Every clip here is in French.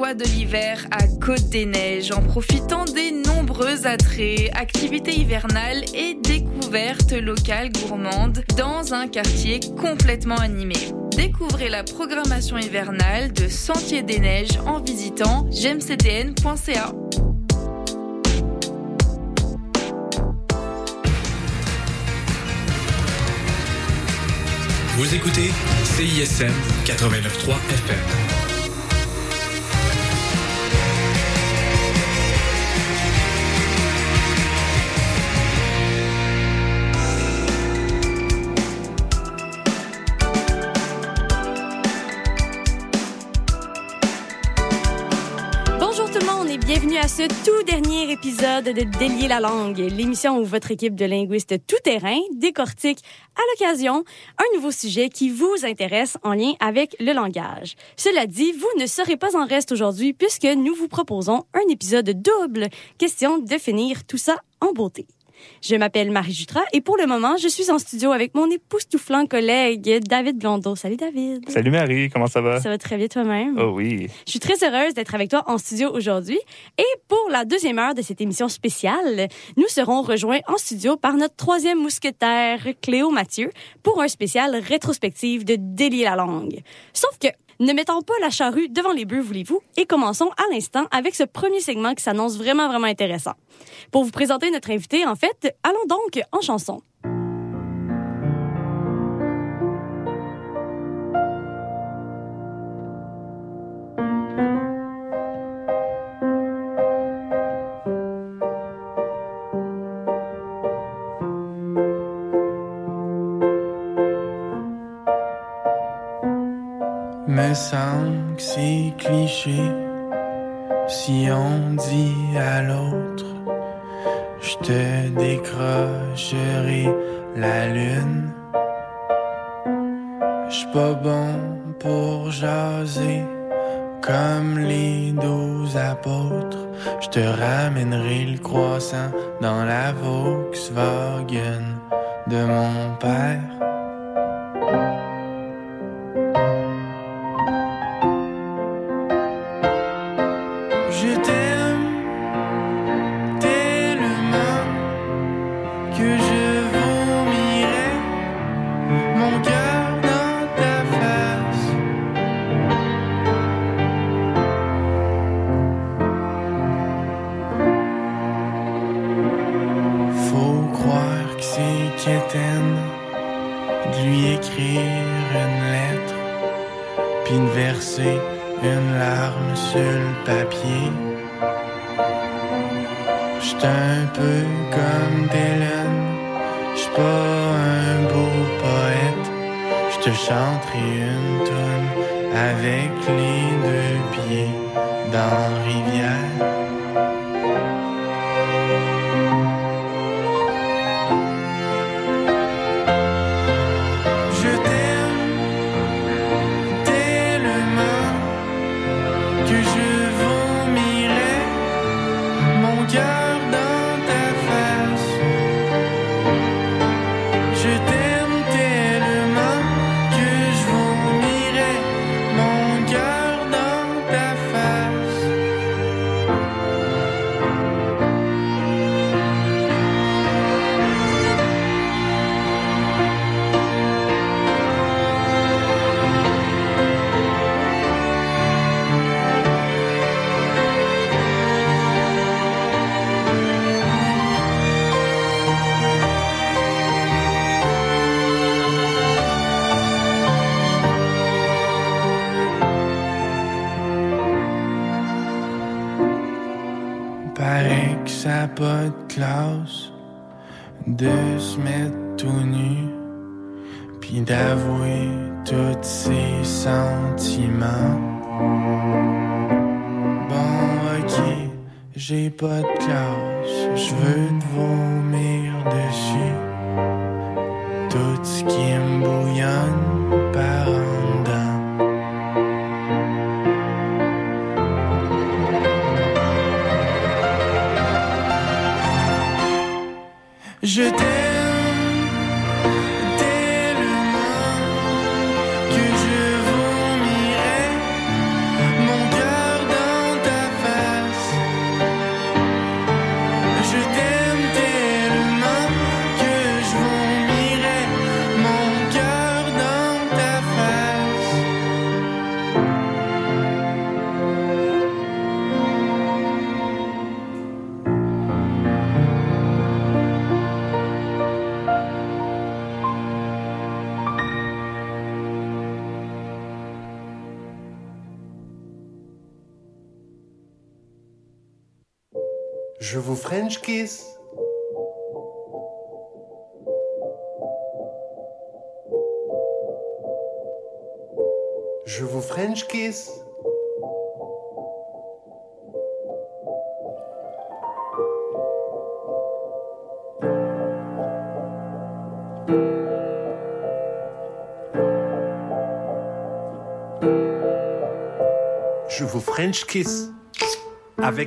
De l'hiver à Côte des Neiges en profitant des nombreux attraits, activités hivernales et découvertes locales gourmandes dans un quartier complètement animé. Découvrez la programmation hivernale de Sentier des Neiges en visitant gemcdn.ca. Vous écoutez CISM 89.3 FM. Bienvenue à ce tout dernier épisode de Délier la langue, l'émission où votre équipe de linguistes tout-terrain décortique à l'occasion un nouveau sujet qui vous intéresse en lien avec le langage. Cela dit, vous ne serez pas en reste aujourd'hui puisque nous vous proposons un épisode double, question de finir tout ça en beauté. Je m'appelle Marie Jutra et pour le moment, je suis en studio avec mon époustouflant collègue David Blondeau. Salut David. Salut Marie, comment ça va? Ça va très bien toi-même? Oh oui. Je suis très heureuse d'être avec toi en studio aujourd'hui. Et pour la deuxième heure de cette émission spéciale, nous serons rejoints en studio par notre troisième mousquetaire, Cléo Mathieu, pour un spécial rétrospective de Délier la langue. Sauf que, ne mettons pas la charrue devant les bœufs, voulez-vous, et commençons à l'instant avec ce premier segment qui s'annonce vraiment, vraiment intéressant. Pour vous présenter notre invité, en fait, allons donc en chanson. Si on dit à l'autre Je te décrocherai la lune. J'suis pas bon pour jaser comme les douze apôtres. Je te ramènerai le croissant dans la Volkswagen de mon père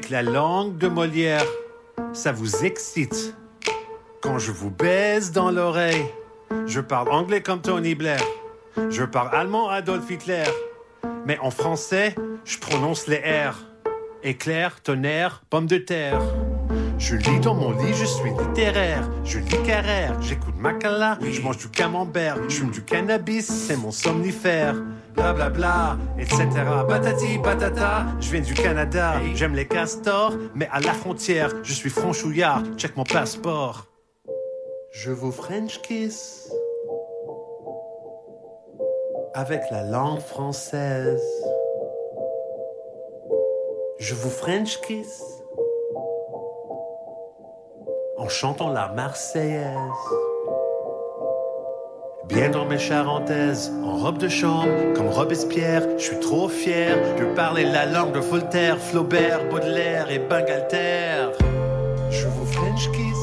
la langue de Molière. Ça vous excite. Quand je vous baise dans l'oreille, je parle anglais comme Tony Blair. Je parle allemand Adolf Hitler. Mais en français, je prononce les R. Éclair, tonnerre, pomme de terre. Je lis dans mon lit, je suis littéraire. Je lis Carrère, j'écoute Macala, je mange du camembert, je fume du cannabis, c'est mon somnifère. Bla bla bla, etc. Patati patata, je viens du Canada. J'aime les castors, mais à la frontière, je suis franchouillard. Check mon passeport. Je vous French kiss avec la langue française. Je vous French kiss en chantant la Marseillaise. Bien dans mes charentaises, en robe de chambre, comme Robespierre, je suis trop fier de parler la langue de Voltaire, Flaubert, Baudelaire et Bangalter. Je vous French kiss.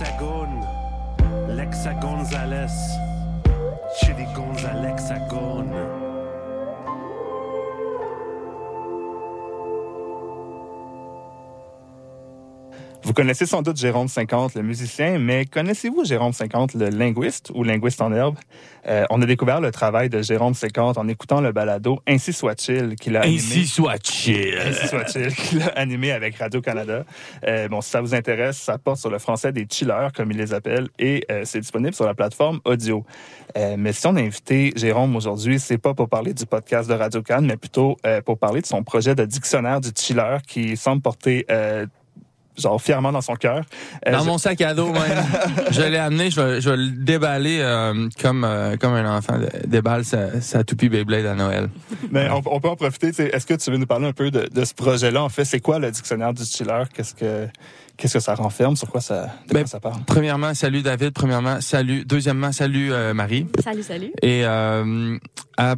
L'hexagone, l'hexagonzales, Chili Gonzalexagone. Vous connaissez sans doute Jérôme 50, le musicien, mais connaissez-vous Jérôme 50, le linguiste ou linguiste en herbe? Euh, on a découvert le travail de Jérôme 50 en écoutant le balado Ainsi soit-il qu'il a animé. Ainsi soit-il. Ainsi soit-il qu'il a animé avec Radio-Canada. Euh, bon, si ça vous intéresse, ça porte sur le français des chillers, comme ils les appellent, et euh, c'est disponible sur la plateforme audio. Euh, mais si on a invité Jérôme aujourd'hui, c'est pas pour parler du podcast de Radio-Can, mais plutôt euh, pour parler de son projet de dictionnaire du chiller qui semble porter euh, genre fièrement dans son cœur. Euh, Dans je- mon sac à dos, même. je l'ai amené, je vais, je vais le déballer euh, comme, euh, comme un enfant déballe sa, sa toupie Beyblade à Noël. Mais on, on peut en profiter. tu sais, Est-ce que tu veux nous parler un peu de, de ce projet-là? En fait, c'est quoi le dictionnaire du chiller? Qu'est-ce que qu'est-ce que ça renferme? Sur quoi ça, de Ben, quoi ça parle? Premièrement, salut David. Premièrement, salut. Deuxièmement, salut euh, Marie. Salut, salut. Et euh, à,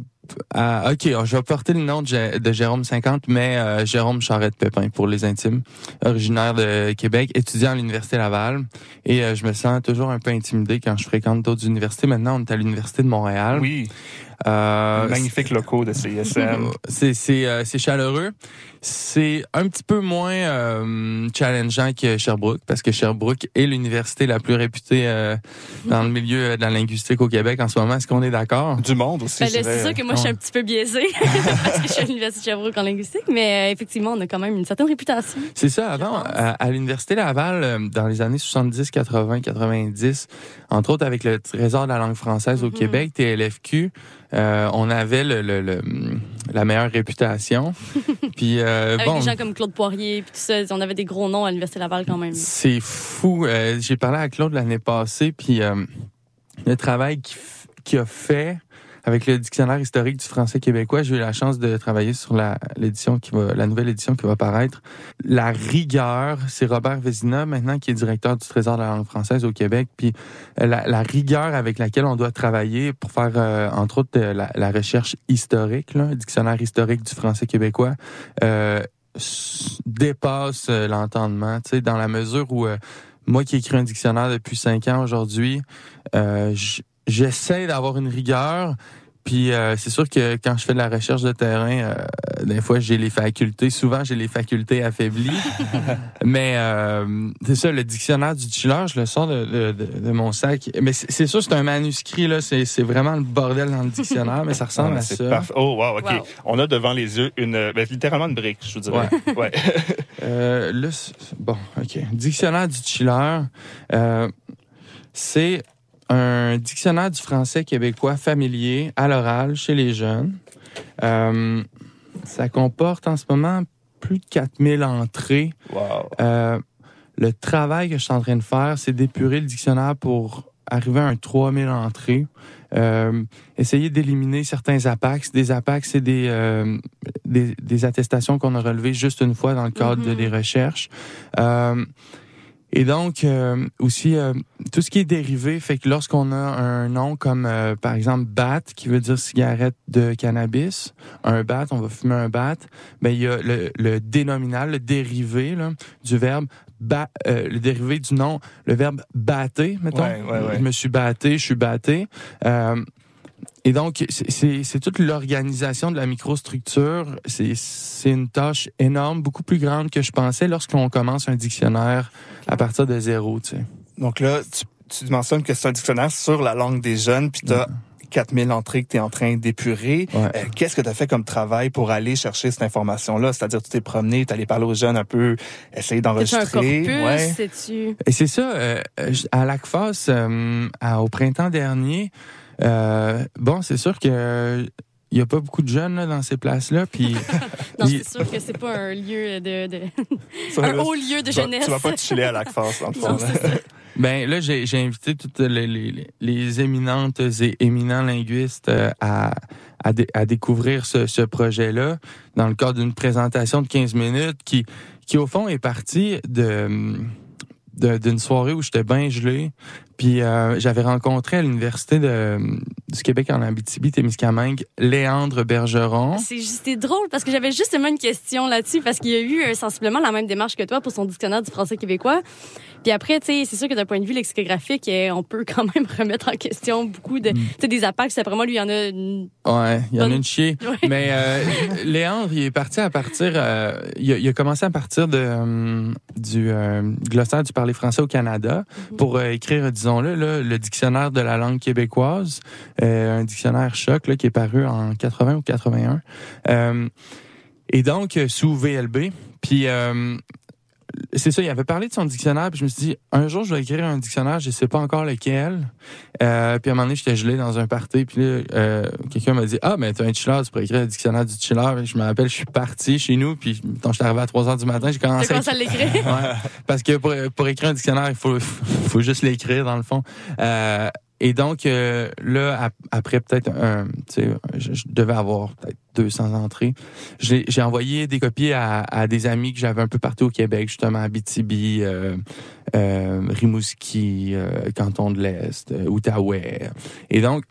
à- ok, je vais porter le nom de, Jé- de Jérôme 50, mais euh, Jérôme Charette Pépin pour les intimes, originaire de Québec, étudiant à l'université Laval. Et euh, je me sens toujours un peu intimidé quand je fréquente d'autres universités. Maintenant, on est à l'université de Montréal. Oui. Euh, Magnifiques locaux de CISM. c'est c'est euh, c'est chaleureux. C'est un petit peu moins euh, challengeant que Sherbrooke parce que Sherbrooke est l'université la plus réputée euh, dans le milieu de la linguistique au Québec en ce moment. Est-ce qu'on est d'accord? Du monde aussi. Ben c'est sûr que moi, je suis un petit peu biaisée parce que je suis à l'Université de Sherbrooke en linguistique, mais euh, effectivement, on a quand même une certaine réputation. C'est ça, avant, à, à l'Université Laval, euh, dans les années 70, 80, 90, entre autres avec le Trésor de la langue française au Mhm. Québec, TLFQ, euh, on avait le, le- le- la meilleure réputation. Puis, euh, Avec bon, des gens comme Claude Poirier, puis tout ça, on avait des gros noms à l'Université Laval quand même. c'est fou. Euh, J'ai parlé à Claude l'année passée, puis euh, le travail qu'il qu'il a fait avec le dictionnaire historique du français québécois, j'ai eu la chance de travailler sur la l'édition qui va, la nouvelle édition qui va paraître. La rigueur, c'est Robert Vézina maintenant qui est directeur du Trésor de la langue française au Québec, puis euh, la, la rigueur avec laquelle on doit travailler pour faire euh, entre autres euh, la, la recherche historique, là, dictionnaire historique du français québécois. Euh, dépasse euh, l'entendement, tu sais, dans la mesure où euh, moi qui écris un dictionnaire depuis cinq ans aujourd'hui, euh, j'essaie d'avoir une rigueur. Puis euh, c'est sûr que quand je fais de la recherche de terrain, euh, des fois j'ai les facultés, souvent j'ai les facultés affaiblies. Mais euh, c'est ça, le dictionnaire du chiller, je le sors de, de, de- de mon sac. Mais c'est sûr, c'est un manuscrit là, c'est c'est vraiment le bordel dans le dictionnaire, mais ça ressemble Ah, à c'est ça. parfait. Oh, wow, OK. Wow. On a devant les yeux une, euh, ben, littéralement une brique, je vous dirais. Ouais. Euh, là, bon, OK. Dictionnaire du chiller, euh, c'est un dictionnaire du français québécois familier à l'oral chez les jeunes. Euh, ça comporte en ce moment plus de 4000 entrées. wow. Euh, le travail que je suis en train de faire, c'est d'épurer le dictionnaire pour arriver à un 3000 entrées. Euh, essayer d'éliminer certains apax. Des apax, c'est des, euh, des, des attestations qu'on a relevées juste une fois dans le cadre de Mhm. des recherches. Euh, et donc, euh, aussi, euh, tout ce qui est dérivé, fait que lorsqu'on a un nom comme, euh, par exemple, BAT, qui veut dire cigarette de cannabis, un BAT, on va fumer un BAT, ben, il y a le, le dénominal, le dérivé là, du verbe, ba, euh, le dérivé du nom, le verbe batté, mettons. Ouais, ouais, ouais. Je me suis batté, je suis batté. Euh, et donc, c'est- c'est c'est toute l'organisation de la microstructure. C'est c'est une tâche énorme, beaucoup plus grande que je pensais lorsqu'on commence un dictionnaire à partir de zéro. Tu sais. Donc là, tu, tu mentionnes que c'est un dictionnaire sur la langue des jeunes, puis tu as 4000 entrées que tu es en train d'épurer. Ouais. Euh, Qu'est-ce que tu as fait comme travail pour aller chercher cette information-là? C'est-à-dire, tu t'es promené, tu allé parler aux jeunes un peu, essayer C'est un d'enregistrer. corpus, Ouais. Et c'est ça, euh, j- à l'ACFAS, euh, au printemps dernier, euh, bon, c'est sûr que il y a pas beaucoup de jeunes là, dans ces places-là, puis Non, c'est sûr que c'est pas un lieu de, de- Ça, un haut lieu de tu vas- jeunesse. Tu vas pas te chiller à l'ACFAS, le fond. Ben là, j'ai j'ai invité toutes les, les, les éminentes et éminents linguistes euh, à, à, dé- à découvrir ce, ce projet-là dans le cadre d'une présentation de 15 minutes qui, qui au fond, est partie de de- d'une soirée où j'étais bien gelé, Puis euh, j'avais rencontré à l'université de, du Québec en Abitibi-Témiscamingue Léandre Bergeron. C'est drôle parce que j'avais justement une question là-dessus parce qu'il y a eu euh, sensiblement la même démarche que toi pour son dictionnaire du français québécois. Puis après, tu sais, c'est sûr que d'un point de vue lexicographique, euh, on peut quand même remettre en question beaucoup de, tu sais, des apacs. C'est vraiment lui, il y en a. Une... Ouais, il y en a une chier. Ouais. Mais euh, Léandre, il est parti à partir. il, a, il a commencé à partir de, du glossaire du parler français au Canada pour euh, écrire, disons-le, le dictionnaire de la langue québécoise, euh, un dictionnaire choc là, qui est paru en 80 ou 81. Euh, et donc, euh, sous VLB. Puis. C'est ça, il avait parlé de son dictionnaire, puis je me suis dit, un jour, je vais écrire un dictionnaire, je sais pas encore lequel. Euh, puis à un moment donné, j'étais gelé dans un party, puis là, euh, quelqu'un m'a dit, ah, mais t'as un chiller, tu pourrais écrire le dictionnaire du chiller. Je me rappelle, je suis parti chez nous, puis quand j'étais arrivé à 3 heures du matin, j'ai commencé, T'as commencé à l'écrire? Ouais, parce que pour, pour écrire un dictionnaire, il faut, faut juste l'écrire, dans le fond. Euh, et donc, euh, là, ap- après peut-être un, tu sais, je, je devais avoir peut-être 200 entrées. J'ai envoyé des copies à, à des amis que j'avais un peu partout au Québec, justement à Abitibi, euh, euh, Rimouski, euh, Canton de l'Est, euh, Outaouais. Et donc,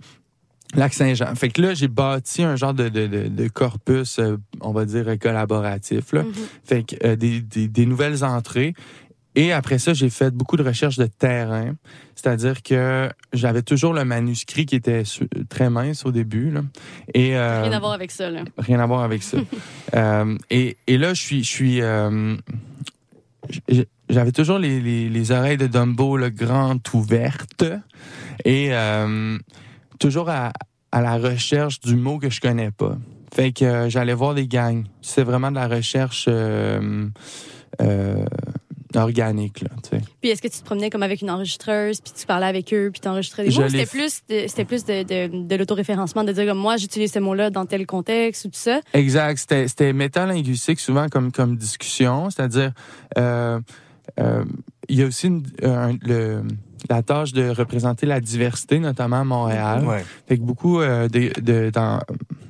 Lac-Saint-Jean. Fait que là, j'ai bâti un genre de, de, de, de corpus, euh, on va dire, collaboratif. Là. Fait que euh, des, des, des nouvelles entrées. Et après ça, j'ai fait beaucoup de recherches de terrain. C'est-à-dire que j'avais toujours le manuscrit qui était très mince au début. Là. Et, euh, Rien à voir avec ça, là. Rien à voir avec ça. Euh, et, et là, je suis, je suis, euh, j'avais toujours les, les, les oreilles de Dumbo le grand ouvertes et toujours à, à la recherche du mot que je connais pas. Fait que j'allais voir des gangs. C'est vraiment de la recherche euh, organique, là, tu sais. Puis est-ce que tu te promenais comme avec une enregistreuse, puis tu parlais avec eux, puis t'enregistrais des Je mots? C'était plus, de, c'était plus de, de, de l'autoréférencement, de dire comme moi, j'utilise ce mot-là dans tel contexte ou tout ça? Exact. C'était, c'était métalinguistique souvent comme, comme discussion. C'est-à-dire, euh, euh, il y a aussi une- un- le, la tâche de représenter la diversité, notamment à Montréal. Ouais. Fait que beaucoup euh, de, de-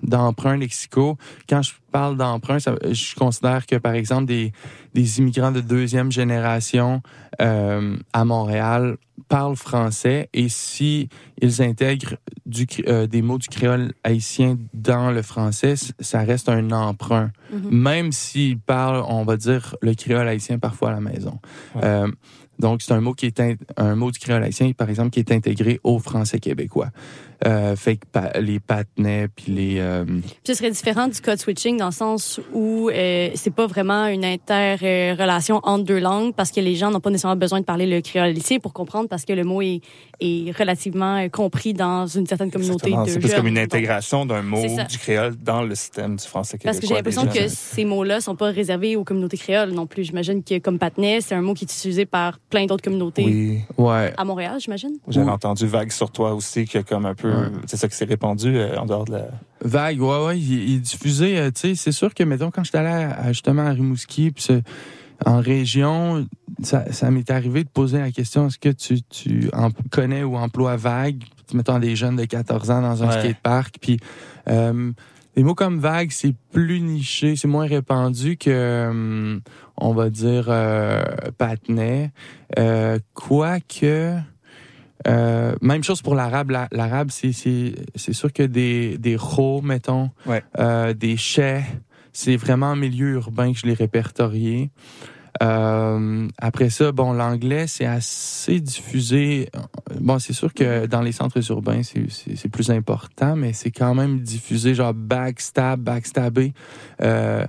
d'emprunts lexicaux. Quand je parle d'emprunts, ça- je considère que, par exemple, des, des immigrants de deuxième génération euh, à Montréal parlent français et si ils intègrent du, euh, des mots du créole haïtien dans le français, ça reste un emprunt. Mhm. Même s'ils parlent, on va dire, le créole haïtien parfois à la maison. Euh, donc, c'est un mot qui est un mot du créole haïtien, par exemple, qui est intégré au français québécois. Euh, fait que pa- les patenets puis les euh, Puis ce serait différent du code switching dans le sens où euh, c'est pas vraiment une interrelation entre deux langues parce que les gens n'ont pas nécessairement besoin de parler le créole haïtien pour comprendre parce que le mot est, est relativement euh, compris dans une certaine communauté Exactement. de C'est plus comme une intégration d'un mot du créole dans le système du français québécois. Parce que j'ai l'impression que ces mots-là sont pas réservés aux communautés créoles non plus. J'imagine que comme patinet, c'est un mot qui est utilisé par plein d'autres communautés Oui. Ouais. à Montréal, j'imagine. J'avais entendu vague sur toi aussi, que comme un peu, c'est ça qui s'est répandu euh, en dehors de la. Vague, ouais, ouais, il, diffusé, euh, tu sais, c'est sûr que, mettons, quand j'étais allé à- à- justement à Rimouski, puis en région, ça, ça m'est arrivé de poser la question, est-ce que tu, tu connais ou emploies vague, mettons des jeunes de 14 ans dans un Ouais. skatepark, puis euh, des mots comme vague, c'est plus niché, c'est moins répandu que, euh, on va dire, euh, patinet. Euh, Quoique... Euh, même chose pour l'arabe. La- L'arabe, c'est, c'est, c'est sûr que des, des ro, mettons, euh, des chais, c'est vraiment en milieu urbain que je l'ai répertorié. Euh, après ça, bon, l'anglais, c'est assez diffusé. Bon, c'est sûr que dans les centres urbains, c'est, c'est, c'est plus important, mais c'est quand même diffusé, genre backstab, backstabber, euh,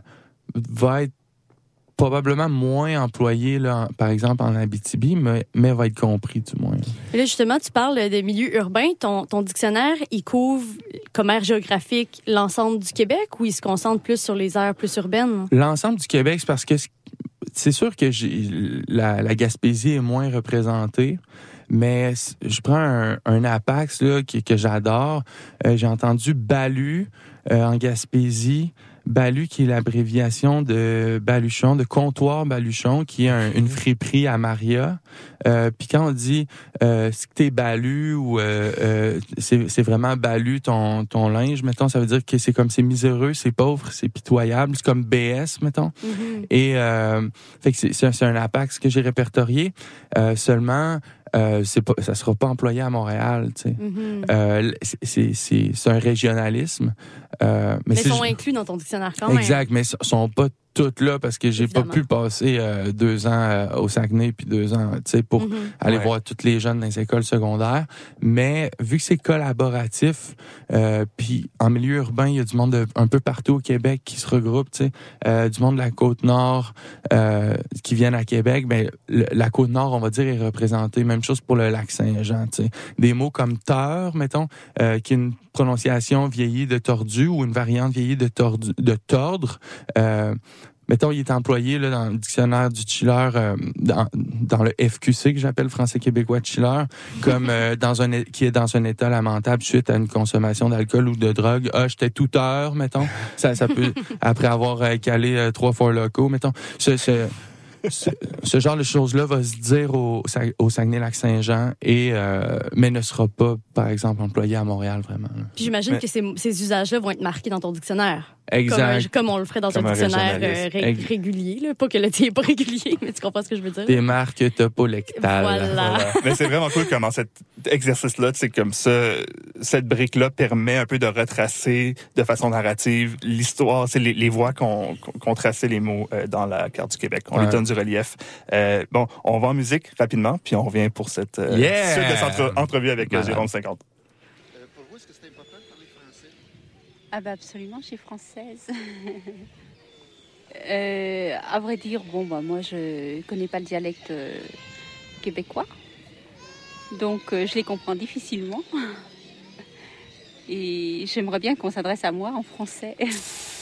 va être probablement moins employé, là, par exemple, en Abitibi, mais, mais va être compris, du moins. Et là, justement, tu parles de milieu urbain. Ton, ton dictionnaire, il couvre comme aire géographique l'ensemble du Québec ou il se concentre plus sur les aires plus urbaines? L'ensemble du Québec, c'est parce que c'est sûr que la, la Gaspésie est moins représentée, mais je prends un, un apax là, que j'adore. Euh, j'ai entendu Balu euh, en Gaspésie. Balu, qui est l'abréviation de Baluchon, de comptoir Baluchon, qui est un- une friperie à Maria. Euh, Puis quand on dit euh, si t'es balu ou euh, euh, c'est c'est vraiment balu ton, ton linge, mettons, ça veut dire que c'est comme c'est miséreux, c'est pauvre, c'est pitoyable. C'est comme BS, mettons. Mhm. Et euh, fait que c'est- c'est un, c'est un apax que j'ai répertorié. Euh, seulement, euh, c'est pas, ça sera pas employé à Montréal. Tu sais. Mhm. Euh, c'est- c'est c'est- c'est un régionalisme. Euh, Mais mais sont inclus dans ton dictionnaire quand même. Exact, mais ils sont pas toutes là parce que j'ai pas pu passer euh, deux ans euh, au Saguenay puis deux ans, tu sais, pour Mhm. aller Ouais. voir toutes les jeunes dans les écoles secondaires. Mais vu que c'est collaboratif, euh, puis en milieu urbain, il y a du monde de- un peu partout au Québec qui se regroupe, tu sais, euh, du monde de la côte nord euh, qui viennent à Québec. Ben le- la côte nord, on va dire, est représentée. Même chose pour le lac Saint-Jean, tu sais. Des mots comme teur, mettons, euh, qui est une prononciation vieillie de tordu ou une variante vieillie de tordu, de tordre. Euh, Mettons, il est employé là, dans le dictionnaire du chiller, euh, dans, dans le FQC que j'appelle français québécois chiller, comme euh, dans un qui est dans un état lamentable suite à une consommation d'alcool ou de drogue. Ah, j'étais touteur, mettons. Ça, ça peut après avoir euh, calé euh, trois fois locaux, mettons. Ce, ce, ce, ce genre de choses-là va se dire au, au Saguenay-Lac-Saint-Jean et euh, mais ne sera pas, par exemple, employé à Montréal vraiment. là. Puis j'imagine Mais- que ces, ces usages-là vont être marqués dans ton dictionnaire. Exact. Comme, un- comme on le ferait dans Comme un dictionnaire euh, ré- Ex- régulier. Là. Pas que le tien est pas régulier, mais tu comprends ce que je veux dire? Des marques topolectales. Voilà. Mais c'est vraiment cool comment cet exercice-là, c'est comme ça, cette brique-là permet un peu de retracer de façon narrative l'histoire, c'est les, les voies qu'on traçait les mots euh, dans la carte du Québec. On Ouais. les donne du relief. Euh, bon, on va en musique rapidement, puis on revient pour cette euh, Yeah! suite de cette entre- entrevue avec euh, Malade. Jérôme 50. Ah bah absolument, je suis française. Euh, à vrai dire, bon bah moi je connais pas le dialecte euh, québécois, donc euh, je les comprends difficilement. Et j'aimerais bien qu'on s'adresse à moi en français.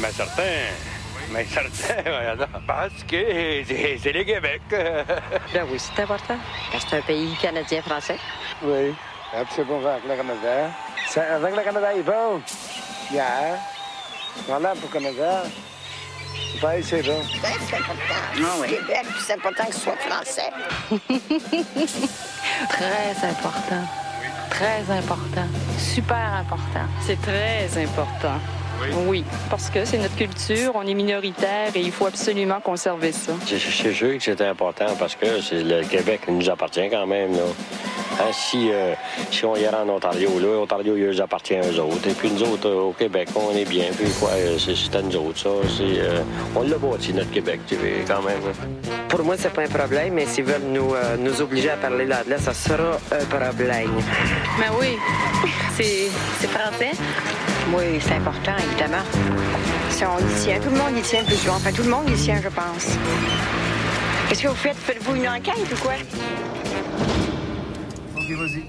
Mais certain. Mais certain. Parce que c'est c'est le Québec. Ben oui, c'est important. Parce que c'est un pays canadien-français. Oui, absolument avec le Canada. C'est avec le Canada, il bon. Yeah. Voilà pour le Canada. C'est pas ici, bon. C'est important. Ah oui. Québec, c'est important que ce soit français. très important. Très important. Super important. C'est très important. Oui. parce que c'est notre culture, on est minoritaire et il faut absolument conserver ça. C'est sûr que c'est important parce que c'est le Québec nous appartient quand même. Là. Hein, si, euh, si on irait en Ontario, là, Ontario, il nous appartient à eux autres. Et puis nous autres, euh, au Québec, on est bien. Puis quoi, euh, c'est à nous autres, ça. Euh, on l'a bâti, notre Québec, tu sais, quand même. Pour moi, c'est pas un problème, mais s'ils veulent nous, euh, nous obliger à parler l'anglais, ça sera un problème. Mais oui, c'est c'est français. Oui, c'est important, évidemment. Si on y tient, tout le monde y tient plus souvent. Enfin, tout le monde y tient, je pense. Qu'est-ce que vous faites? Faites-vous une enquête ou quoi? Ok, vas-y.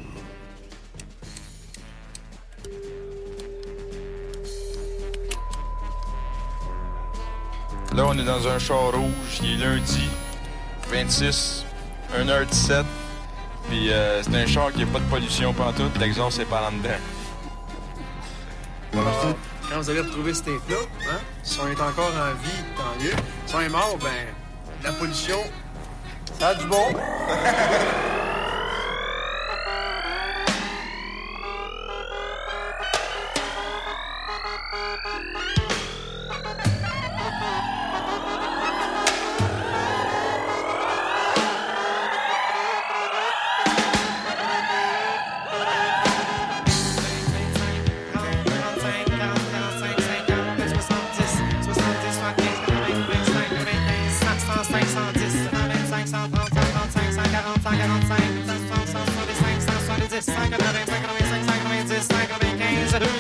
Là, on est dans un char rouge. Il est lundi 26, 1h17. Puis euh, c'est un char qui n'a pas de pollution pantoute. L'exhaust est par en dedans. Quand vous allez retrouver ce tape-là, hein, si on est encore en vie, tant mieux. Si on est mort, ben, la pollution, ça a du bon.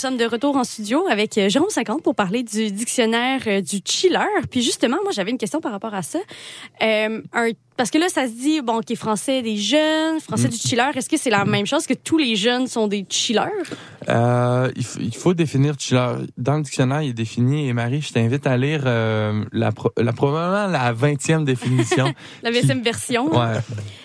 sommes de retour en studio avec euh, Jérôme 50 pour parler du dictionnaire euh, du chiller. Puis justement, moi j'avais une question par rapport à ça. Euh, un- parce que là, ça se dit, bon, qui est français des jeunes, français Mm. du chiller. Est-ce que c'est la même chose que tous les jeunes sont des chillers? Euh, il, faut, il faut définir chiller. Dans le dictionnaire, il est défini. Et Marie, je t'invite à lire euh, la, pro- la, probablement la 20e définition. La VSM version. Ouais.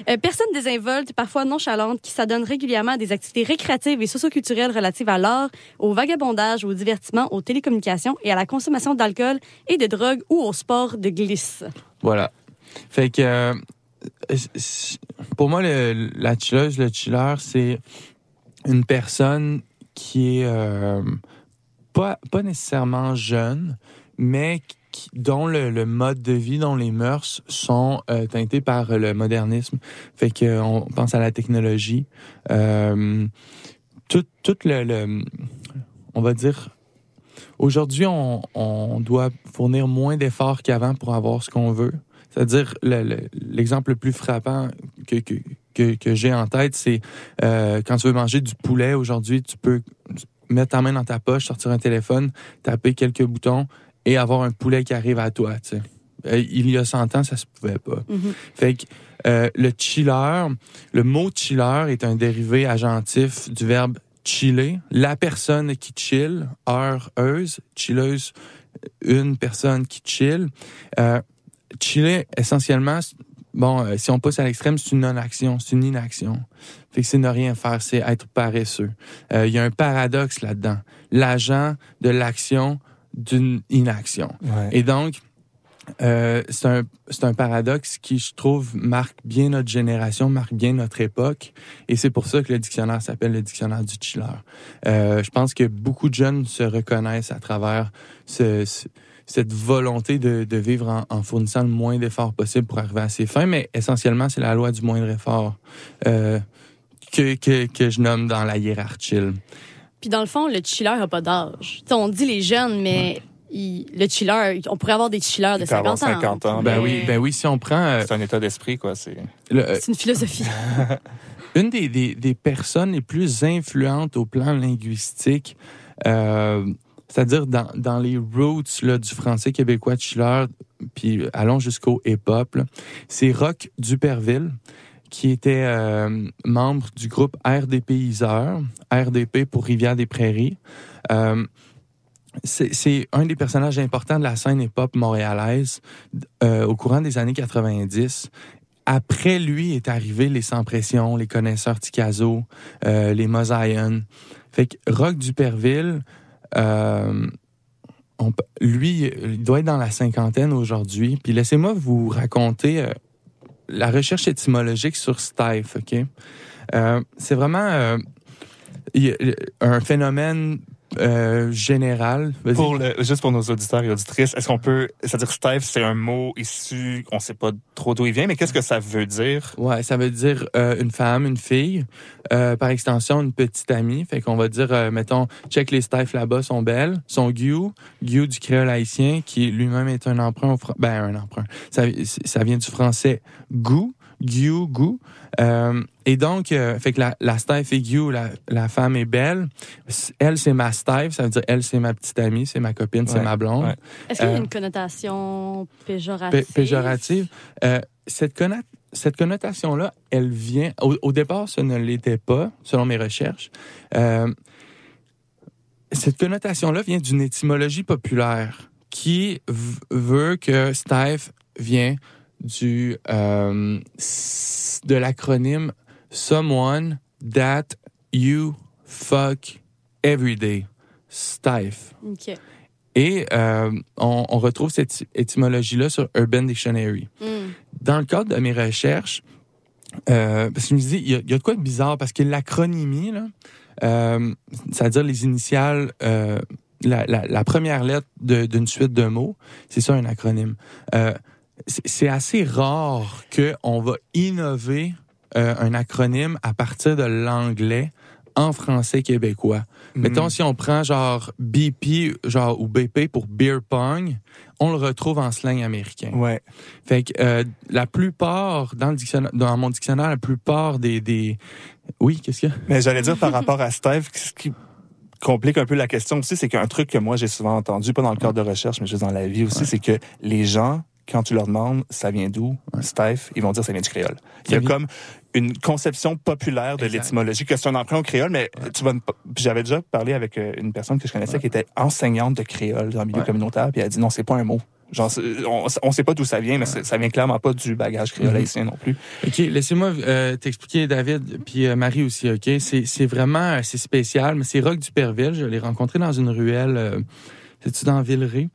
Euh, personne désinvolte, parfois nonchalante, qui s'adonne régulièrement à des activités récréatives et socioculturelles relatives à l'art, au vagabondage, au divertissement, aux télécommunications et à la consommation d'alcool et de drogue ou au sport de glisse. Voilà. Fait que pour moi, le, la chilleuse, le chiller, c'est une personne qui est euh, pas, pas nécessairement jeune, mais dont le, le mode de vie, dont les mœurs sont euh, teintés par le modernisme. Fait que on pense à la technologie. Euh, tout le, le- on va dire, aujourd'hui, on, on doit fournir moins d'efforts qu'avant pour avoir ce qu'on veut. C'est-à-dire, le- le- l'exemple le, plus frappant que, que, que, que j'ai en tête, c'est euh, quand tu veux manger du poulet aujourd'hui, tu peux mettre ta main dans ta poche, sortir un téléphone, taper quelques boutons et avoir un poulet qui arrive à toi. Tu sais. Euh, il y a 100 ans, ça se pouvait pas. Mhm. Fait que euh, le chiller, le mot chiller est un dérivé agentif du verbe chiller. La personne qui chill, heure, euse, chilleuse, une personne qui chill. Euh, chiller, essentiellement, bon, euh, si on pousse à l'extrême, c'est une non-action, c'est une inaction. Fait que c'est ne rien faire, c'est être paresseux. Euh, Il y a un paradoxe là-dedans. L'agent de l'action d'une inaction. Ouais. Et donc, euh, c'est un, un paradoxe qui, je trouve, marque bien notre génération, marque bien notre époque. Et c'est pour ça que le dictionnaire s'appelle le dictionnaire du chiller. Euh, je pense que beaucoup de jeunes se reconnaissent à travers ce- ce- cette volonté de, de vivre en, en fournissant le moins d'efforts possible pour arriver à ses fins. Mais essentiellement, c'est la loi du moindre effort euh, que, que, que je nomme dans la hiérarchie. Puis dans le fond, le chiller n'a pas d'âge. On dit les jeunes, mais il- le chiller, on pourrait avoir des chillers de Il peut avoir 50 ans. 50 ans. Ben Mais oui, ben oui, si on prend... euh, C'est un état d'esprit, quoi. C'est le- euh, C'est une philosophie. une des, des, des personnes les plus influentes au plan linguistique, euh, c'est-à-dire dans, dans les roots là, du français québécois de puis allons jusqu'au hip-hop, c'est Roch Duperville, qui était euh, membre du groupe RDP Iseur, RDP pour Rivière-des-Prairies. Euh, c'est c'est un des personnages importants de la scène hip-hop montréalaise euh, au courant des années 90. Après lui est arrivé les Sans Pression, les Connaisseurs Ticazo, les Mosaïen. Fait que Rock Duperville, peut- lui, il doit être dans la cinquantaine aujourd'hui. Puis laissez-moi vous raconter euh, la recherche étymologique sur Steph, OK? Euh, c'est vraiment euh, un phénomène euh, général. Pour le, juste pour nos auditeurs et auditrices, est-ce qu'on peut, c'est-à-dire Steph, c'est un mot issu, on sait pas trop d'où il vient, mais qu'est-ce que ça veut dire? Ouais, ça veut dire euh, une femme, une fille, euh, par extension une petite amie. Fait qu'on va dire, euh, mettons, check les Steph là-bas sont belles, sont Guy, Guy du créole haïtien, qui lui-même est un emprunt, au ben un emprunt. Ça, ça vient du français goût, Guy, goût. Euh, et donc, euh, fait que la, la Steph est Guy, la, la femme est belle. Elle, c'est ma Steph, ça veut dire elle, c'est ma petite amie, c'est ma copine, c'est ma blonde. ouais. Est-ce qu'il y a Euh, une connotation péjorative? Pé- péjorative. Euh, cette, conna- cette connotation-là, elle vient. Au, au départ, ce ne l'était pas, selon mes recherches. Euh, cette connotation-là vient d'une étymologie populaire qui veut que Steph vient du euh, de l'acronyme Someone that you fuck every day. Steph. OK. Et euh, on, on retrouve cette étymologie-là sur Urban Dictionary. Mm. Dans le cadre de mes recherches, euh, parce que je me dis, il y, a- il y a de quoi de bizarre, parce que l'acronymie, là, c'est-à-dire les initiales, la, la- la première lettre d'une suite de mots, c'est ça un acronyme. Euh, c'est assez rare qu'on va innover euh, un acronyme à partir de l'anglais en français québécois. Mettons, si on prend genre BP genre, ou BP pour beer pong, on le retrouve en slang américain. Ouais. Fait que euh, la plupart, dans, le dictionnaire, dans mon dictionnaire, la plupart des... des... Oui, qu'est-ce qu'il y a? Mais j'allais dire par rapport à Steph, ce qui complique un peu la question aussi, c'est qu'un truc que moi j'ai souvent entendu, pas dans le cadre de recherche, mais juste dans la vie aussi, c'est que les gens, quand tu leur demandes ça vient d'où, Steph, ils vont dire ça vient du créole. Il y a comme une conception populaire de l'étymologie, que c'est un emprunt au créole, mais tu vas, j'avais déjà parlé avec euh, une personne que je connaissais qui était enseignante de créole dans le milieu communautaire, puis elle a dit non, c'est pas un mot. Genre, on, on sait pas d'où ça vient, mais ça vient clairement pas du bagage créole Mhm. haïtien non plus. OK, laissez-moi euh, t'expliquer, David, puis euh, Marie aussi, OK? C'est vraiment, c'est spécial, mais c'est Rock Duperville. Je l'ai rencontré dans une ruelle, euh, c'est-tu dans Villeray?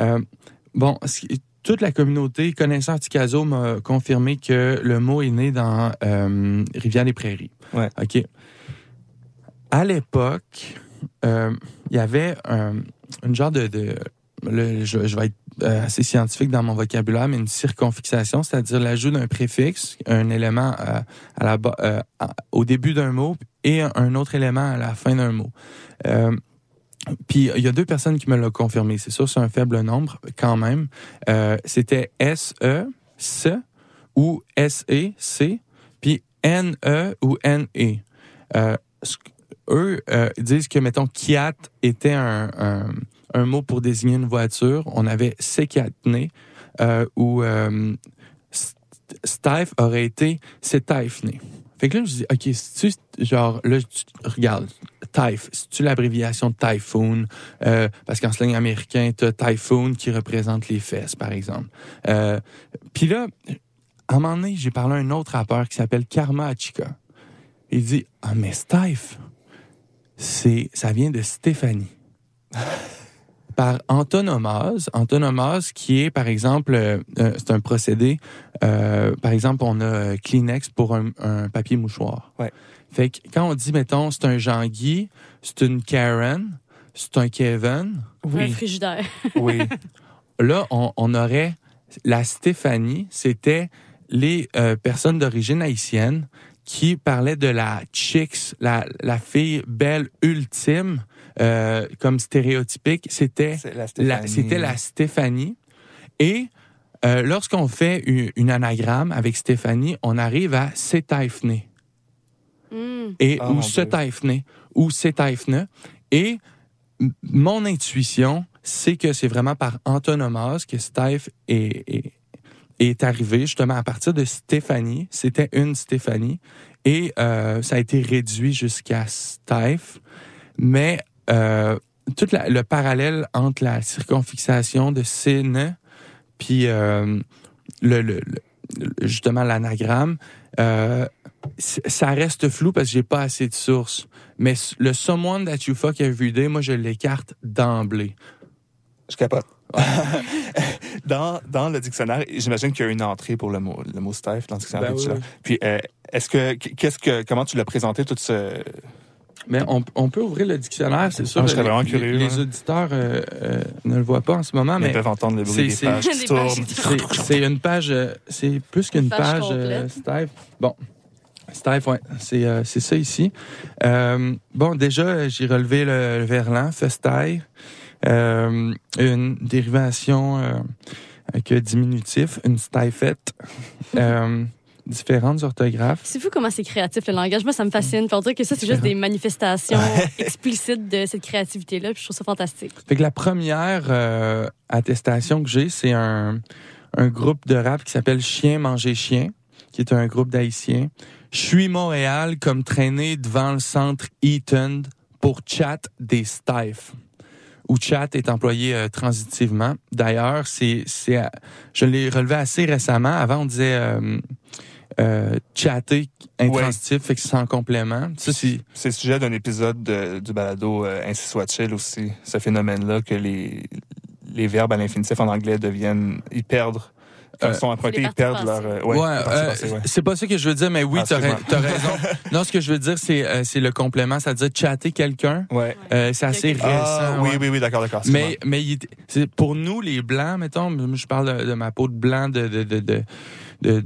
Euh, bon, ce qui- toute la communauté connaissant Ticazo m'a confirmé que le mot est né dans euh, Rivière-des-Prairies. Ouais. OK. À l'époque, euh, il y avait un, une genre de... de- le- je, je vais être euh, assez scientifique dans mon vocabulaire, mais une circonfixation, c'est-à-dire l'ajout d'un préfixe, un élément euh, à la, au début d'un mot et un autre élément à la fin d'un mot. Puis il y a deux personnes qui me l'ont confirmé. C'est sûr, c'est un faible nombre quand même. Euh, C'était S-E, C ou S-E, C, puis N-E ou N-E. Euh, eux euh, disent que, mettons, Kiat était un, un, un mot pour désigner une voiture. On avait Sekatne, euh, ou euh, St- Stife aurait été Setaifne. Fait là, je dis, OK, si tu genre, là, tu, regarde, Typh, c'est-tu l'abréviation de Typhoon? Euh, parce qu'en slang américain, t'as Typhoon qui représente les fesses, par exemple. Euh, Puis là, à un moment donné, j'ai parlé à un autre rappeur qui s'appelle Karma Achika. Il dit, ah, mais Stife, c'est, ça vient de Stéphanie. Par antonomase, antonomase qui est, par exemple, euh, euh, c'est un procédé, euh, par exemple, on a Kleenex pour un, un papier mouchoir. Ouais. Fait que quand on dit, mettons, c'est un Jean-Guy, c'est une Karen, c'est un Kevin. Un frigidaire. Oui. Là, on, on aurait la Stéphanie, c'était les euh, personnes d'origine haïtienne qui parlaient de la chicks, la, la fille belle ultime, euh, comme stéréotypique. C'était la c'était la Stéphanie. Et euh, lorsqu'on fait une, une anagramme avec Stéphanie, on arrive à Setaifne Mm. et Ah, ou taifne ou. Et mon intuition, c'est que c'est vraiment par antonomase que Steph est, est, est arrivé justement à partir de Stéphanie. C'était une Stéphanie et euh, ça a été réduit jusqu'à Steph. Mais euh, tout la- le parallèle entre la circonfixation de Cine puis euh, le, le- le- justement l'anagramme, euh, ça reste flou parce que j'ai pas assez de sources. Mais le someone that you fuck every day, moi je l'écarte d'emblée. Je capote. dans, dans le dictionnaire, j'imagine qu'il y a une entrée pour le mot, le mot Steph dans le dictionnaire. Ben oui. Puis, euh, est-ce que, qu'est-ce que, comment tu l'as présenté tout ce. Mais on, on peut ouvrir le dictionnaire, c'est sûr. Ah, je serais les- vraiment les- curieux, Les, hein. auditeurs euh, euh, ne le voient pas en ce moment, Ils mais peuvent entendre le bruit c'est- des pages qui tournent. C'est une page, euh, c'est plus qu'une Une page page, euh. Steph. Bon, Steph, ouais, c'est euh, c'est ça ici. Euh, bon, déjà, j'ai relevé le, le verlan, festaille, euh, une dérivation euh, avec un diminutif, une euh, différentes orthographes. C'est fou comment c'est créatif le langage. Moi, ça me fascine. Pour dire que ça, c'est juste des manifestations explicites de cette créativité-là. Puis je trouve ça fantastique. Fait que la première euh, attestation que j'ai, c'est un, un groupe de rap qui s'appelle Chien Manger Chien, qui est un groupe d'Haïtiens. Je suis Montréal comme traîné devant le centre Eaton pour chat des Stifs. Où chat est employé euh, transitivement. D'ailleurs, c'est, c'est, je l'ai relevé assez récemment. Avant, on disait euh, euh, chatter intransitif, fait que c'est sans complément. Ça, c'est C'est le sujet d'un épisode de- du balado euh, Ainsi soit-il aussi, ce phénomène-là que les, les verbes à l'infinitif en anglais deviennent. Ils perdent. Quand Euh, ils sont empruntés, ils perdent leur. euh, Ouais, parties euh, passées, ouais. c'est pas ça que je veux dire, mais oui, Ah, t'as, ra- excuse-moi. t'as raison. non, ce que je veux dire, c'est, euh, c'est le complément, c'est-à-dire chatter quelqu'un. Ouais. Euh, c'est assez récent. Ah, oui, ouais. oui, oui, d'accord, d'accord. Mais, mais il c'est pour nous, les Blancs, mettons, je parle de, de ma peau de blanc de, de, de, de,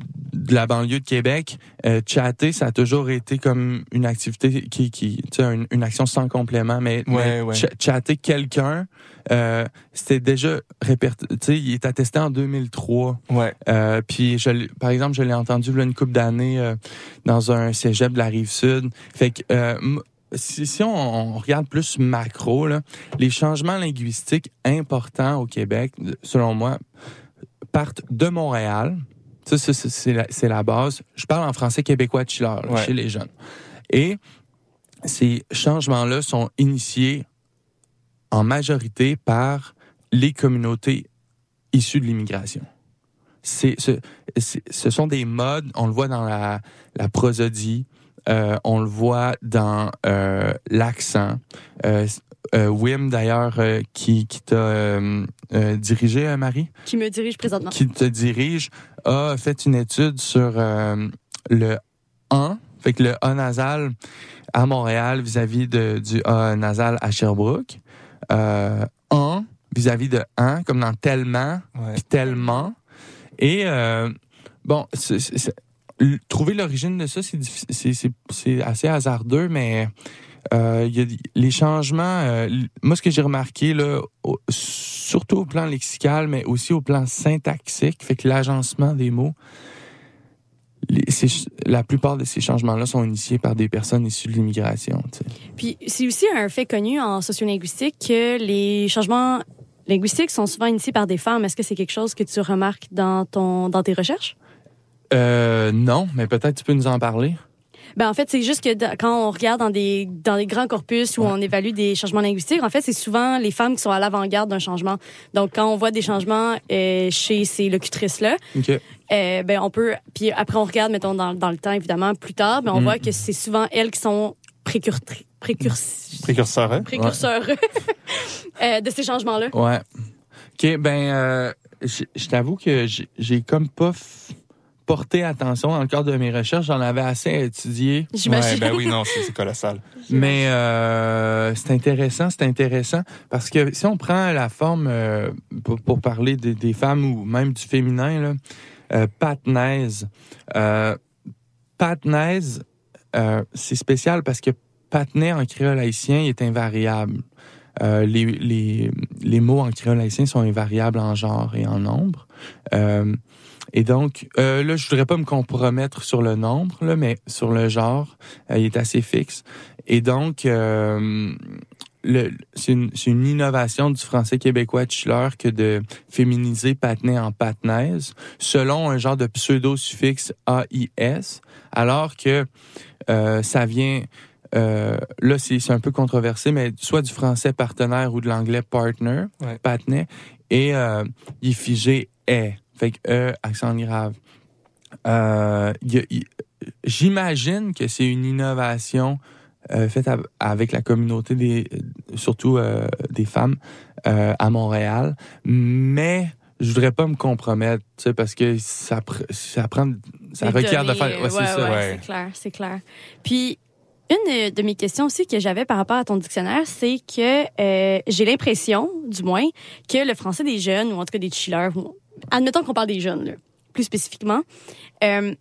la banlieue de Québec, euh, chatter, ça a toujours été comme une activité qui, qui tu sais, une, une action sans complément, mais, mais Ouais, cha- chatter quelqu'un, euh, c'était déjà répertorié, tu sais, il est attesté en 2003. Ouais. Euh, puis, je, par exemple, je l'ai entendu là, une couple d'années euh, dans un cégep de la rive sud. Fait que si, si on, on regarde plus macro, là, les changements linguistiques importants au Québec, selon moi, partent de Montréal. Ça, c'est- la, base. Je parle en français québécois de chiller, là, Ouais. chez les jeunes. Et ces changements-là sont initiés en majorité par les communautés issues de l'immigration. Ce, ce sont des modes, on le voit dans la, la prosodie, euh, on le voit dans euh, l'accent. Euh, Wim, d'ailleurs, euh, qui, qui t'a euh, euh, dirigé, euh, Marie, Qui me dirige présentement. qui te dirige, a fait une étude sur euh, le an, fait que le A nasal à Montréal vis-à-vis de, du A nasal à Sherbrooke. Euh, vis-à-vis de un, comme dans tellement, Ouais. tellement. Et euh, bon, trouver l'origine de ça, c'est assez hasardeux, mais euh, y a des- les changements. euh, moi, ce que j'ai remarqué là, au- surtout au plan lexical, mais aussi au plan syntaxique, fait que l'agencement des mots. les- la plupart de ces changements-là sont initiés par des personnes issues de l'immigration. Puis c'est aussi un fait connu en sociolinguistique que les changements linguistiques sont souvent initiés par des femmes. Est-ce que c'est quelque chose que tu remarques dans ton dans tes recherches? Euh, non, mais peut-être tu peux nous en parler. Ben en fait, c'est juste que quand on regarde dans des dans des grands corpus où on évalue des changements linguistiques, en fait, c'est souvent les femmes qui sont à l'avant-garde d'un changement. Donc quand on voit des changements euh, chez ces locutrices là, euh, ben on peut puis après on regarde mettons dans, dans le temps évidemment plus tard, ben on Mm. voit que c'est souvent elles qui sont précurtri- précurs- Précurseur, hein? précurseurs euh, de ces changements là. Ouais. OK, ben, euh, je je t'avoue que j'ai- j'ai comme pas f- porté attention dans le cadre de mes recherches. J'en avais assez à étudier. Ouais, ben oui, non, c'est colossal. Mais euh, c'est intéressant, c'est intéressant parce que si on prend la forme euh, pour, pour parler des, des femmes ou même du féminin, là, euh, patnaise. Euh, patnaise, euh, c'est spécial parce que patnais en créole haïtien est invariable. Euh, les, les, les mots en créole haïtien sont invariables en genre et en nombre. Euh, et donc, euh, là, je voudrais pas me compromettre sur le nombre, là, mais sur le genre, euh, il est assez fixe. Et donc, euh, c'est une, une innovation du français québécois de Schiller que de féminiser patnais en patnaise, selon un genre de pseudo-suffixe AIS, alors que euh, ça vient... euh, là, c'est un peu controversé, mais soit du français partenaire ou de l'anglais partner, Ouais. et euh, il est figé est. Fait que E, accent grave. Euh, J'imagine que c'est une innovation euh, faite av- avec la communauté des, surtout euh, des femmes euh, à Montréal, mais je voudrais pas me compromettre, tu sais, parce que ça, pr- ça prend, ça Des requiert de faire, ouais, c'est ouais, ça. ouais, c'est clair, c'est clair. Puis une de mes questions aussi que j'avais par rapport à ton dictionnaire, c'est que euh, j'ai l'impression, du moins, que le français des jeunes, ou en tout cas des chillers, admettons qu'on parle des jeunes, là, plus spécifiquement, euh,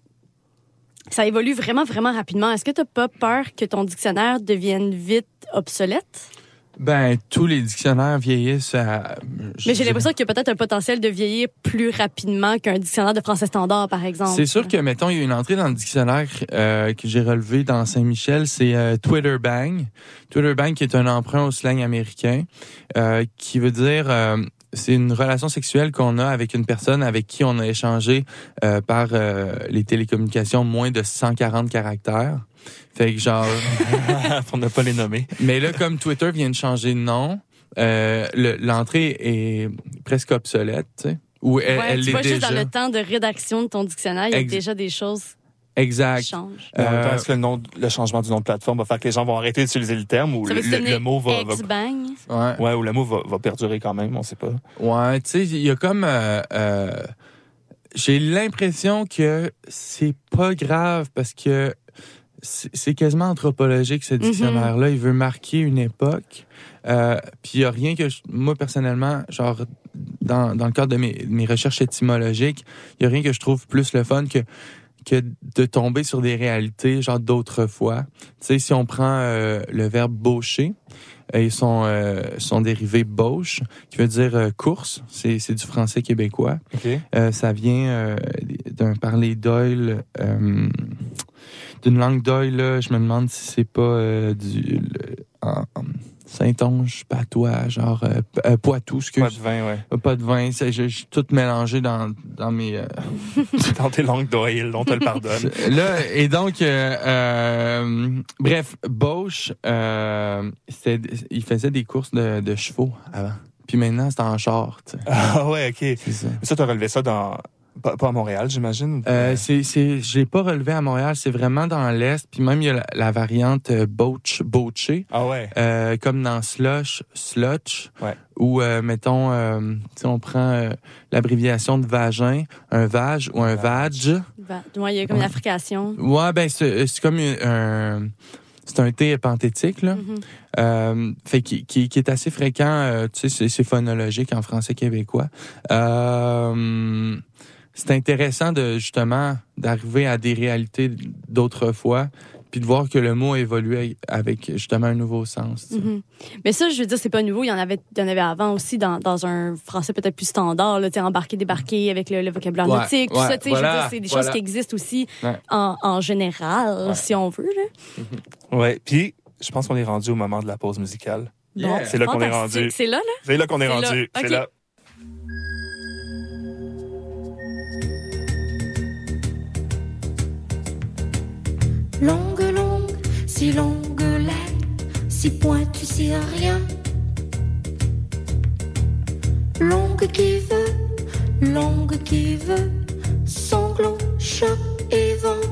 ça évolue vraiment, vraiment rapidement. Est-ce que tu pas peur que ton dictionnaire devienne vite obsolète? Ben, tous les dictionnaires vieillissent à... Mais j'ai l'impression qu'il y a peut-être un potentiel de vieillir plus rapidement qu'un dictionnaire de français standard, par exemple. C'est sûr que, mettons, il y a une entrée dans le dictionnaire euh, que j'ai relevé dans Saint-Michel, c'est euh, Twitter Bang. Twitter Bang qui est un emprunt au slang américain, euh, qui veut dire... c'est une relation sexuelle qu'on a avec une personne avec qui on a échangé euh, par euh, les télécommunications moins de 140 caractères. Fait que genre... Pour ne pas les nommer. Mais là, comme Twitter vient de changer de nom, euh, le- l'entrée est presque obsolète, tu sais. Ou elle, Ouais, elle tu l'est vois, juste dans le temps de rédaction de ton dictionnaire, il y a Ex- déjà des choses Exact. temps, Euh, Est-ce que le, nom, le changement du nom de plateforme va faire que les gens vont arrêter d'utiliser le terme ou le, mot va, va-. Ouais. ouais, ou le mot va, va perdurer quand même, on sait pas. Ouais, tu sais, il y a comme... euh, euh, J'ai l'impression que c'est pas grave parce que c'est quasiment anthropologique, ce dictionnaire-là. Il veut marquer une époque. Euh, Puis il y a rien que... je- moi, personnellement, genre, dans, dans le cadre de mes, de mes recherches étymologiques, il y a rien que je trouve plus le fun que que de tomber sur des réalités genre d'autrefois. Tu sais, si on prend euh, le verbe baucher, euh, et son, euh, son dérivé bauche, qui veut dire euh, course, c'est c'est du français québécois. Euh, ça vient euh, d'un parler d'oil, euh, d'une langue d'oil, là. Je me demande si c'est pas euh, du le- en- en Saint-Onge, patois, genre euh, euh, Poitou, excuse. Pas de vin, ouais. Euh, Pas de vin, c'est- je je suis tout mélangé dans, dans mes... euh, Dans tes langues d'oil, on te le pardonne. Là, et donc, euh, euh, bref, Bosch, euh, il faisait des courses de, de chevaux avant. Puis maintenant, c'est en char, tu sais. Ah ouais, OK. Ça. Ça, tu as relevé ça dans... Pas, pas à Montréal, j'imagine? Euh, c'est, c'est, je l'ai pas relevé à Montréal, c'est vraiment dans l'Est. Puis même, il y a la, la variante euh, Boach, Boaché, Ah ouais. euh, comme dans Slush, Slutch. Ouais. Ou, euh, mettons, euh, sais, on prend euh, l'abréviation de vagin, un vag ou un vag. Va- Ouais, il y a comme une affrication. Ouais, ben c'est c'est comme un, un- c'est un thé panthétique là, Mhm. Euh, fait qui, qui, qui est assez fréquent. euh, tu sais, c'est- c'est phonologique en français québécois. Euh, c'est intéressant de justement d'arriver à des réalités d'autrefois puis de voir que le mot a évolué avec justement un nouveau sens. Mhm. Mais ça, je veux dire, c'est pas nouveau. Il y en avait, il y en avait avant aussi dans, dans un français peut-être plus standard, là, embarquer, débarquer avec le, le vocabulaire Ouais, nautique, tout ouais, ça. voilà, dire, c'est des voilà. choses qui existent aussi Ouais. en, en général, si on veut. Là. Ouais. Puis, je pense qu'on est rendu au moment de la pause musicale. Bon, C'est là qu'on est rendu. C'est là, là? C'est là qu'on est rendu. C'est là. Longue, longue, si longue lettre, si pointue, si rien. Longue qui veut, longue qui veut, sanglot, choc et vent.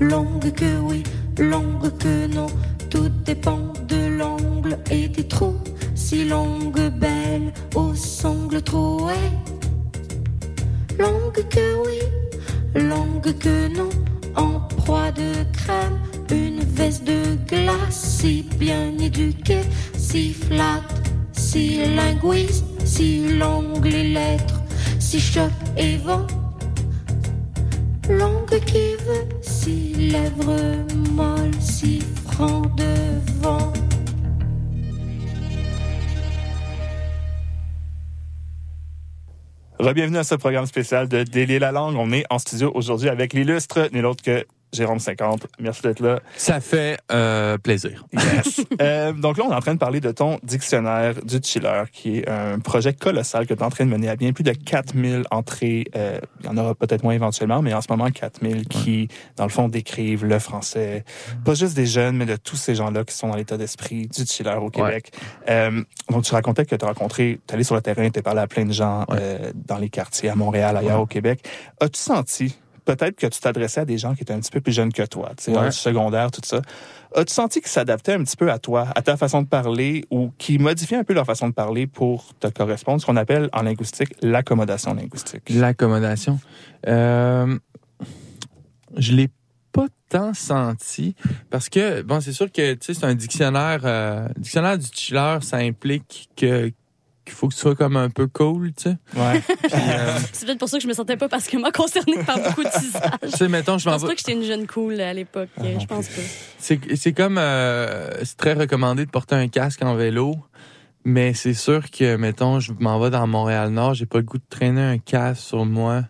Longue que oui, longue que non, tout dépend de l'angle et des trous. Si longue, belle, au sangle troué. Longue que oui, longue que non, proie de crème, une veste de glace, si bien éduquée, si flat, si linguiste, si langue les lettres, si choc et vent. Langue qui veut, si lèvres molles, si franc devant. Bienvenue à ce programme spécial de Délier la langue. On est en studio aujourd'hui avec l'illustre, nul autre que Jérôme 50. Merci d'être là. Ça fait euh, plaisir. Yes. Euh, donc là, on est en train de parler de ton dictionnaire du chiller, qui est un projet colossal que tu es en train de mener à bien. Plus de 4000 entrées. euh, il y en aura peut-être moins éventuellement, mais en ce moment, 4000 qui, dans le fond, décrivent le français. Pas juste des jeunes, mais de tous ces gens-là qui sont dans l'état d'esprit du chiller au Québec. Euh, donc, tu racontais que tu as rencontré, tu allé sur le terrain, tu as parlé à plein de gens euh, dans les quartiers, à Montréal, ailleurs au Québec. As-tu senti peut-être que tu t'adressais à des gens qui étaient un petit peu plus jeunes que toi, tu sais, Ouais. dans le secondaire, tout ça. As-tu senti qu'ils s'adaptaient un petit peu à toi, à ta façon de parler, ou qui modifiaient un peu leur façon de parler pour te correspondre, ce qu'on appelle en linguistique l'accommodation linguistique? L'accommodation. Euh, je l'ai pas tant senti parce que bon c'est sûr que tu sais c'est un dictionnaire euh, dictionnaire du chiller ça implique que qu'il faut que tu sois comme un peu cool tu sais ouais C'est peut-être pour ça que je me sentais pas parce que moi concernée par beaucoup de tu visages. sais mettons je pense pas que j'étais une jeune cool à l'époque. Ah, je pense pas. c'est c'est comme euh, c'est très recommandé de porter un casque en vélo mais c'est sûr que mettons je m'en vais dans Montréal Nord j'ai pas le goût de traîner un casque sur moi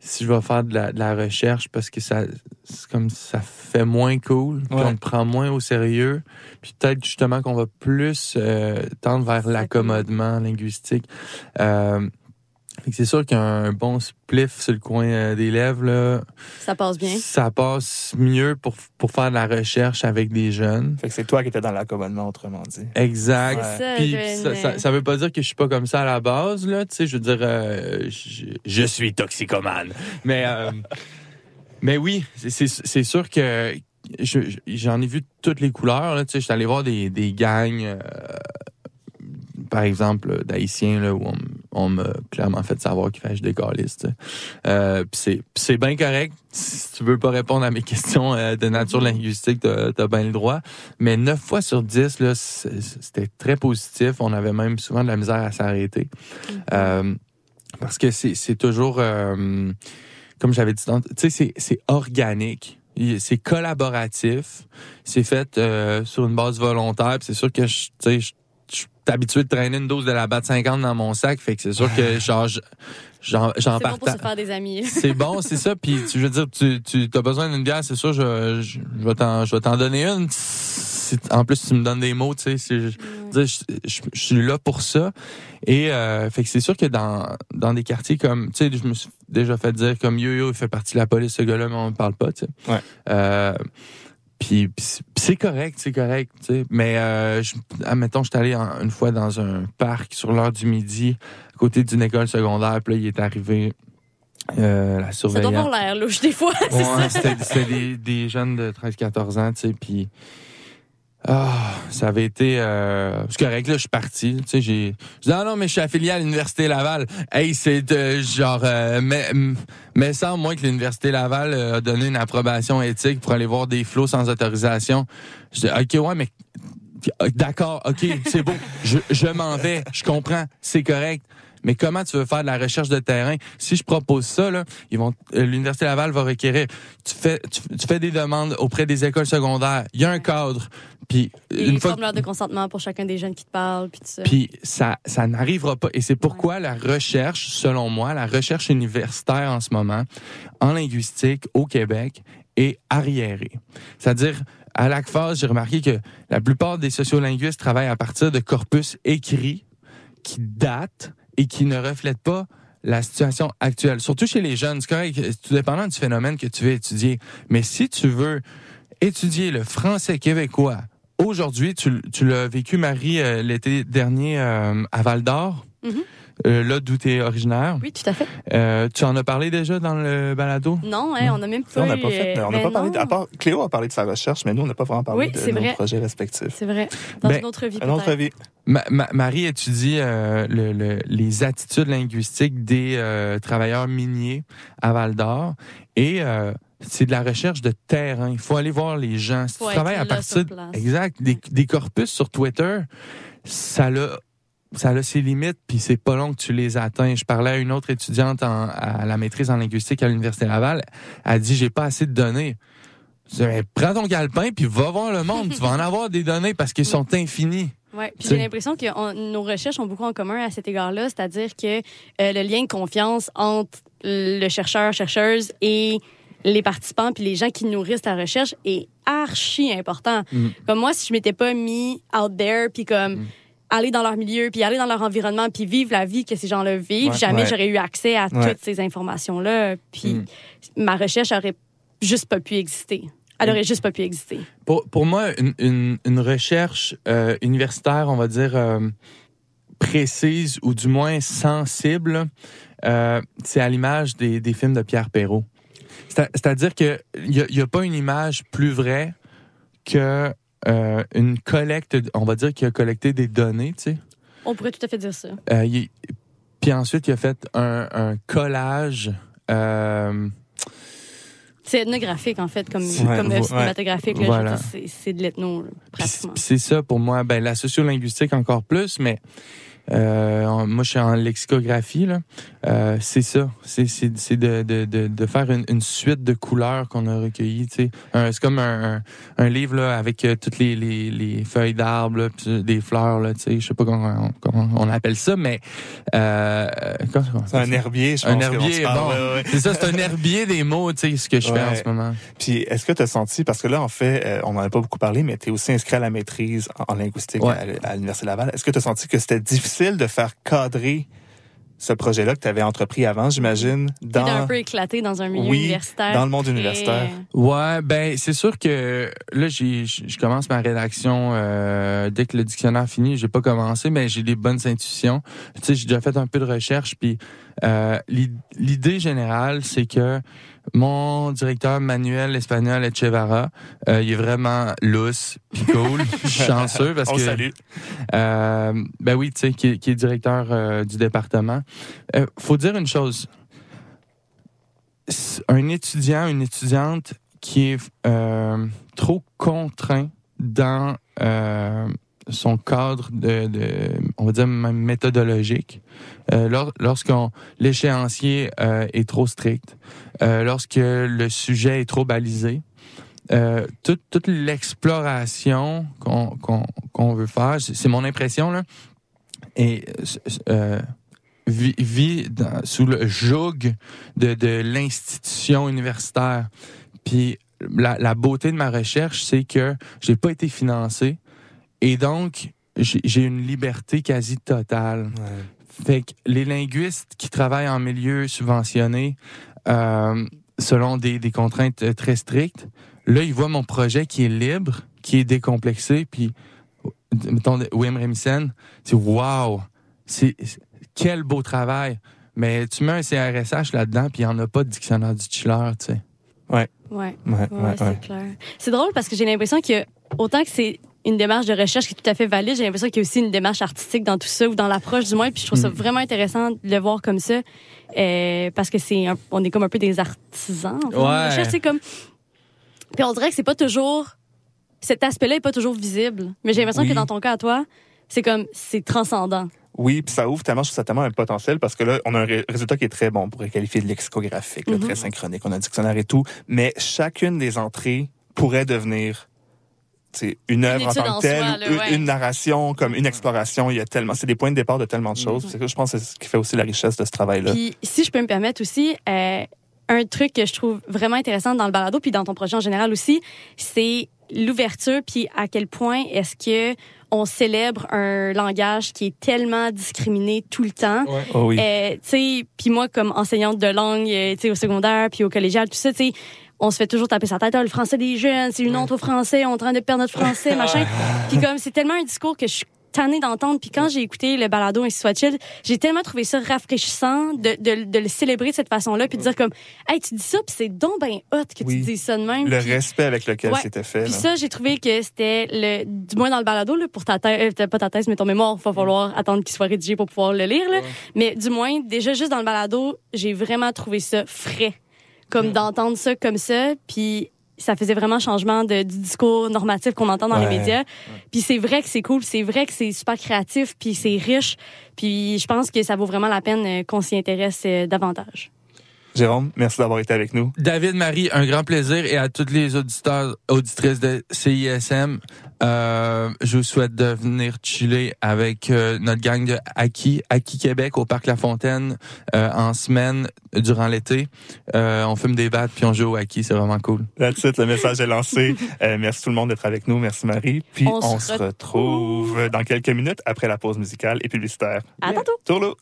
si je vais faire de la, de la recherche parce que ça c'est comme ça fait moins cool puis Ouais. on le prend moins au sérieux puis peut-être justement qu'on va plus euh, tendre vers l'accommodement linguistique euh, c'est sûr qu'un bon spliff sur le coin euh, des lèvres là Ça passe bien. ça passe mieux pour, pour faire de la recherche avec des jeunes. Fait que c'est toi qui étais dans l'accommodement, autrement dit. Exact. Puis ça, ça, ça veut pas dire que je suis pas comme ça à la base, là. Tu sais, je veux dire, euh, je, je suis toxicomane. Mais, euh, mais oui, c'est- sûr que je- je- j'en ai vu toutes les couleurs, là. Tu sais, je suis allé voir des, des gangs, euh, par exemple, d'Haïtiens, là, où on, on m'a clairement fait savoir qu'il fallait que je décalisse, tu. Euh, puis c'est- bien correct. Si tu veux pas répondre à mes questions euh, de nature linguistique, t'as as bien le droit. Mais 9 fois sur 10, là, c'est- c'était très positif. On avait même souvent de la misère à s'arrêter. Euh, parce que c'est toujours, euh, comme j'avais dit, tu sais, c'est- organique. C'est collaboratif. C'est fait euh, sur une base volontaire. C'est sûr que tu je je suis habitué de traîner une dose de la BAT 50 dans mon sac. Fait que c'est sûr que genre, je- j'en j'en C'est bon pour partage. se faire des amis. C'est bon, c'est ça. Puis, tu- je veux dire, tu, tu as besoin d'une bière, c'est sûr, je, je, je vais t'en, je vais t'en donner une. Si- en plus, tu me donnes des mots, tu sais. si Je, je, je, je- je suis là pour ça. Et, euh, fait que c'est sûr que dans, dans des quartiers comme, tu sais, je me suis déjà fait dire comme Yo-Yo, il fait partie de la police, ce gars-là, mais on ne parle pas, tu sais. Ouais. Euh, puis, c'est- correct, c'est correct, tu sais. Mais, euh, je, admettons, je suis allé en- une fois dans un parc sur l'heure du midi, à côté d'une école secondaire, puis là, il est arrivé euh, la Ça doit surveillante. avoir l'air louche des fois. c'est ça. c'était des, des jeunes de 13-14 ans, tu sais, puis... Ah, ça avait été... Euh, c'est correct, là, je suis parti, tu sais, j'ai... Je dis, ah non, mais je suis affilié à l'Université Laval. Hey, c'est euh, genre... Euh, mais, mais ça, moi, que l'Université Laval euh, a donné une approbation éthique pour aller voir des flots sans autorisation. Je dis, OK, ouais, mais... D'accord, OK, c'est beau. Je, je m'en vais, je comprends, c'est correct. Mais comment tu veux faire de la recherche de terrain? Si je propose ça, là, ils vont, euh, l'Université Laval va requérir, tu fais, tu, tu fais des demandes auprès des écoles secondaires. Il y a un cadre. Puis, Et une les fois formulaires de consentement pour chacun des jeunes qui te parlent, puis tout ça. puis ça, ça n'arrivera pas. Et c'est pourquoi la recherche, selon moi, la recherche universitaire en ce moment, en linguistique au Québec, est arriérée. C'est-à-dire, à l'ACFAS, j'ai remarqué que la plupart des sociolinguistes travaillent à partir de corpus écrits qui datent et qui ne reflètent pas la situation actuelle. Surtout chez les jeunes, c'est correct, tout dépendant du phénomène que tu veux étudier. Mais si tu veux étudier le français québécois aujourd'hui, tu, tu l'as vécu, Marie, euh, l'été dernier euh, à Val d'Or, Mhm. euh, là d'où tu es originaire. Oui, tout à fait. Euh, tu en as parlé déjà dans le balado? Non, hein, on a même pas on n'a pas fait, on n'a mais pas parlé, de- à part, Cléo a parlé de sa recherche, mais nous, on n'a pas vraiment parlé Oui, de nos vrai. projets respectifs. C'est vrai. Dans Ben, une autre vie, Une autre vie. Ma- ma- Marie étudie euh, le- le- les attitudes linguistiques des euh, travailleurs miniers à Val d'Or et euh, c'est de la recherche de terrain. Il faut aller voir les gens. Si Faut tu travailles à partir place. exact des, des corpus sur Twitter, ça l'a ça a ses limites, puis c'est pas long que tu les atteins. Je parlais à une autre étudiante en- à la maîtrise en linguistique à l'Université Laval. Elle a dit, j'ai pas assez de données. Je dis, Mais prends ton galpin, puis va voir le monde. tu vas en avoir des données parce qu'ils sont infinis. Ouais, puis j'ai l'impression que on- nos recherches ont beaucoup en commun à cet égard-là, c'est-à-dire que euh, le lien de confiance entre le chercheur, chercheuse et les participants puis les gens qui nourrissent la recherche est archi important. Mm. Comme moi, si je m'étais pas mis out there puis comme aller dans leur milieu puis aller dans leur environnement puis vivre la vie que ces gens-là vivent, Ouais. jamais Ouais. j'aurais eu accès à Ouais. toutes ces informations-là. Puis Mm. ma recherche aurait juste pas pu exister. Elle aurait juste pas pu exister. Pour, pour moi, une, une, une recherche euh, universitaire, on va dire, euh, précise ou du moins sensible, euh, c'est à l'image des, des films de Pierre Perrault. C'est- C'est-à-dire qu'il n'y a, a pas une image plus vraie que euh, une collecte, on va dire, qui a collecté des données, tu sais. On pourrait tout à fait dire ça. Euh, il- puis ensuite, il a fait un, un collage. euh, C'est ethnographique, en fait, comme, Ouais. cinématographique. Voilà. c'est- de l'ethno, pratiquement. C'est ça pour moi. Ben, la sociolinguistique encore plus, mais euh, moi, je suis en lexicographie. là. Euh, c'est ça. C'est c'est- c'est de, de, de, de faire une, une suite de couleurs qu'on a recueillies. C'est comme un, un, un livre là, avec euh, toutes les, les, les feuilles d'arbres, des fleurs. Là, je sais pas comment on, comment on appelle ça, mais... C'est un herbier, je pense. Un herbier, parle, bon. ouais, ouais. C'est ça, c'est un herbier des mots, tu sais, ce que je fais en ce moment. Puis, est-ce que tu as senti, parce que là, en fait, on n'en a pas beaucoup parlé, mais tu es aussi inscrit à la maîtrise en, en linguistique à, à l'Université Laval. Est-ce que tu as senti que c'était difficile de faire cadrer ce projet-là que tu avais entrepris avant, j'imagine, C'était un dans, peu éclaté dans un milieu Oui, universitaire. dans le monde universitaire. Ouais, ben c'est sûr que là j'ai je commence ma rédaction euh, dès que le dictionnaire finit, j'ai pas commencé mais j'ai des bonnes intuitions. Tu sais, j'ai déjà fait un peu de recherche puis euh, l'i- l'idée générale c'est que mon directeur Manuel Espagnol Echevara, euh, il est vraiment lousse puis cool, chanceux parce On que salue. euh, ben oui, tu sais qui, est- qui est directeur euh, du département. Faut dire une chose, un étudiant, une étudiante qui est trop contraint dans son cadre de, on va dire même méthodologique, euh, lors- lorsqu'on l'échéancier euh, est trop strict, euh, lorsque le sujet est trop balisé, euh, toute, toute l'exploration qu'on qu'on qu'on veut faire, c'est mon impression là, et vit, vit sous le joug de, de l'institution universitaire. Puis la, la beauté de ma recherche, c'est que j'ai pas été financé et donc j'ai une liberté quasi totale. Fait que les linguistes qui travaillent en milieu subventionné, euh, selon des, des contraintes très strictes, là, ils voient mon projet qui est libre, qui est décomplexé, puis mettons William Remsen, c'est wow, c'est c'est- quel beau travail. Mais tu mets un CRSH là-dedans, puis il n'y en a pas de dictionnaire du chiller, tu sais. Ouais. Ouais, Ouais, ouais, ouais, c'est ouais. clair. C'est drôle parce que j'ai l'impression que autant que c'est une démarche de recherche qui est tout à fait valide, j'ai l'impression qu'il y a aussi une démarche artistique dans tout ça ou dans l'approche du moins. Puis je trouve ça Mm. vraiment intéressant de le voir comme ça euh, parce que c'est un- on est comme un peu des artisans. en fait, Ouais. recherche, c'est comme puis on dirait que c'est pas toujours cet aspect-là est pas toujours visible. Mais j'ai l'impression Oui. que dans ton cas à toi, c'est comme c'est transcendant. Oui, puis ça ouvre tellement, je trouve ça tellement un potentiel parce que là, on a un ré- résultat qui est très bon. On pourrait qualifier de lexicographique, là, Mhm. très synchronique. On a un dictionnaire et tout. Mais chacune des entrées pourrait devenir une œuvre en tant que telle, soi, là, ou une- ouais. une narration, comme une exploration. Il y a tellement, c'est des points de départ de tellement de choses. C'est que je pense que c'est ce qui fait aussi la richesse de ce travail-là. Puis, si je peux me permettre aussi, euh, un truc que je trouve vraiment intéressant dans le balado, puis dans ton projet en général aussi, c'est l'ouverture, puis à quel point est-ce que on célèbre un langage qui est tellement discriminé tout le temps. Oh oui. Euh, tu sais, puis moi, comme enseignante de langue, euh, tu sais, au secondaire, puis au collégial, tout ça, tu sais, on se fait toujours taper sa tête, Ah, le français des jeunes, c'est une honte au français, on est en train de perdre notre français, machin. Puis comme, c'est tellement un discours que je suis tannée d'entendre. Puis quand j'ai écouté le balado Ainsi soit-il, j'ai tellement trouvé ça rafraîchissant de, de, de le célébrer de cette façon-là, puis de dire comme, hey, tu dis ça, puis c'est donc ben hot que Oui. tu dis ça de même. Le respect avec lequel Ouais. c'était fait. puis ça, j'ai trouvé que c'était le, du moins dans le balado, là, pour ta thèse, euh, pas ta thèse, mais ton mémoire, il va falloir attendre qu'il soit rédigé pour pouvoir le lire, là. Mais du moins, déjà, juste dans le balado, j'ai vraiment trouvé ça frais. Comme d'entendre ça comme ça, puis ça faisait vraiment changement de, du discours normatif qu'on entend dans Ouais. les médias. Puis c'est vrai que c'est cool, c'est vrai que c'est super créatif, puis c'est riche. Puis je pense que ça vaut vraiment la peine euh, qu'on s'y intéresse euh, davantage. Jérôme, merci d'avoir été avec nous. David, Marie, un grand plaisir et à toutes les auditeurs, auditrices de CISM, euh, je vous souhaite de venir chiller avec euh, notre gang de Aki, Aki Québec au Parc La Fontaine euh, en semaine durant l'été. Euh, on fume des battes puis on joue au Aki, c'est vraiment cool. That's it, le message est lancé. Euh, merci tout le monde d'être avec nous. Merci Marie. Puis On on, se retrouve dans quelques minutes après la pause musicale et publicitaire. À tantôt! Tourlou.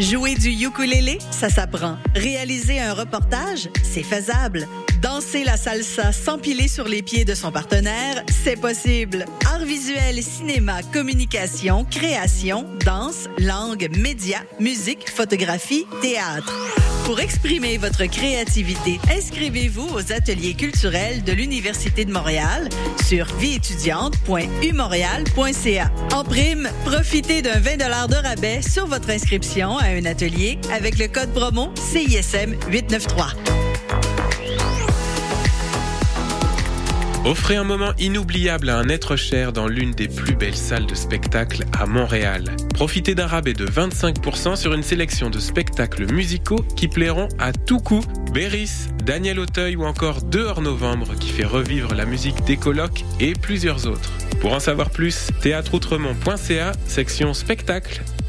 Jouer du ukulélé, ça s'apprend. Réaliser un reportage, c'est faisable. Danser la salsa s'empiler sur les pieds de son partenaire, c'est possible. Art visuel, cinéma, communication, création, danse, langue, médias, musique, photographie, théâtre. Pour exprimer votre créativité, inscrivez-vous aux ateliers culturels de l'Université de Montréal sur vieétudiante.umontréal.ca. En prime, profitez d'un 20 de rabais sur votre inscription à un atelier avec le code promo CISM 893. Offrez un moment inoubliable à un être cher dans l'une des plus belles salles de spectacle à Montréal. Profitez d'un rabais de 25% sur une sélection de spectacles musicaux qui plairont à tout coup. Béris, Daniel Auteuil ou encore Dehors Novembre qui fait revivre la musique des colocs et plusieurs autres. Pour en savoir plus, théâtreoutremont.ca, section spectacle.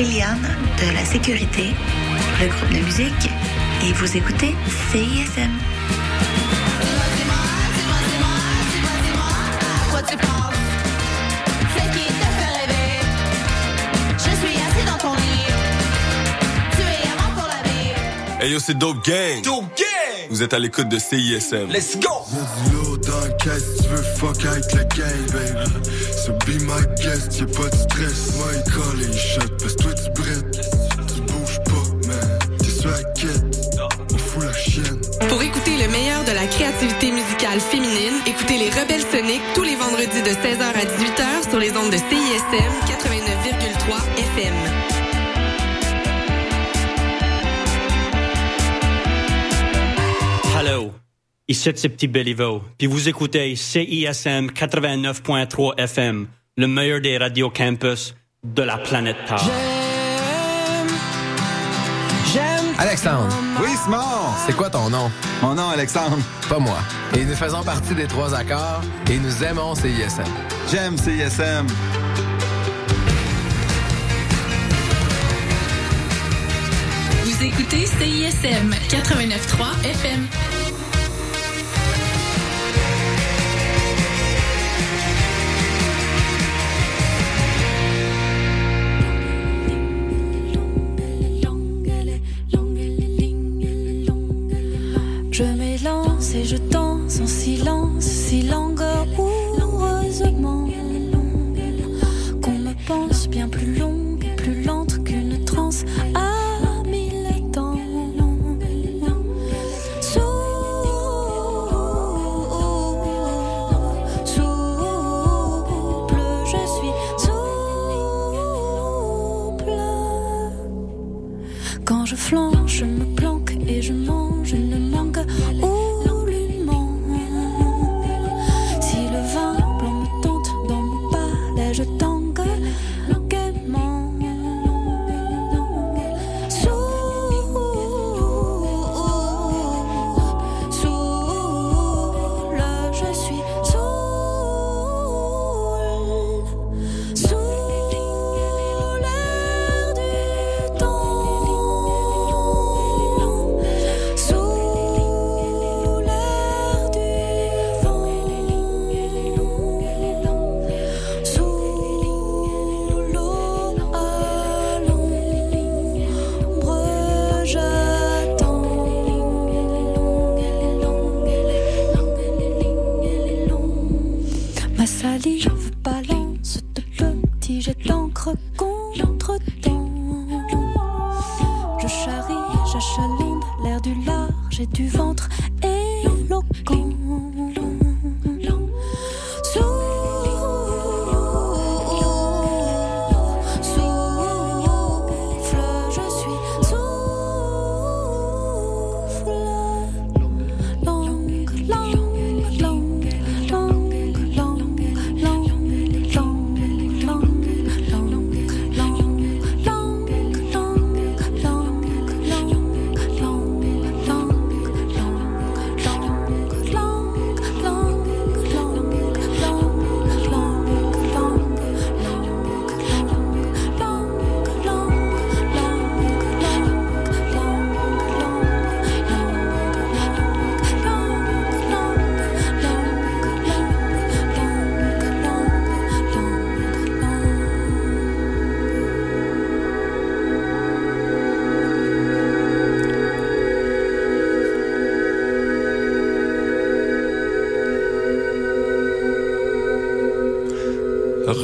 Eliane de la Sécurité, le groupe de musique, et vous écoutez CISM. Quoi tu penses C'est qui te fait rêver Je suis assis dans ton lit Tu es avant pour la vie Hey yo, c'est Dope Gang. Dope Gang. Vous êtes à l'écoute de CISM. Let's go. Y'a du lourd dans le caisse, tu veux fuck avec la gang, baby. So be my guest, y'a pas de stress. Moi, il colle et il shot, de la créativité musicale féminine, écoutez les Rebelles Soniques tous les vendredis de 16h à 18h sur les ondes de CISM 89,3 FM. Hello, ici c'est Petit Béliveau, puis vous écoutez CISM 89.3 FM, le meilleur des radios campus de la planète Terre. Alexandre. Oui, Simon. C'est quoi ton nom? Mon nom, Alexandre. Pas moi. Et nous faisons partie des trois accords et nous aimons CISM. J'aime CISM. Vous écoutez CISM 89.3 FM. je t'en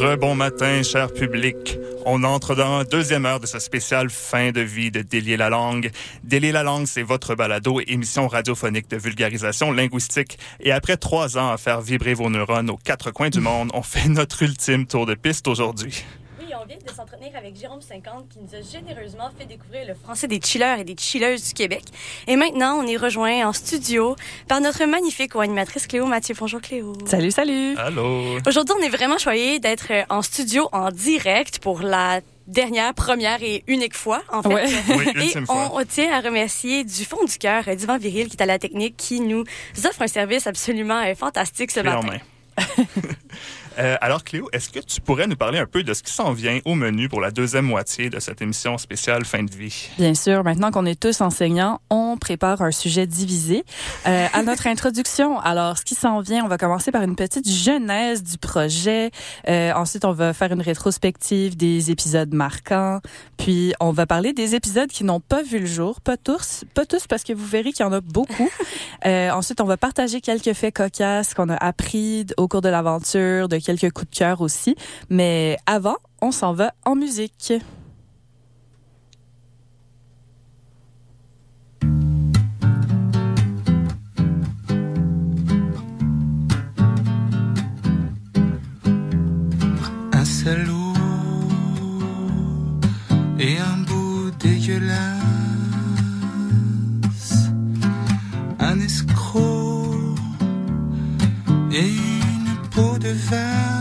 Rebon matin, cher public. On entre dans la deuxième heure de ce spécial fin de vie de Délier la langue. Délier la langue, c'est votre balado, émission radiophonique de vulgarisation linguistique. Et après trois ans à faire vibrer vos neurones aux quatre coins du monde, on fait notre ultime tour de piste aujourd'hui. Oui, on vient de s'entretenir avec Jérôme 50 qui nous a généreusement fait découvrir le français des chillers et des chilleuses du Québec. Et maintenant, on est rejoint en studio par notre magnifique co-animatrice Cléo Mathieu. Bonjour Cléo. Salut, salut. Allô. Aujourd'hui, on est vraiment choyés d'être euh, en studio en direct pour la dernière, première et unique fois, en fait. Ouais. Oui, et on, fois. on tient à remercier du fond du cœur euh, Divan Viril, qui est à la technique, qui nous offre un service absolument euh, fantastique ce Clé en matin. Euh, alors, Cléo, est-ce que tu pourrais nous parler un peu de ce qui s'en vient au menu pour la deuxième moitié de cette émission spéciale fin de vie? Bien sûr, maintenant qu'on est tous enseignants, on prépare un sujet divisé. Euh, à notre introduction, alors ce qui s'en vient, on va commencer par une petite genèse du projet. Euh, ensuite, on va faire une rétrospective des épisodes marquants. Puis, on va parler des épisodes qui n'ont pas vu le jour. Pas tous, pas tous parce que vous verrez qu'il y en a beaucoup. Ensuite, on va partager quelques faits cocasses qu'on a appris au cours de l'aventure, de quelques coups de cœur aussi. Mais avant, on s'en va en musique. un salaud et un bout dégueulasse, un escroc et divine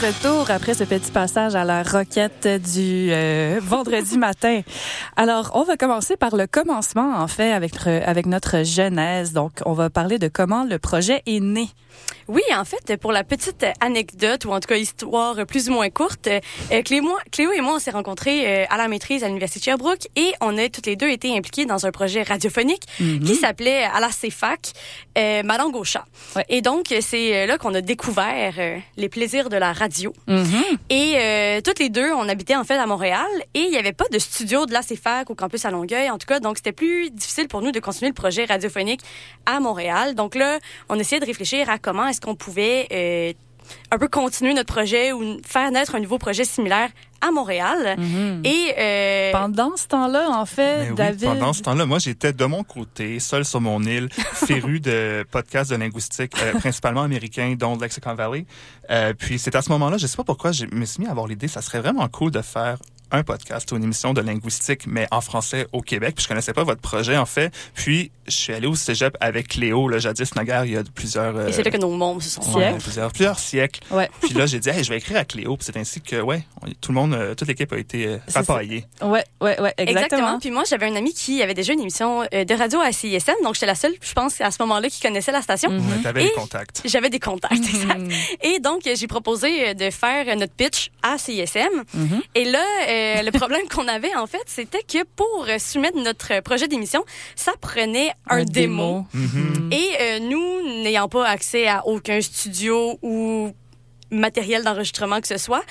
retour après ce petit passage à la roquette du euh, vendredi matin. Alors, on va commencer par le commencement, en fait, avec, avec notre genèse. Donc, on va parler de comment le projet est né. Oui, en fait, pour la petite anecdote, ou en tout cas histoire plus ou moins courte, euh, Cléo, Cléo et moi, on s'est rencontrés euh, à la maîtrise à l'Université de Sherbrooke et on a toutes les deux été impliqués dans un projet radiophonique Mhm. qui s'appelait à la CFAC, euh, ma langue au chat. Et donc, c'est là qu'on a découvert euh, les plaisirs de la radio. Et euh, toutes les deux, on habitait en fait à Montréal et il n'y avait pas de studio de la CFAC au campus à Longueuil. En tout cas, donc c'était plus difficile pour nous de continuer le projet radiophonique à Montréal. Donc là, on essayait de réfléchir à comment est-ce qu'on pouvait euh, un peu continuer notre projet ou faire naître un nouveau projet similaire à Montréal. Et euh, pendant ce temps-là, en fait, Mais oui, David? pendant ce temps-là, moi, j'étais de mon côté, seul sur mon île, féru de podcasts de linguistique, euh, principalement américains, dont Lexicon Valley. Euh, puis c'est à ce moment-là, je sais pas pourquoi, je me suis mis à avoir l'idée, ça serait vraiment cool de faire un podcast ou une émission de linguistique, mais en français au Québec. Puis je connaissais pas votre projet, en fait. Puis je suis allé au cégep avec Cléo, le jadis naguère, il y a plusieurs... euh, et c'est là que nos mondes se sont Ouais, plusieurs, plusieurs siècles. Ouais. Puis là, j'ai dit, hey, je vais écrire à Cléo. Puis c'est ainsi que, ouais, on- tout le monde, euh, toute l'équipe a été euh. Ouais, ouais, ouais, exactement. Puis moi, j'avais un ami qui avait déjà une émission euh, de radio à CISM, donc j'étais la seule, je pense, à ce moment-là, qui connaissait la station. Ouais, T'avais Et les contacts. J'avais des contacts, exact. Et donc, euh, j'ai proposé euh, de faire euh, notre pitch à CISM. Et là, euh, le problème qu'on avait, en fait, c'était que pour euh, soumettre notre projet d'émission, ça prenait un, Un démo. démo. Et euh, nous, n'ayant pas accès à aucun studio ou matériel d'enregistrement que ce soit,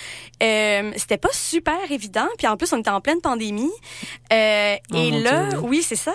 euh, c'était pas super évident. Puis en plus, on était en pleine pandémie. Euh, Oh, et là, Dieu. oui, c'est ça.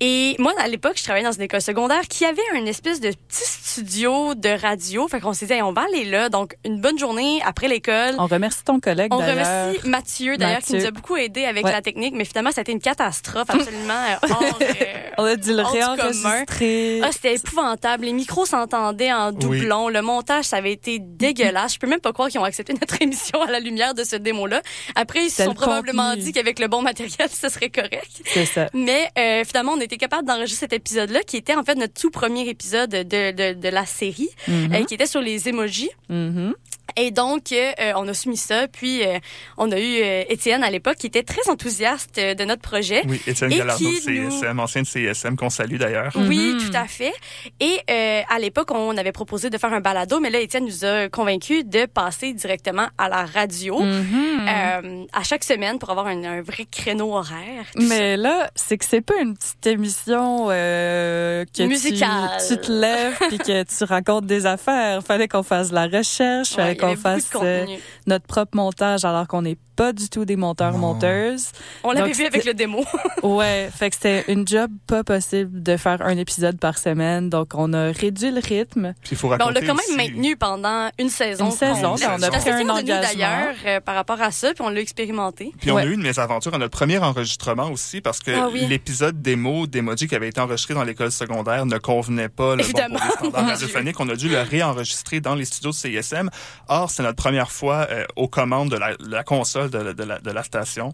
Et moi, à l'époque, je travaillais dans une école secondaire qui avait un espèce de petit studio de radio. Fait qu'on s'est dit, Hey, on va aller là. Donc, une bonne journée après l'école. On remercie ton collègue, On remercie Mathieu, d'ailleurs, qui nous a beaucoup aidé avec Ouais. la technique, mais finalement, ça a été une catastrophe absolument euh, hors, euh, On a dû le réenregistrer. Ah, c'était épouvantable. Les micros s'entendaient en doublon. Le montage, ça avait été dégueulasse. Je peux même pas croire qu'ils ont accepté notre émission à la lumière de ce démo-là. Après, ils se sont le probablement contenu. dit qu'avec le bon matériel, ce serait correct. C'est ça. Mais euh, finalement, on était capable d'enregistrer cet épisode-là, qui était en fait notre tout premier épisode de, de, de la série, Mhm. euh, qui était sur les emojis. Mhm. Et donc, euh, on a soumis ça, puis euh, on a eu euh, Étienne à l'époque qui était très enthousiaste euh, de notre projet. Oui, Étienne Gallardo de qui nous- CSM, ancien de CSM, qu'on salue d'ailleurs. Oui, tout à fait. Et euh, à l'époque, on avait proposé de faire un balado, mais là, Étienne nous a convaincus de passer directement à la radio Mhm. euh, à chaque semaine pour avoir un, un vrai créneau horaire. Mais là, c'est que c'est pas une petite émission euh, que tu- Musicale. Tu, te lèves puis que tu racontes des affaires. Fallait qu'on fasse de la recherche, Ouais, qu'on fasse euh, notre propre montage alors qu'on n'est pas du tout des monteurs monteuses. On l'avait vu avec le démo. Ouais, fait que c'était une job pas possible de faire un épisode par semaine, donc on a réduit le rythme. Puis il faut Mais on raconter l'a quand même aussi- maintenu pendant une saison. Une saison, ben, on a pris un engagement. d'ailleurs euh, par rapport à ça, puis on l'a expérimenté. Puis on a eu une mésaventure à notre premier enregistrement aussi parce que Ah oui. l'épisode démo d'Emoji qui avait été enregistré dans l'école secondaire ne convenait pas le bon Évidemment. pour les standards radiophoniques. On a dû le réenregistrer dans les studios de CISM. Or, c'est notre première fois euh, aux commandes de la, de la console de, la- de la, de la station.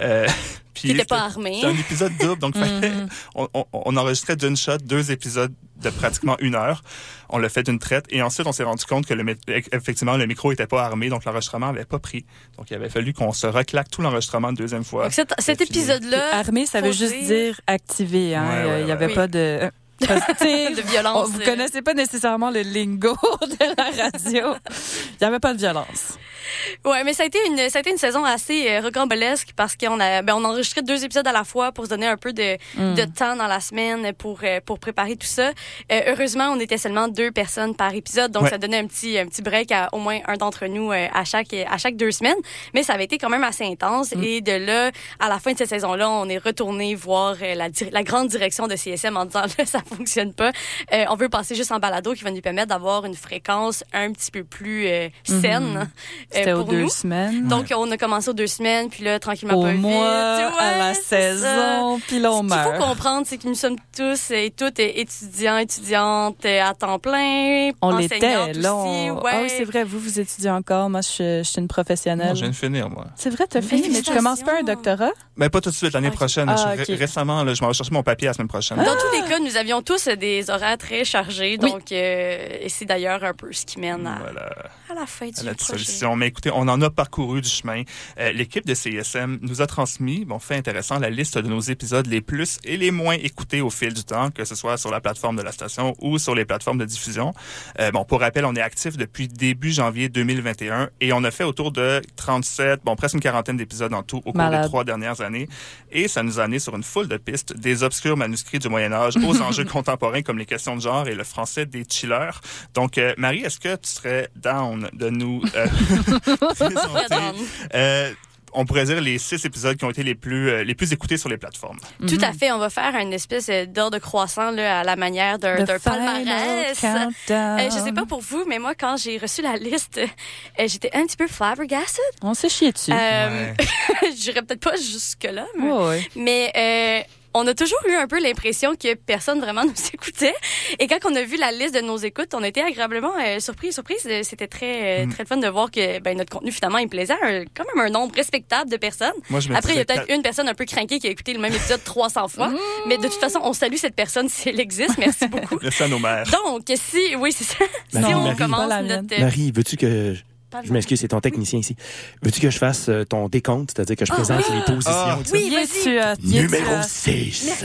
Euh, puis Qui était pas armé. C'était un épisode double, donc fallait- Mhm. on, on- on enregistrait d'une shot deux épisodes de pratiquement une heure. On l'a fait d'une traite et ensuite on s'est rendu compte que le, effectivement le micro était pas armé, donc l'enregistrement avait pas pris. Donc il avait fallu qu'on se reclaque tout l'enregistrement une deuxième fois. Donc cet, cet épisode-là... Armé, ça veut juste dire activé. Hein. Ouais, Il y avait ouais. pas de... De violence, on- Vous euh. connaissez pas nécessairement le lingo de la radio. Il y avait pas de violence. Ouais, mais ça a été une, ça a été une saison assez euh, rocambolesque parce qu'on a, ben, on a enregistré deux épisodes à la fois pour se donner un peu de, Mm. de temps dans la semaine pour, euh, pour préparer tout ça. Euh, heureusement, on était seulement deux personnes par épisode, donc Ouais. ça donnait un petit, un petit break à au moins un d'entre nous euh, à chaque, à chaque deux semaines. Mais ça avait été quand même assez intense Mm. et de là, à la fin de cette saison-là, on est retourné voir euh, la, la grande direction de CSM en disant là, ça fonctionne pas. Euh, on veut passer juste en balado qui va nous permettre d'avoir une fréquence un petit peu plus euh, saine. Mhm. euh, C'était aux pour deux nous. semaines. Donc, on a commencé aux deux semaines, puis là, tranquillement, Au pas mois, vite. à la Ouais, saison, puis là, on Ce qu'il meurt. faut comprendre, c'est que nous sommes tous et toutes étudiants, étudiantes à temps plein, On l'était. Là, on... Ouais. Ah oui, c'est vrai, vous, vous étudiez encore. Moi, je, je suis une professionnelle. Moi, je viens de finir, moi. C'est vrai, t'as fini, mais tu commences pas un doctorat? Mais pas tout de suite, l'année prochaine. Ah, Je- ok. Récemment, là, je m'en vais chercher mon papier la semaine prochaine. Dans tous les cas, nous avions ont tous des horaires très chargés, donc euh, et c'est d'ailleurs un peu ce qui mène à, à la fin du à la dissolution. Mais écoutez, on en a parcouru du chemin. Euh, L'équipe de CISM nous a transmis, bon, fait intéressant, la liste de nos épisodes les plus et les moins écoutés au fil du temps, que ce soit sur la plateforme de la station ou sur les plateformes de diffusion. Euh, bon, pour rappel, on est actif depuis début janvier 2021 et on a fait autour de 37, bon, presque une quarantaine d'épisodes en tout au cours Malade. des trois dernières années. Et ça nous a amené sur une foule de pistes, des obscurs manuscrits du Moyen Âge aux enjeux contemporains comme les questions de genre et le français des chillers. Donc, euh, Marie, est-ce que tu serais down de nous euh, présenter, euh, on pourrait dire les six épisodes qui ont été les plus euh, les plus écoutés sur les plateformes. Tout à fait. On va faire une espèce d'ordre croissant là, à la manière d'un palmarès. Euh, je sais pas pour vous, mais moi, quand j'ai reçu la liste, euh, j'étais un petit peu flabbergasted. On s'est chié dessus. Euh, J'irais peut-être pas jusque-là, mais, Ouais, ouais. mais euh, on a toujours eu un peu l'impression que personne vraiment nous écoutait. Et quand on a vu la liste de nos écoutes, on était agréablement euh, surpris. Surprise, Euh, c'était très, euh, Mm. très fun de voir que ben, notre contenu, finalement, il plaisait à quand même un nombre respectable de personnes. Moi, je me Après, il y a peut-être quatre- une personne un peu craquée qui a écouté le même épisode 300 fois. Mais de toute façon, on salue cette personne si elle existe. Merci beaucoup. Merci à nos mères. Donc, si, oui, c'est ça. Si on Marie. commence notre... Marie, veux-tu que. Je- m'excuse, c'est ton technicien ici. Veux-tu que je fasse euh, ton décompte, c'est-à-dire que je Ah, présente oui. les positions? Ah. Oui, vas-y. euh, Numéro euh, 6. Merci.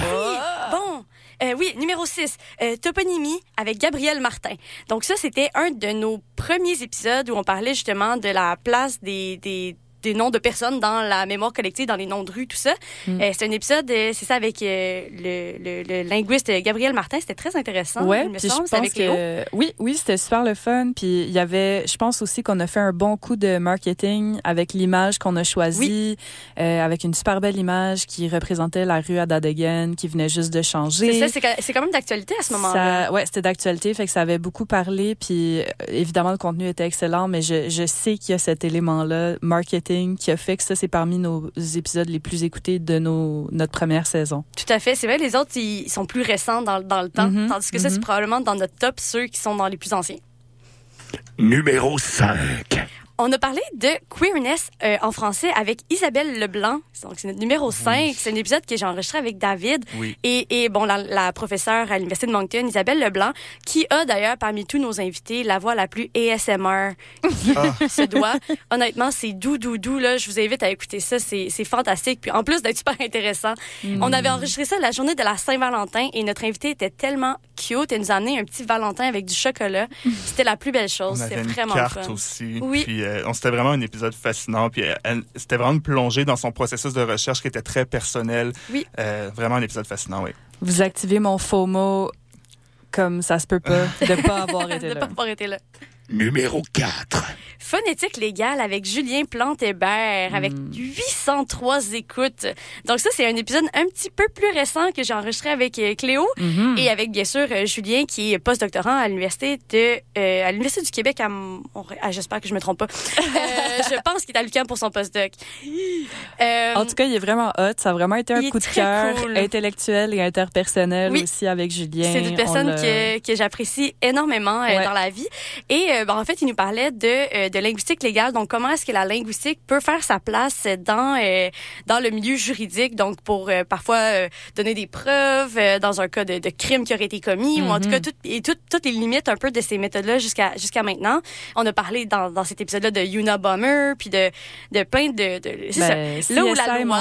Bon. Euh, oui, numéro 6, toponymie avec Gabriel Martin. Donc ça, c'était un de nos premiers épisodes où on parlait justement de la place des, des, des noms de personnes dans la mémoire collective, dans les noms de rues, tout ça. Mm. Euh, c'est un épisode, euh, c'est ça, avec euh, le, le, le linguiste Gabriel Martin. C'était très intéressant, Ouais, il me puis je semble. C'est pense avec que oui, oui, c'était super le fun. Puis il y avait, je pense aussi qu'on a fait un bon coup de marketing avec l'image qu'on a choisie, avec une super belle image qui représentait la rue à Dadegen, qui venait juste de changer. C'est ça, c'est quand- même d'actualité à ce moment-là. Ouais, c'était d'actualité, fait que ça avait beaucoup parlé. Puis évidemment, le contenu était excellent, mais je, je sais qu'il y a cet élément-là, marketing, qui a fait que ça, c'est parmi nos épisodes les plus écoutés de nos, notre première saison. Tout à fait. C'est vrai, les autres, ils sont plus récents dans, dans le temps. Mhm, Tandis que ça, c'est probablement dans notre top ceux qui sont dans les plus anciens. Numéro 5. On a parlé de queerness euh, en français avec Isabelle Leblanc. Donc, c'est notre numéro 5. C'est un épisode que j'ai enregistré avec David. Oui. Et, et bon, la, la professeure à l'Université de Moncton, Isabelle Leblanc, qui a d'ailleurs parmi tous nos invités la voix la plus ASMR qui se doit. Honnêtement, c'est doux, doux, doux. Là. Je vous invite à écouter ça. C'est c'est fantastique. Puis en plus d'être super intéressant, on avait enregistré ça la journée de la Saint-Valentin et notre invité était tellement cute. Elle nous a amené un petit Valentin avec du chocolat. C'était la plus belle chose. On C'était avait une vraiment carte fun. aussi. Oui. Puis euh, on c'était vraiment un épisode fascinant. Puis euh, elle- c'était vraiment plongé dans son processus de recherche qui était très personnel. Oui. Euh, vraiment un épisode fascinant, oui. Vous activez mon FOMO comme ça se peut pas de pas avoir été de là. pas avoir été là. Numéro 4. Phonétique légale avec Julien Plante-Hébert, avec 803 écoutes. Donc ça, c'est un épisode un petit peu plus récent que j'ai enregistré avec euh, Cléo Mhm. et avec, bien sûr, euh, Julien, qui est postdoctorant à l'Université de euh, à l'Université du Québec à Montréal. Ah, J'espère que je me trompe pas. Euh, je pense qu'il est à l'UQAM pour son postdoc. Euh, En tout cas, il est vraiment hot. Ça a vraiment été un coup de très cœur cool. intellectuel et interpersonnel Oui. aussi avec Julien. C'est une On personne que, que j'apprécie énormément euh, Ouais. dans la vie. Et euh, ben, en fait, il nous parlait de, euh, de linguistique légale. Donc, comment est-ce que la linguistique peut faire sa place dans, euh, dans le milieu juridique? Donc, pour euh, parfois euh, donner des preuves euh, dans un cas de, de crime qui aurait été commis ou en tout Mhm. cas, tout, et tout- toutes les limites un peu de ces méthodes-là jusqu'à jusqu'à maintenant. On a parlé dans, dans cet épisode-là de Unabomber, puis de, de plein de... de c'est Ben, ça. Là où la loi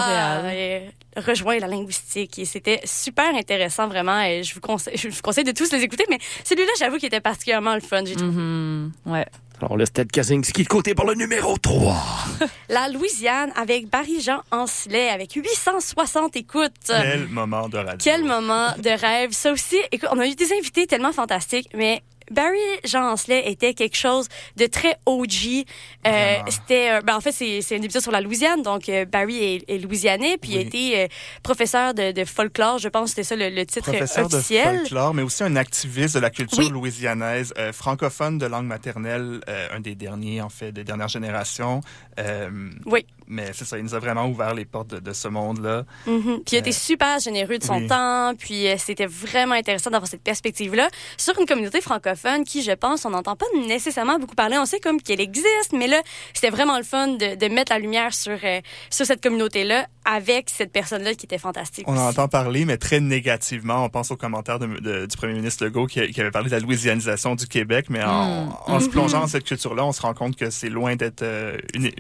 rejoint la linguistique. Et c'était super intéressant, vraiment. Et je vous conseille, je vous conseille de tous les écouter. Mais celui-là, j'avoue qu'il était particulièrement le fun, j'ai trouvé. Mhm. Ouais. Alors là, c'était Kaczynski de côté pour le numéro 3. La Louisiane avec Barry-Jean Ancelet avec 860 écoutes. Quel moment de radio. Quel moment de rêve. Ça aussi, écoute, on a eu des invités tellement fantastiques, mais Barry Jean Ancelet était quelque chose de très OG. Euh, c'était, ben, en fait, c'est, c'est un épisode sur la Louisiane. Donc, euh, Barry est, est louisianais, puis il a été euh, professeur de, de folklore. Je pense c'était ça le, le titre Professeur de officiel. folklore, mais aussi un activiste de la culture Oui. louisianaise, euh, francophone de langue maternelle, euh, un des derniers, en fait, des dernières générations. Euh, Oui. Mais c'est ça, il nous a vraiment ouvert les portes de, de ce monde-là. Mhm. Puis il a été super généreux de son oui. temps, puis euh, c'était vraiment intéressant d'avoir cette perspective-là sur une communauté francophone qui, je pense, on n'entend pas nécessairement beaucoup parler. On sait comme qu'elle existe, mais là, c'était vraiment le fun de, de mettre la lumière sur, euh, sur cette communauté-là avec cette personne-là qui était fantastique. On en entend parler, mais très négativement. On pense aux commentaires de- de- du premier ministre Legault qui, qui avait parlé de la louisianisation du Québec, mais en, Mm. en se Mhm. plongeant dans cette culture-là, on se rend compte que c'est loin d'être euh, une,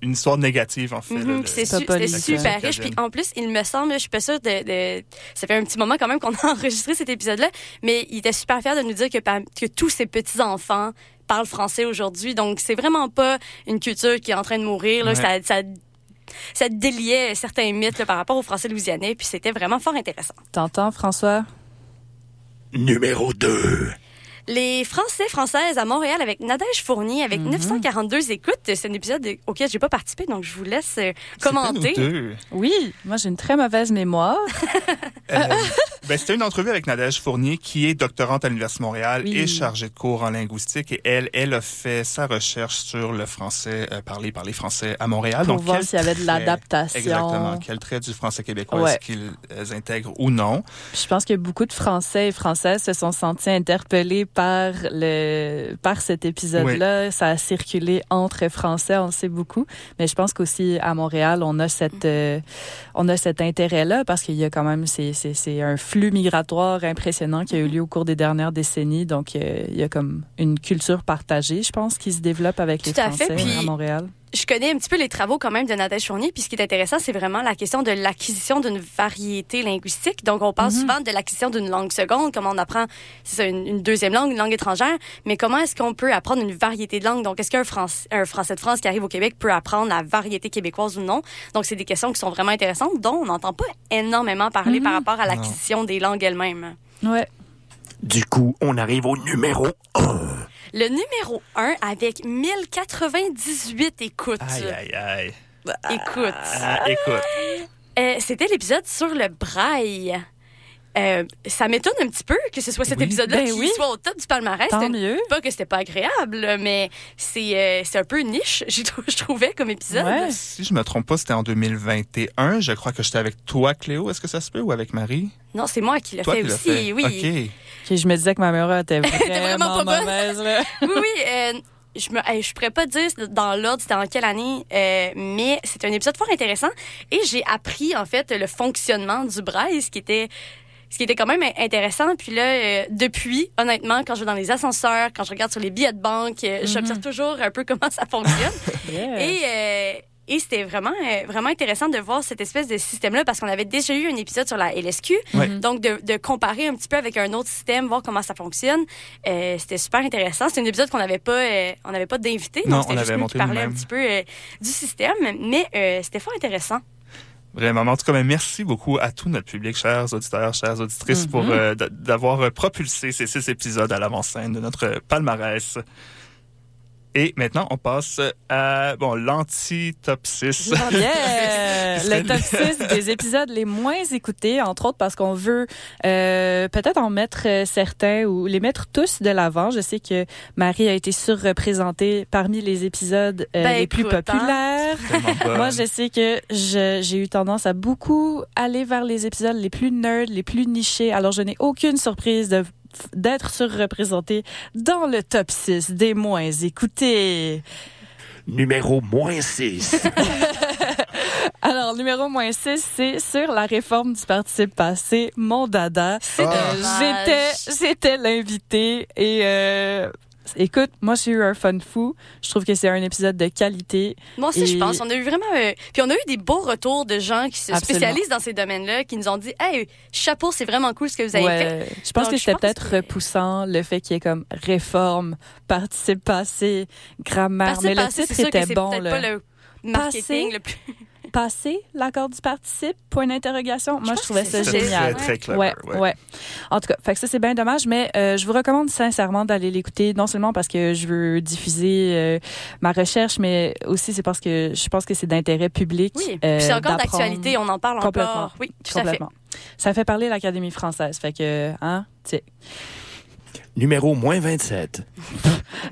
une histoire négative, en fait. Mhm, c'est su- super riche. Puis en plus, il me semble, je suis pas sûre de, de- Ça fait un petit moment quand même qu'on a enregistré cet épisode-là, mais il était super fier de nous dire que, que tous ses petits-enfants parlent français aujourd'hui. Donc, c'est vraiment pas une culture qui est en train de mourir. Là. Ouais. Ça, ça, ça déliait certains mythes là, par rapport aux Français louisianais, puis c'était vraiment fort intéressant. T'entends, François? Numéro 2. Les Français françaises à Montréal avec Nadège Fournier avec 942 écoutes. C'est un épisode auquel j'ai pas participé, donc je vous laisse euh, commenter. Oui, moi j'ai une très mauvaise mémoire. Euh, ben, C'était une entrevue avec Nadège Fournier, qui est doctorante à l'Université de Montréal Oui. et chargée de cours en linguistique. Et elle, elle a fait sa recherche sur le français euh, parlé par les Français à Montréal. Pour Donc, voir s'il y avait de l'adaptation. Exactement. Quel trait du français québécois Ouais. est-ce qu'ils intègrent ou non? Je pense que beaucoup de Français et Françaises se sont sentis interpellés par le par cet épisode-là. Ça a circulé entre Français, on le sait beaucoup. Mais je pense qu'aussi à Montréal, on a cette euh, on a cet intérêt-là parce qu'il y a quand même c'est c'est c'est un flux migratoire impressionnant qui a eu lieu au cours des dernières décennies. Donc euh, il y a comme une culture partagée, je pense, qui se développe avec les Tout à fait, Français puis- à Montréal. Je connais un petit peu les travaux quand même de Nadège Fournier, puis ce qui est intéressant, c'est vraiment la question de l'acquisition d'une variété linguistique. Donc, on parle souvent de l'acquisition d'une langue seconde, comment on apprend, ça, une, une deuxième langue, une langue étrangère, mais comment est-ce qu'on peut apprendre une variété de langues? Donc, est-ce qu'un Français, un Français de France qui arrive au Québec peut apprendre la variété québécoise ou non? Donc, c'est des questions qui sont vraiment intéressantes, dont on n'entend pas énormément parler par rapport à l'acquisition des langues elles-mêmes. Ouais. Du coup, on arrive au numéro 1. Le numéro 1 avec 1098 écoutes. Aïe, aïe, aïe. Écoute. Ah, écoute. Euh, C'était l'épisode sur le braille. Euh, ça m'étonne un petit peu que ce soit cet Oui. épisode-là Ben qui oui. soit au top du palmarès. Tant mieux. Pas que c'était pas agréable, mais c'est euh, c'est un peu niche, je trouvais, comme épisode. Si je me trompe pas, c'était en 2021. Je crois que j'étais avec toi, Cléo. Est-ce que ça se peut? Ou avec Marie? Non, c'est moi qui l'ai fait aussi, oui. OK. Ok, je me disais que ma mémoire était vraiment, vraiment pas bonne. mauvaise. Là. oui, oui. euh, je me, hey, je pourrais pas dire dans l'ordre c'était en quelle année, euh, mais c'est un épisode fort intéressant et j'ai appris en fait le fonctionnement du braille, ce qui était ce qui était quand même intéressant. Puis là, euh, depuis, honnêtement, quand je vais dans les ascenseurs, quand je regarde sur les billets de banque, euh, j'observe toujours un peu comment ça fonctionne. Et, et c'était vraiment, euh, vraiment intéressant de voir cette espèce de système-là parce qu'on avait déjà eu un épisode sur la LSQ. Ouais. Donc, de, de comparer un petit peu avec un autre système, voir comment ça fonctionne. Euh, c'était super intéressant. C'est un épisode qu'on n'avait pas, euh, on n'avait pas d'invité. Non, donc c'était on nous monté qui parlait un petit peu euh, du système. Mais euh, c'était fort intéressant. Vraiment. En tout cas, merci beaucoup à tout notre public, chers auditeurs, chères auditrices, pour euh, d- d'avoir propulsé ces six épisodes à l'avant-scène de notre palmarès. Et maintenant, on passe à bon l'anti-top 6. Yeah! le top 6 des épisodes les moins écoutés, entre autres parce qu'on veut euh, peut-être en mettre euh, certains ou les mettre tous de l'avant. Je sais que Marie a été surreprésentée parmi les épisodes euh, Ben, les plus hein. populaires. Moi, je sais que j'ai eu tendance à beaucoup aller vers les épisodes les plus nerds, les plus nichés. Alors, je n'ai aucune surprise de d'être surreprésentée dans le top 6 des moins écoutés. Numéro moins 6. Alors, numéro moins 6, c'est sur la réforme du participe passé, mon dada. C'est Euh, dommage. J'étais, j'étais l'invité et euh, écoute, moi j'ai eu un fun fou. Je trouve que c'est un épisode de qualité. Moi aussi, je pense. On a eu vraiment. euh, puis on a eu des beaux retours de gens qui se Absolument. spécialisent dans ces domaines-là, qui nous ont dit Hey, chapeau, c'est vraiment cool ce que vous avez Ouais, fait. je pense Donc, que c'était peut-être repoussant le fait qu'il y ait comme réforme, participe passé, grammaire. Participe Mais le titre était bon. pas le marketing Passé. le plus. Passer l'accord du participe, point d'interrogation. Moi, je, trouvais ça génial. très, très clever, Ouais, ouais. ouais. En tout cas, fait que ça c'est bien dommage, mais euh, je vous recommande sincèrement d'aller l'écouter, non seulement parce que je veux diffuser euh, ma recherche, mais aussi c'est parce que je pense que c'est d'intérêt public. Oui. euh, c'est encore d'actualité, on en parle Complètement. encore. Oui, tout à fait. Complètement. Ça fait parler l'Académie française, fait que hein, tu sais. Numéro moins 27.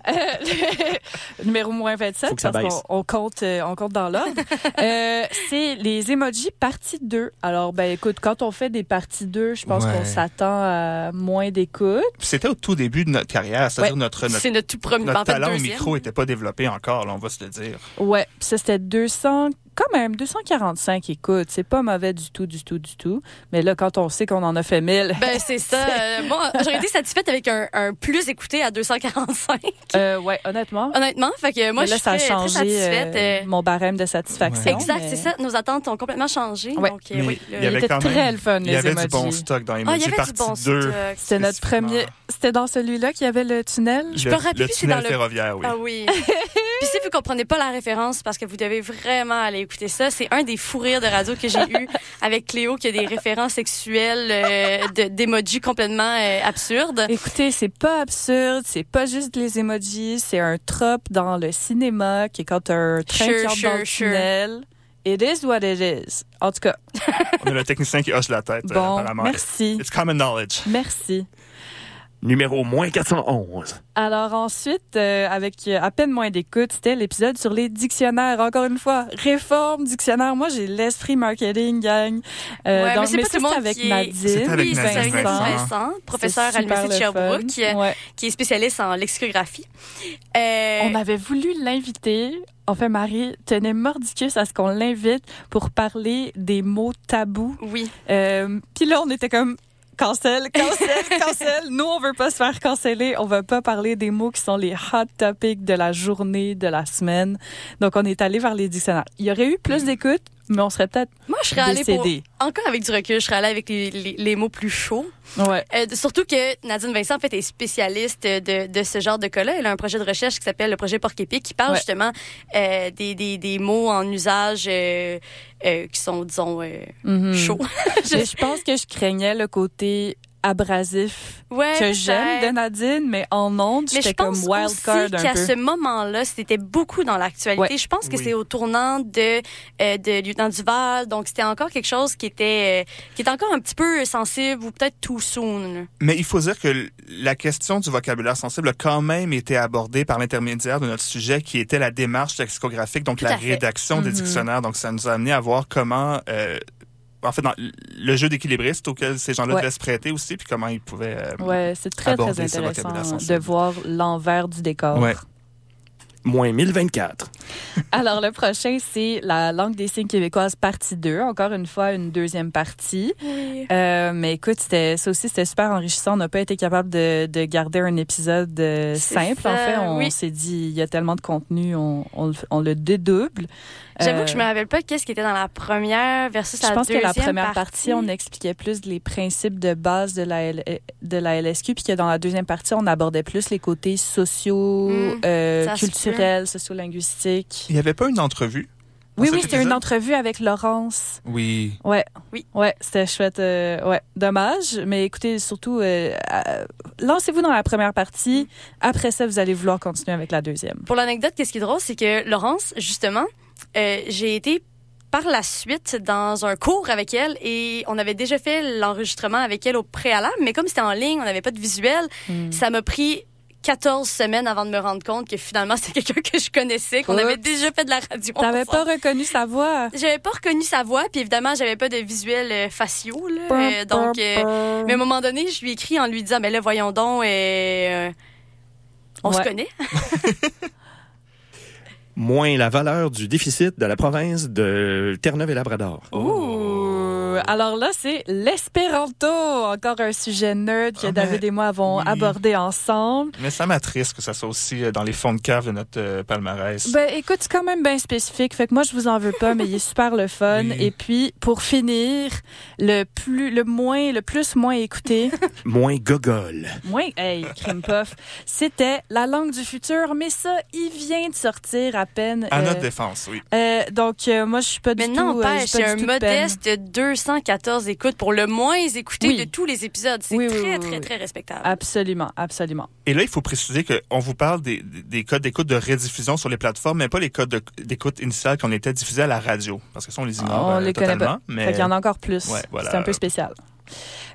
Euh, numéro moins 27, Faut que ça parce qu'on on compte, euh, on compte dans l'ordre. Euh, c'est les emojis partie 2. Alors, ben écoute, quand on fait des parties 2, je pense Ouais. qu'on s'attend à moins d'écoute. C'était au tout début de notre carrière, c'est-à-dire Ouais. notre, notre, C'est notre tout premier- notre en fait, talent au micro n'était pas développé encore, là, on va se le dire. Ouais, puis ça c'était 200, quand même 245 écoutes. C'est pas mauvais du tout, du tout, du tout. Mais là, quand on sait qu'on en a fait 1000, Ben, c'est ça. Euh, moi, j'aurais été satisfaite avec un, un plus écouté à 245. euh, ouais, honnêtement. Honnêtement, fait que moi, là, je ça a suis très, très changé satisfaite. euh, euh, mon barème de satisfaction. Exact, mais- c'est ça. Nos attentes ont complètement changé. Ouais. Donc, euh, Mais oui, il y avait quand très même, le fun, il y les avait du bon stock dans Ah, il y Emoji avait du partie bon 2. stock. C'était notre premier. C'était dans celui-là qu'il y avait le tunnel? Je Le- peux rappeler le tunnel dans le ferroviaire, oui. Ah oui. Puis si vous comprenez pas la référence, parce que vous devez vraiment aller écouter ça, c'est un des fous rires de radio que j'ai eu avec Cléo qui a des références sexuelles euh, de- d'emojis complètement euh, absurdes. Écoutez, c'est pas absurde, c'est pas juste les emojis, c'est un trope dans le cinéma qui est quand un train Sure, qui sure, dans le sure. tunnel. It is what it is. En tout cas, On a le technicien qui hoche la tête, euh, bon, apparemment. merci. It's common knowledge. Merci. Numéro moins 411. Alors ensuite, euh, avec euh, à peine moins d'écoute, c'était l'épisode sur les dictionnaires. Encore une fois, réforme dictionnaire. Moi, j'ai l'esprit marketing, gang. Euh, Ouais, donc, mais c'est pas ça, tout le monde avec qui est- Nadine. C'était avec oui, Nadine Vincent. Vincent, professeur C'est à l'Université de. Sherbrooke, Ouais. qui est spécialiste en lexicographie. Euh, On avait voulu l'inviter. En fait, Marie tenait mordicus à ce qu'on l'invite pour parler des mots tabous. Oui. Euh, Puis là, on était comme cancel, cancel, cancel. Nous, on veut pas se faire canceller. On veut pas parler des mots qui sont les hot topics de la journée, de la semaine. Donc, on est allé vers les dictionnaires. Il y aurait eu plus d'écoute, mais on serait peut-être Moi, je serais allée pour... Encore avec du recul, je serais allée avec les, les- les mots plus chauds. Ouais. Euh, surtout que Nadine Vincent, en fait, est spécialiste de, de ce genre de cas-là. Elle a un projet de recherche qui s'appelle le projet Porc-Épic, qui parle Ouais. justement euh, des, des, des mots en usage euh, euh, qui sont, disons, euh, Mhm. chauds. Mais je pense que je craignais le côté abrasif Ouais, que j'aime de Nadine, mais en ondes, j'étais comme wild aussi card un qu'à ce moment-là, c'était beaucoup dans l'actualité. Ouais. Je pense que Oui. c'est au tournant de euh, de lieutenant Duval, donc c'était encore quelque chose qui était euh, qui était encore un petit peu sensible ou peut-être too soon. Mais il faut dire que la question du vocabulaire sensible a quand même été abordée par l'intermédiaire de notre sujet qui était la démarche lexicographique, donc Tout la rédaction des Mhm. dictionnaires. Donc ça nous a amené à voir comment, euh, en fait, dans le jeu d'équilibriste auquel ces gens-là Ouais. devaient se prêter aussi, puis comment ils pouvaient euh, Ouais, c'est très, aborder très intéressant de voir l'envers du décor. Ouais. Moins 1024. Alors, le prochain, c'est la langue des signes québécoise, partie 2. Encore une fois, une deuxième partie. Euh, mais écoute, ça aussi, c'était super enrichissant. On n'a pas été capable de, de garder un épisode euh, simple. ça, en fait, on oui. s'est dit, il y a tellement de contenu, on, on le dédouble. J'avoue Euh, que je me rappelle pas qu'est-ce qui était dans la première versus Je la pense que deuxième la première partie, on expliquait plus les principes de base de la, L- de la LSQ, puis que dans la deuxième partie, on abordait plus les côtés sociaux, Mm, euh, culturels, sociolinguistiques. Il n'y avait pas une entrevue? Oui, oui, c'était une entrevue avec Laurence. Oui. Ouais. Oui. Ouais, c'était chouette. euh, ouais, dommage. Mais écoutez, surtout, euh, euh, lancez-vous dans la première partie. Après ça, vous allez vouloir continuer avec la deuxième. Pour l'anecdote, qu'est-ce qui est drôle, c'est que Laurence, justement, euh, j'ai été par la suite dans un cours avec elle et on avait déjà fait l'enregistrement avec elle au préalable, mais comme c'était en ligne, on n'avait pas de visuel, Hmm. ça m'a pris 14 semaines avant de me rendre compte que finalement c'était quelqu'un que je connaissais, qu'on avait déjà fait de la radio. T'avais pas reconnu sa voix? J'avais pas reconnu sa voix, puis évidemment, j'avais pas de visuel euh, faciaux. Là, Euh, donc, euh, mais à un moment donné, je lui ai écrit en lui disant, mais là, voyons donc, on se connaît. Moins la valeur du déficit de la province de Terre-Neuve et Labrador. Euh, alors là, c'est l'espéranto, encore un sujet nerd que ah, David et moi avons abordé ensemble. Mais ça m'attriste que ça soit aussi euh, dans les fonds de cave de notre euh, palmarès. Ben écoute, c'est quand même bien spécifique. Fait que moi, je vous en veux pas, mais il est super le fun. Et puis, pour finir, le plus, le moins, le plus moins écouté. moins gogol. Moins, hey, crime. C'était La langue du futur, mais ça, il vient de sortir à peine. À notre défense, oui. Donc, moi, je suis pas mais du non, tout. Pas, je suis pas un modeste 200 214 écoutes pour le moins écouté Oui. de tous les épisodes. C'est Oui, très, oui, très, oui. très respectable. Absolument, absolument. Et là, il faut préciser qu'on vous parle des, des codes d'écoute de rediffusion sur les plateformes, mais pas les codes de- d'écoute initiales qu'on était diffusés à la radio. Parce que ça, on les ignore on euh, les connaît pas. Mais... Fait qu'il y en a encore plus. Ouais, voilà. C'est un peu spécial.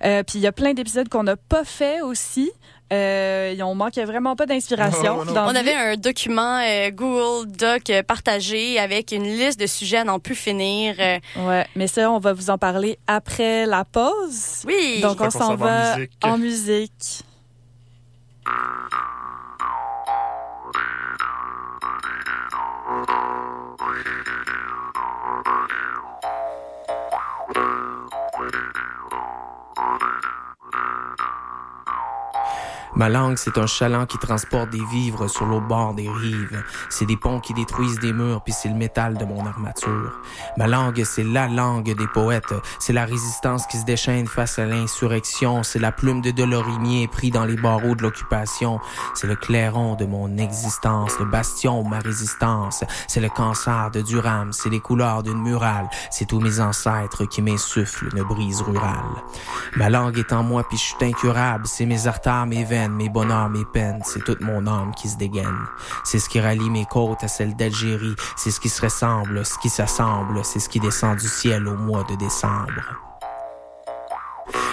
Euh, puis il y a plein d'épisodes qu'on n'a pas fait aussi. Euh, on manquait vraiment pas d'inspiration. on avait un document euh, Google Doc euh, partagé avec une liste de sujets à n'en plus finir. Euh. Ouais, mais ça, on va vous en parler après la pause. Oui. Donc, on s'en va en musique. Ma langue, c'est un chaland qui transporte des vivres sur le bord des rives. C'est des ponts qui détruisent des murs, puis c'est le métal de mon armature. Ma langue, c'est la langue des poètes. C'est la résistance qui se déchaîne face à l'insurrection. C'est la plume de Delorimier pris dans les barreaux de l'occupation. C'est le clairon de mon existence, le bastion de ma résistance. C'est le cancer de Durham, c'est les couleurs d'une murale. C'est tous mes ancêtres qui m'insufflent une brise rurale. Ma langue est en moi, puis je suis incurable. C'est mes artères, mes veines mes bonheurs, mes peines, c'est toute mon âme qui se dégaine. C'est ce qui rallie mes côtes à celles d'Algérie, c'est ce qui se ressemble, ce qui s'assemble, c'est ce qui descend du ciel au mois de décembre.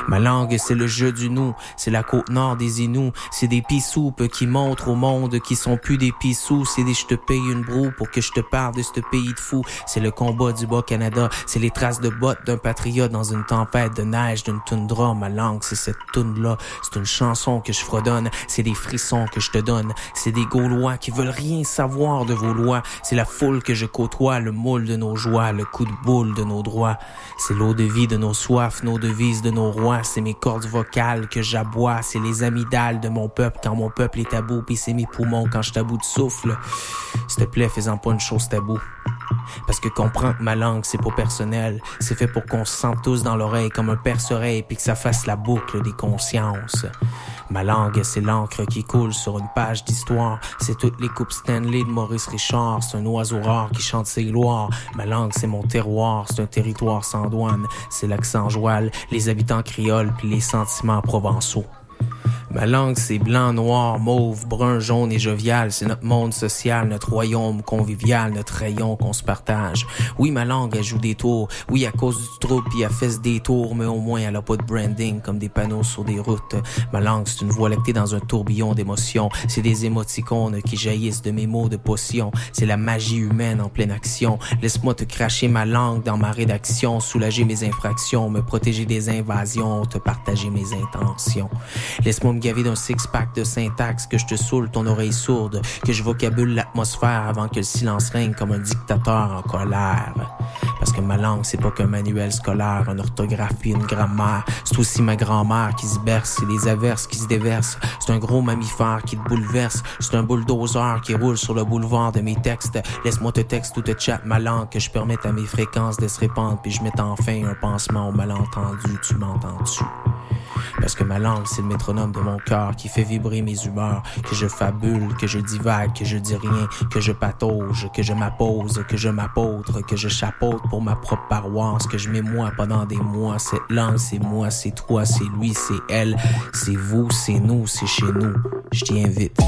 Ma langue, c'est le jeu du nous, c'est la côte nord des Inuits, c'est des pissoupes qui montrent au monde qui sont plus des pissous, c'est des je te paye une broue pour que je te parle de ce pays de fou, c'est le combat du Bas-Canada, c'est les traces de bottes d'un patriote dans une tempête de neige, d'une toundra, ma langue, c'est cette toune-là, c'est une chanson que je fredonne, c'est des frissons que je te donne, c'est des Gaulois qui veulent rien savoir de vos lois, c'est la foule que je côtoie, le moule de nos joies, le coup de boule de nos droits, c'est l'eau de vie de nos soifs, nos devises de nos rois, c'est mes cordes vocales que j'aboie, c'est les amygdales de mon peuple quand mon peuple est tabou, puis c'est mes poumons quand je tabou de souffle. S'il te plaît, faisant pas une chose tabou. Parce que comprends ma langue, c'est pas personnel. C'est fait pour qu'on se sente tous dans l'oreille comme un perce-oreille puis que ça fasse la boucle des consciences. Ma langue, c'est l'encre qui coule sur une page d'histoire. C'est toutes les coupes Stanley de Maurice Richard. C'est un oiseau rare qui chante ses gloires. Ma langue, c'est mon terroir. C'est un territoire sans douane. C'est l'accent joual, les habitants crioles puis les sentiments provençaux. Ma langue, c'est blanc, noir, mauve, brun, jaune et jovial. C'est notre monde social, notre royaume convivial, notre rayon qu'on se partage. Oui, ma langue, elle joue des tours. Oui, à cause du trouble, puis elle fait des tours, mais au moins, elle a pas de branding comme des panneaux sur des routes. Ma langue, c'est une voix lactée dans un tourbillon d'émotions. C'est des émoticônes qui jaillissent de mes mots de potion. C'est la magie humaine en pleine action. Laisse-moi te cracher ma langue dans ma rédaction, soulager mes infractions, me protéger des invasions, te partager mes intentions. Laisse-moi gaver d'un six-pack de syntaxe, que je te saoule ton oreille sourde, que je vocabule l'atmosphère avant que le silence règne comme un dictateur en colère. Parce que ma langue, c'est pas qu'un manuel scolaire, une orthographie, une grammaire. C'est aussi ma grand-mère qui se berce, c'est des averses qui se déversent. C'est un gros mammifère qui te bouleverse. C'est un bulldozer qui roule sur le boulevard de mes textes. Laisse-moi te texte ou te chat ma langue, que je permette à mes fréquences de se répandre, puis je mette enfin un pansement au malentendu. Tu m'entends-tu? Parce que ma langue, c'est le métronome de mon cœur qui fait vibrer mes humeurs, que je fabule, que je divague, que je dis rien, que je patauge, que je m'appose, que je m'apôtre, que je chapeaute pour ma propre paroisse, que je mets moi pendant des mois. Cette langue, c'est moi, c'est toi, c'est lui, c'est elle, c'est vous, c'est nous, c'est chez nous. Je t'y invite.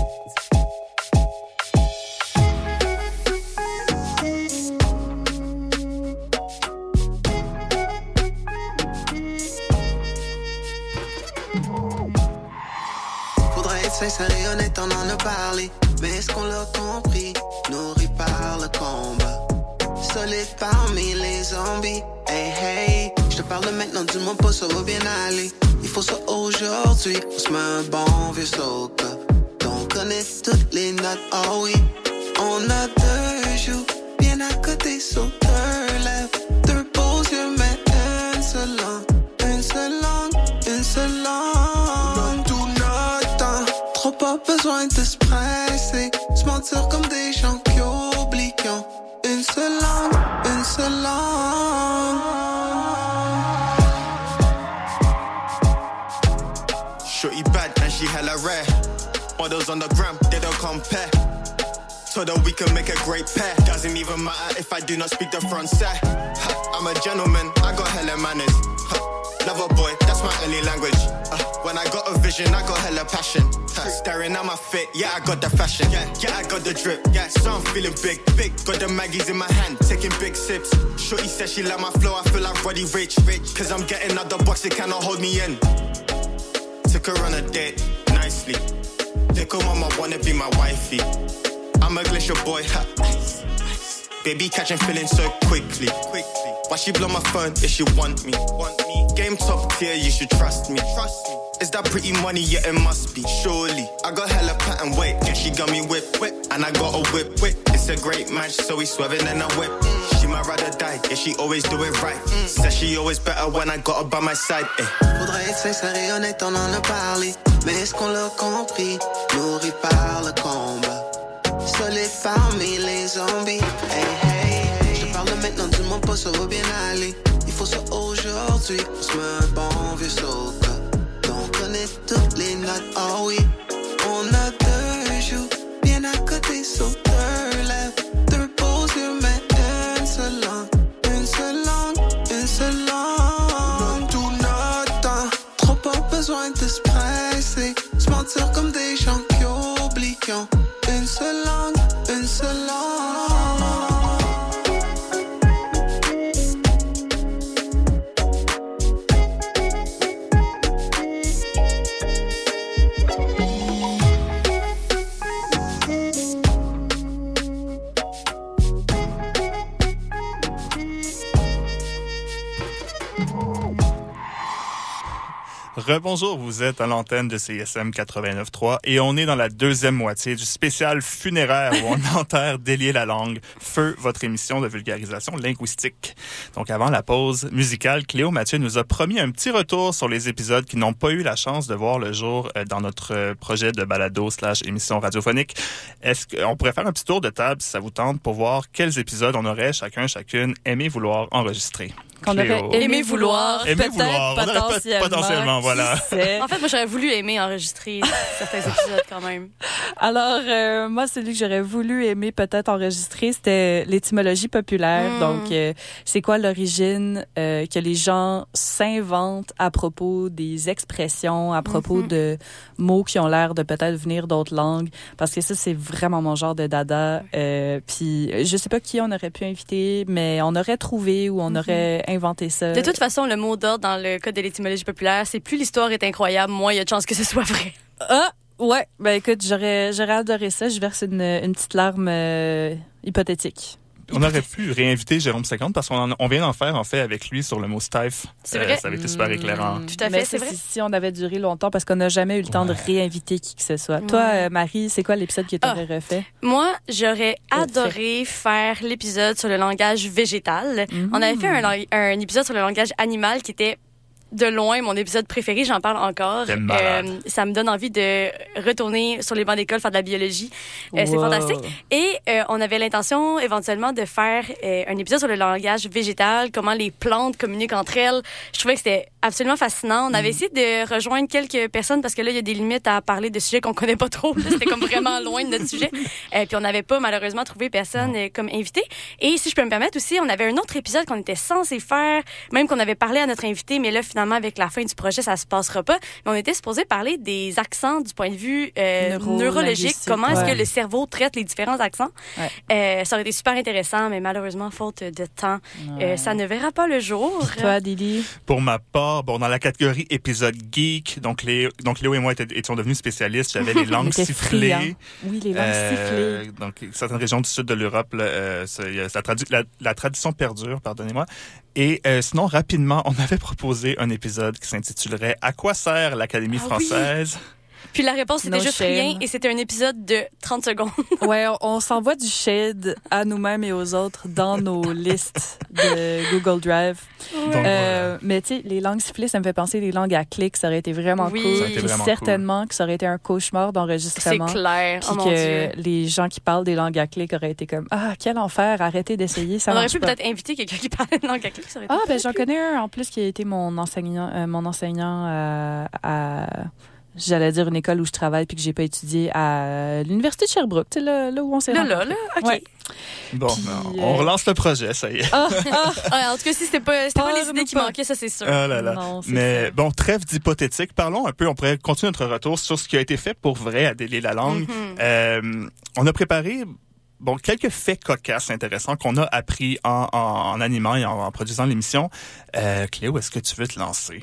Sincère et honnête, on en a parlé. Mais est-ce qu'on l'a compris? Nourri par le combat. Solide parmi les zombies. Hey, hey. Je te parle maintenant, dis-moi pas, ça va bien aller. Il faut ça aujourd'hui. On se met un bon vieux soca. On connaît toutes les notes, oh oui. On a deux joues bien à côté, sur besoin de se presser. Se mentir comme des gens qui oublient qu'ils ont une seule langue, une seule langue. Shorty bad and she hella rare. Models on the gram, they don't compare. So that we can make a great pair. Doesn't even matter if I do not speak the Francais. Ha, I'm a gentleman, I got hella manners. Lover boy, that's my only language. Uh, when I got a vision, I got hella passion. Ha, staring at my fit, yeah, I got the fashion. Yeah, yeah, I got the drip. Yeah, so I'm feeling big, big. Got the Maggies in my hand, taking big sips. Shorty says she like my flow, I feel like Roddy Rich. Rich, cause I'm getting out the box, it cannot hold me in. Took her on a date, nicely. Little mama wanna be my wifey. I'm a glacier boy, ha. Baby catching feelings so quickly. quickly. Why she blow my phone if she want me? Want me? Game top tier, you should trust me. Trust me. Is that pretty money? Yeah, it must be. Surely. I got hella pattern weight. Yeah, she got me whip, whip. And I got a whip, whip. It's a great match, so we swerving in a whip. She might rather die. Yeah, she always do it right. Says she always better when I got her by my side. Eh. Faudrait être sincère et honnête, on en a parlé. Mais est-ce qu'on l'a compris? Nourri par le combat. Les zombies. Hey, hey. Je parle maintenant, dis-moi pas, ça va bien aller. Il faut ça aujourd'hui. On se met bon vieux soca. Donc connaît toutes les notes, oh oui. On a deux joues, bien à côté, sur deux lèvres. Deux beaux yeux, mais une seule langue. Une seule langue, une seule langue. Tout notre temps, trop pas besoin de se presser. Se mentir comme des gens qui oublient une seule langue, Rebonjour, vous êtes à l'antenne de CSM 89.3 et on est dans la deuxième moitié du spécial funéraire où on enterre délier la langue, feu votre émission de vulgarisation linguistique. Donc avant la pause musicale, Cléo Mathieu nous a promis un petit retour sur les épisodes qui n'ont pas eu la chance de voir le jour euh, dans notre euh, projet de balado slash émission radiophonique. Est-ce qu'on pourrait faire un petit tour de table si ça vous tente pour voir quels épisodes on aurait chacun, chacune aimé vouloir enregistrer? Qu'on aurait aimé vouloir, peut-être vouloir, potentiellement. potentiellement, voilà. En fait, moi, j'aurais voulu aimer enregistrer certains épisodes quand même. Alors, euh, moi, celui que j'aurais voulu aimer peut-être enregistrer, c'était l'étymologie populaire. Mm. Donc, euh, c'est quoi l'origine euh, que les gens s'inventent à propos des expressions, à propos Mhm. de mots qui ont l'air de peut-être venir d'autres langues? Parce que ça, c'est vraiment mon genre de dada. Euh, puis, je sais pas qui on aurait pu inviter, mais on aurait trouvé ou on Mhm. aurait ça. De toute façon, le mot d'ordre dans le code de l'étymologie populaire, c'est plus l'histoire est incroyable, moins il y a de chances que ce soit vrai. Ah, ouais. Ben écoute, j'aurais, j'aurais adoré ça. Je verse une, une petite larme euh, hypothétique. On aurait pu réinviter Jérôme 50 parce qu'on en- on vient d'en faire en fait avec lui sur le mot stife. C'est vrai. ça avait été super éclairant. Tout à fait, Mais c'est vrai. Si on avait duré longtemps parce qu'on n'a jamais eu le temps de réinviter qui que ce soit. Toi, euh, Marie, c'est quoi l'épisode que tu aurais refait? Moi, j'aurais Oh, adoré faire l'épisode sur le langage végétal. On avait fait un épisode sur le langage animal qui était de loin mon épisode préféré, j'en parle encore. Euh, ça me donne envie de retourner sur les bancs d'école faire de la biologie. Euh, c'est fantastique. Et euh, on avait l'intention éventuellement de faire euh, un épisode sur le langage végétal, comment les plantes communiquent entre elles. Je trouvais que c'était absolument fascinant. On avait essayé de rejoindre quelques personnes parce que là, il y a des limites à parler de sujets qu'on connaît pas trop. C'était comme vraiment loin de notre sujet. Euh, puis on n'avait pas malheureusement trouvé personne euh, comme invité. Et si je peux me permettre aussi, on avait un autre épisode qu'on était censé faire, même qu'on avait parlé à notre invité, mais là, finalement, avec la fin du projet, ça se passera pas. Mais on était supposé parler des accents du point de vue euh, Neuro- neurologique. Comment est-ce ouais. que le cerveau traite les différents accents? Ouais. Euh, ça aurait été super intéressant, mais malheureusement, faute de temps, euh, ça ne verra pas le jour. Toi, Didi? Pour ma part, bon, dans la catégorie épisode geek, donc, Léo, donc Léo et moi étions, devenus spécialistes. J'avais les langues sifflées. Oui, les langues Euh, sifflées. Donc, certaines régions du sud de l'Europe, euh, la, tradu- la- la tradition perdure, pardonnez-moi. Et euh, sinon, rapidement, on avait proposé un épisode qui s'intitulerait À quoi sert l'Académie Ah oui. Puis la réponse, c'était No juste shame. rien et c'était un épisode de 30 secondes. Ouais, on, on s'envoie du shade à nous-mêmes et aux autres dans nos listes de Google Drive. Donc, Euh, Mais tu sais, les langues sifflées, ça me fait penser les langues à clics. Ça aurait été vraiment Oui. cool. Été vraiment certainement que ça aurait été un cauchemar C'est d'enregistrement. clair. Puis Oh mon que Dieu. les gens qui parlent des langues à clics auraient été comme Ah, quel enfer, arrêtez d'essayer, ça On aurait pu peut-être inviter quelqu'un qui parlait de langue à clic. ça aurait été Ah, ben j'en connais un en plus qui a été mon enseignant, euh, mon enseignant à, à- j'allais dire une école où je travaille puis que j'ai pas étudié à l'université de Sherbrooke, tu sais là, là où on s'est Là, là, là, OK. Ouais. Bon, Puis, non, euh, on relance le projet, ça y est. Ah, ah, Ah, en tout cas, si c'était pas, c'était pas les idées qui pas. manquaient, ça, c'est sûr. Ah là là. Non, Mais ça. bon, trêve d'hypothétique. Parlons un peu, on pourrait continuer notre retour sur ce qui a été fait pour vrai à délier la langue. Mhm. Euh, on a préparé bon, quelques faits cocasses intéressants qu'on a appris en, en, en animant et en, en produisant l'émission. Euh, Cléo, est-ce que tu veux te lancer?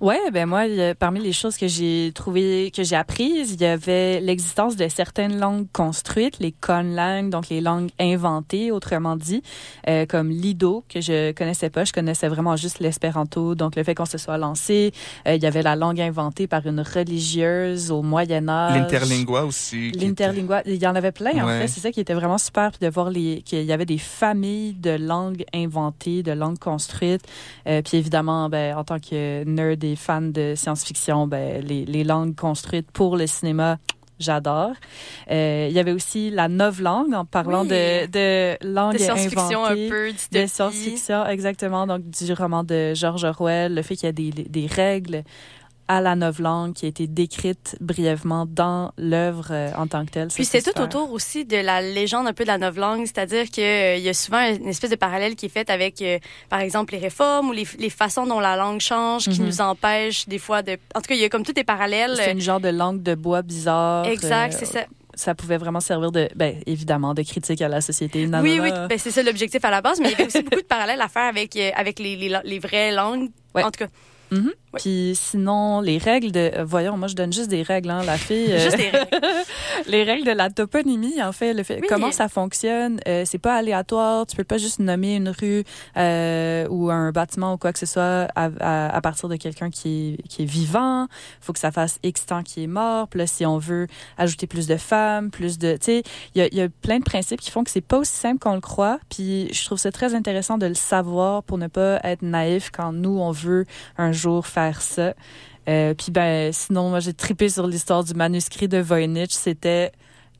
Ouais, ben moi, parmi les choses que j'ai trouvées, que j'ai apprises, il y avait l'existence de certaines langues construites, les conlangues, donc les langues inventées, autrement dit, euh, comme l'ido que je connaissais pas, je connaissais vraiment juste l'espéranto. Donc le fait qu'on se soit lancé, euh, il y avait la langue inventée par une religieuse au Moyen Âge. L'interlingua aussi. L'interlingua, il y en avait plein en fait. C'est ça qui était vraiment super, puis de voir les qu'il y avait des familles de langues inventées, de langues construites. Euh, puis évidemment, ben, en tant que nerd et fan de science-fiction, ben, les, les langues construites pour le cinéma. J'adore. Euh, il y avait aussi la novlangue en parlant Oui. de, de langues De science-fiction un peu, de science-fiction, exactement. Donc, du roman de George Orwell, le fait qu'il y a des, des règles à la novlangue qui a été décrite brièvement dans l'œuvre euh, en tant que telle. Puis c'est tout autour aussi de la légende un peu de la novlangue, c'est-à-dire qu'il y a souvent une espèce de parallèle qui est fait avec, euh, par exemple, les réformes ou les, les façons dont la langue change qui Mhm. nous empêchent des fois de... En tout cas, il y a comme tous des parallèles. C'est une genre de langue de bois bizarre. Exact, euh, c'est ça. Ça pouvait vraiment servir de, ben, évidemment, de critique à la société. Non, oui, non, oui, ben, c'est ça l'objectif à la base, mais il y avait aussi beaucoup de parallèles à faire avec, euh, avec les, les, les vraies langues. Ouais. En tout cas, Mhm. Puis sinon, les règles de... euh, voyons, moi, je donne juste des règles, hein, la fille. euh, Juste des règles. les règles de la toponymie, en fait, le fait Oui. comment ça fonctionne. euh, c'est pas aléatoire. Tu peux pas juste nommer une rue euh, ou un bâtiment ou quoi que ce soit à, à- à partir de quelqu'un qui est, qui est vivant. faut que ça fasse X temps qui est mort. Puis là, si on veut ajouter plus de femmes, plus de... Tu sais, il y a, il y a plein de principes qui font que c'est pas aussi simple qu'on le croit. Puis je trouve ça très intéressant de le savoir pour ne pas être naïf quand nous, on veut un jour faire ça. Euh, puis ben sinon moi j'ai trippé sur l'histoire du manuscrit de Voynich, c'était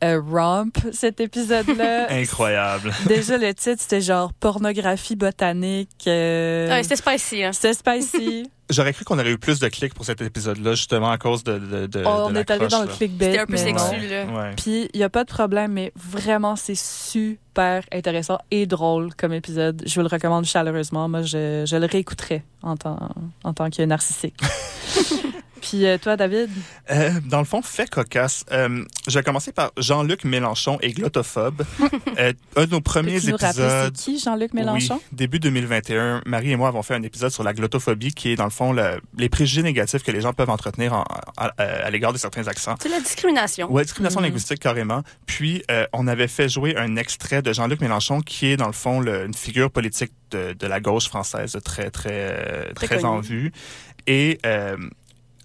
euh, romp cet épisode-là. Incroyable. Déjà le titre c'était genre pornographie botanique. euh, Ouais, c'était spicy. Hein. c'était spicy. J'aurais cru qu'on aurait eu plus de clics pour cet épisode-là, justement à cause de, de, de, on de est allé dans le là. clickbait. C'était un peu mais sexu, non. là. Ouais. Puis il y a pas de problème, mais vraiment c'est super intéressant et drôle comme épisode. Je vous le recommande chaleureusement. Moi je, je le réécouterai en tant en tant que narcissique. Puis euh, toi David? Euh, dans le fond, fait cocasse. Euh, je vais commencer par Jean-Luc Mélenchon et glottophobe. euh, un de nos premiers Peux-tu nous rappeler épisodes. c'est qui Jean-Luc Mélenchon? Oui, début 2021, Marie et moi avons fait un épisode sur la glottophobie, qui est dans le fond le- les préjugés négatifs que les gens peuvent entretenir en- à, à l'égard de certains accents. C'est la discrimination. Ouais, discrimination Mhm. linguistique carrément. Puis euh, on avait fait jouer un extrait de Jean-Luc Mélenchon, qui est dans le fond le- une figure politique de, de la gauche française très très Très très, en vue, et euh,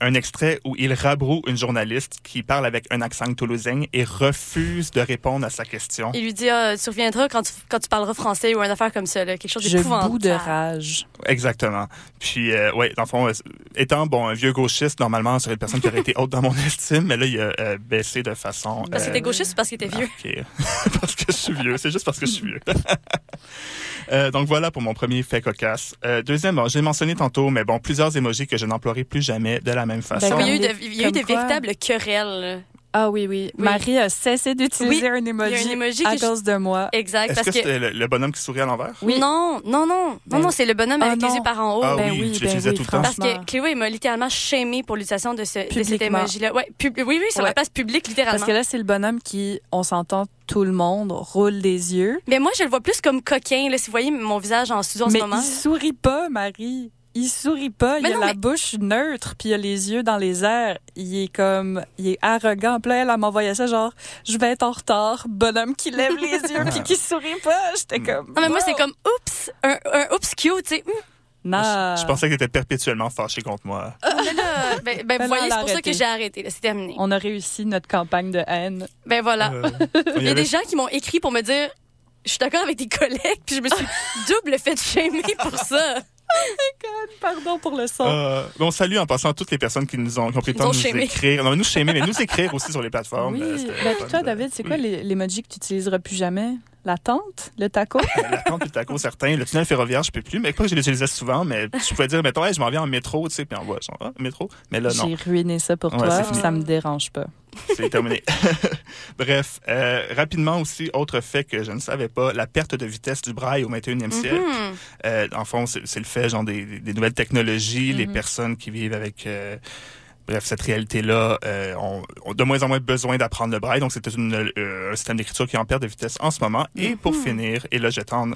un extrait où il rabroue une journaliste qui parle avec un accent toulousain et refuse de répondre à sa question. Il lui dit, ah, tu reviendras quand tu, quand tu parleras français ou une affaire comme ça, là, quelque chose Je d'épouvantable. de rage. Exactement. Puis, euh, ouais, dans le fond, euh, étant bon un vieux gauchiste, normalement, ce serait une personne qui aurait été haute dans mon estime, mais là, il a euh, baissé de façon. Parce que euh, t'es gauchiste ou parce qu'il était vieux? Ok. parce que je suis vieux. C'est juste parce que je suis vieux. Euh, donc voilà pour mon premier fait cocasse. Euh, deuxième, bon, j'ai mentionné tantôt, mais bon, plusieurs émojis que je n'emploierai plus jamais de la même façon. il y a eu de, y a eu de véritables querelles. Ah oui, oui. Oui. Marie a cessé d'utiliser Oui, un emoji, il y a un emoji à je- cause de moi. Exact. Est-ce Parce que que, c'était le, le bonhomme qui sourit à l'envers? Oui. non, non, non, non, Ben- non, c'est le bonhomme Ah avec les non. yeux par en haut. Ah ben oui, tu ben l'utilisais tout le temps. Parce que Cléo, il m'a littéralement shamé pour l'utilisation de, ce, de cet Publiquement. emoji-là. Ouais, pub- oui, oui, sur Ouais. la place publique, littéralement. Parce que là, c'est le bonhomme qui, on s'entend, tout le monde roule des yeux. Mais moi, je le vois plus comme coquin. Là, si vous voyez mon visage en studio en mais ce moment. il sourit pas, Marie. Il sourit pas. Mais il a non, la mais- bouche neutre, puis il a les yeux dans les airs. Il est comme, il est arrogant. Puis là, elle elle m'envoyait ça genre, je vais être en retard. Bonhomme qui lève les yeux puis qui sourit pas. J'étais comme. Non, mais moi, c'est comme oups, un, un oups cute, tu sais. Hum. Non. Je pensais que tu étais perpétuellement fâché contre moi. Mais là, ben, ben, Ben vous voyez, c'est a pour ça que j'ai arrêté. là. C'est terminé. On a réussi notre campagne de haine. Ben voilà. Euh, Il y a des gens qui m'ont écrit pour me dire je suis d'accord avec tes collègues, puis je me suis double fait shamer pour ça. Pardon pour le son. Euh, on salue en passant toutes les personnes qui nous ont, qui ont pris le Nous temps de nous shamé. écrire. Non, mais nous shamer, mais nous écrire aussi sur les plateformes. oui. Euh, Ben, toi, David, c'est Oui. quoi les- l'emoji que tu utiliseras plus jamais? La tente? Le taco? La tente du taco, certain. Le tunnel ferroviaire, je peux plus. Mais pas que je l'utilisais souvent, mais je pouvais dire, mettons, hey, je m'en viens en métro, tu sais, puis on voit, genre, ah, métro. Mais là, non. J'ai ruiné ça pour Ouais, toi, ça me dérange pas. C'est terminé. Bref, euh, rapidement aussi, autre fait que je ne savais pas, la perte de vitesse du braille au 21e siècle. Mhm. Euh, en fond, c'est le fait, genre, des, des nouvelles technologies, les Mhm. personnes qui vivent avec... euh, bref, cette réalité-là, euh, on, on a de moins en moins besoin d'apprendre le braille. Donc, c'est euh, un système d'écriture qui est en perte de vitesse en ce moment. Et pour Mhm. finir, et là, je tente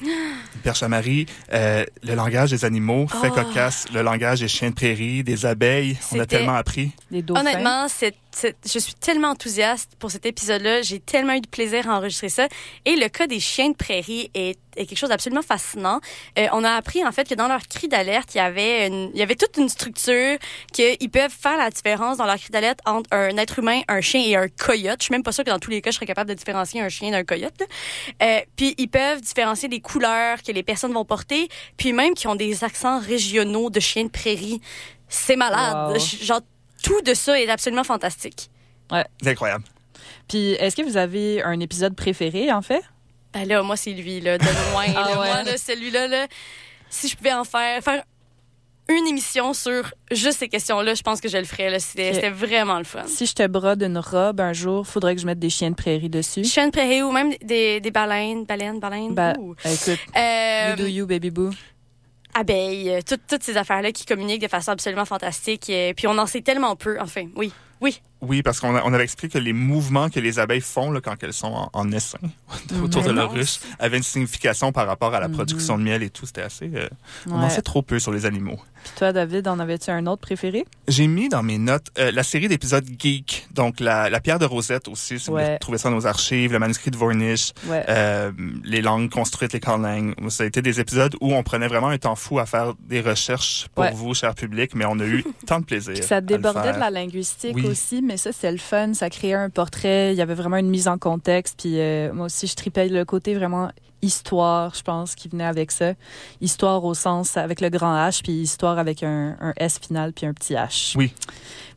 perche à Marie, euh, le langage des animaux, fait Oh. cocasse, le langage des chiens de prairie, des abeilles. On a tellement appris. Des Honnêtement, c'est, c'est- je suis tellement enthousiaste pour cet épisode-là. J'ai tellement eu de plaisir à enregistrer ça. Et le cas des chiens de prairie est, est quelque chose d'absolument fascinant. Euh, on a appris en fait que dans leur cri d'alerte, il y avait une, il y avait toute une structure qu'ils peuvent faire la différence dans leur cri d'alerte entre un être humain, un chien et un coyote. Je suis même pas sûre que dans tous les cas, je serais capable de différencier un chien d'un coyote. Euh, puis ils peuvent différencier les couleurs que les personnes vont porter, puis même qui ont des accents régionaux de chiens de prairie. C'est malade. Wow. Genre tout de ça est absolument fantastique. Ouais. C'est incroyable. Puis, est-ce que vous avez un épisode préféré, en fait? Ben là, moi, c'est lui, là, de loin. Ah là. ouais? Moi, là, celui-là, là, si je pouvais en faire, faire une émission sur juste ces questions-là, je pense que je le ferais. C'était vraiment le fun. Si je te brode une robe un jour, faudrait que je mette des chiens de prairie dessus. Chiens de prairie ou même des, des baleines, baleines, baleines. Ben, ouh. écoute, Euh, you do you, baby boo. abeilles, euh, toutes, toutes ces affaires-là qui communiquent de façon absolument fantastique. euh, Puis on en sait tellement peu, enfin, oui. Oui. Oui, parce qu'on on avait expliqué que les mouvements que les abeilles font là, quand elles sont en, en essaim autour de Mhm. leur ruche avaient une signification par rapport à la production de miel et tout. C'était assez... euh, On en sait trop peu sur les animaux. Puis toi, David, en avais-tu un autre préféré? J'ai mis dans mes notes euh, la série d'épisodes Geek, donc la, la pierre de Rosette aussi, si vous Ouais. voulez trouver ça dans nos archives, le manuscrit de Vornish, Ouais. euh, les langues construites, les langues. Ça a été des épisodes où on prenait vraiment un temps fou à faire des recherches pour vous, cher public, mais on a eu tant de plaisir. Puis ça débordait de la linguistique Oui. aussi, mais ça, c'est le fun. Ça créait un portrait. Il y avait vraiment une mise en contexte. Puis euh, moi aussi, je tripais le côté vraiment histoire, je pense, qui venait avec ça. Histoire au sens avec le grand H, puis histoire avec un, un S final, puis un petit H. Oui.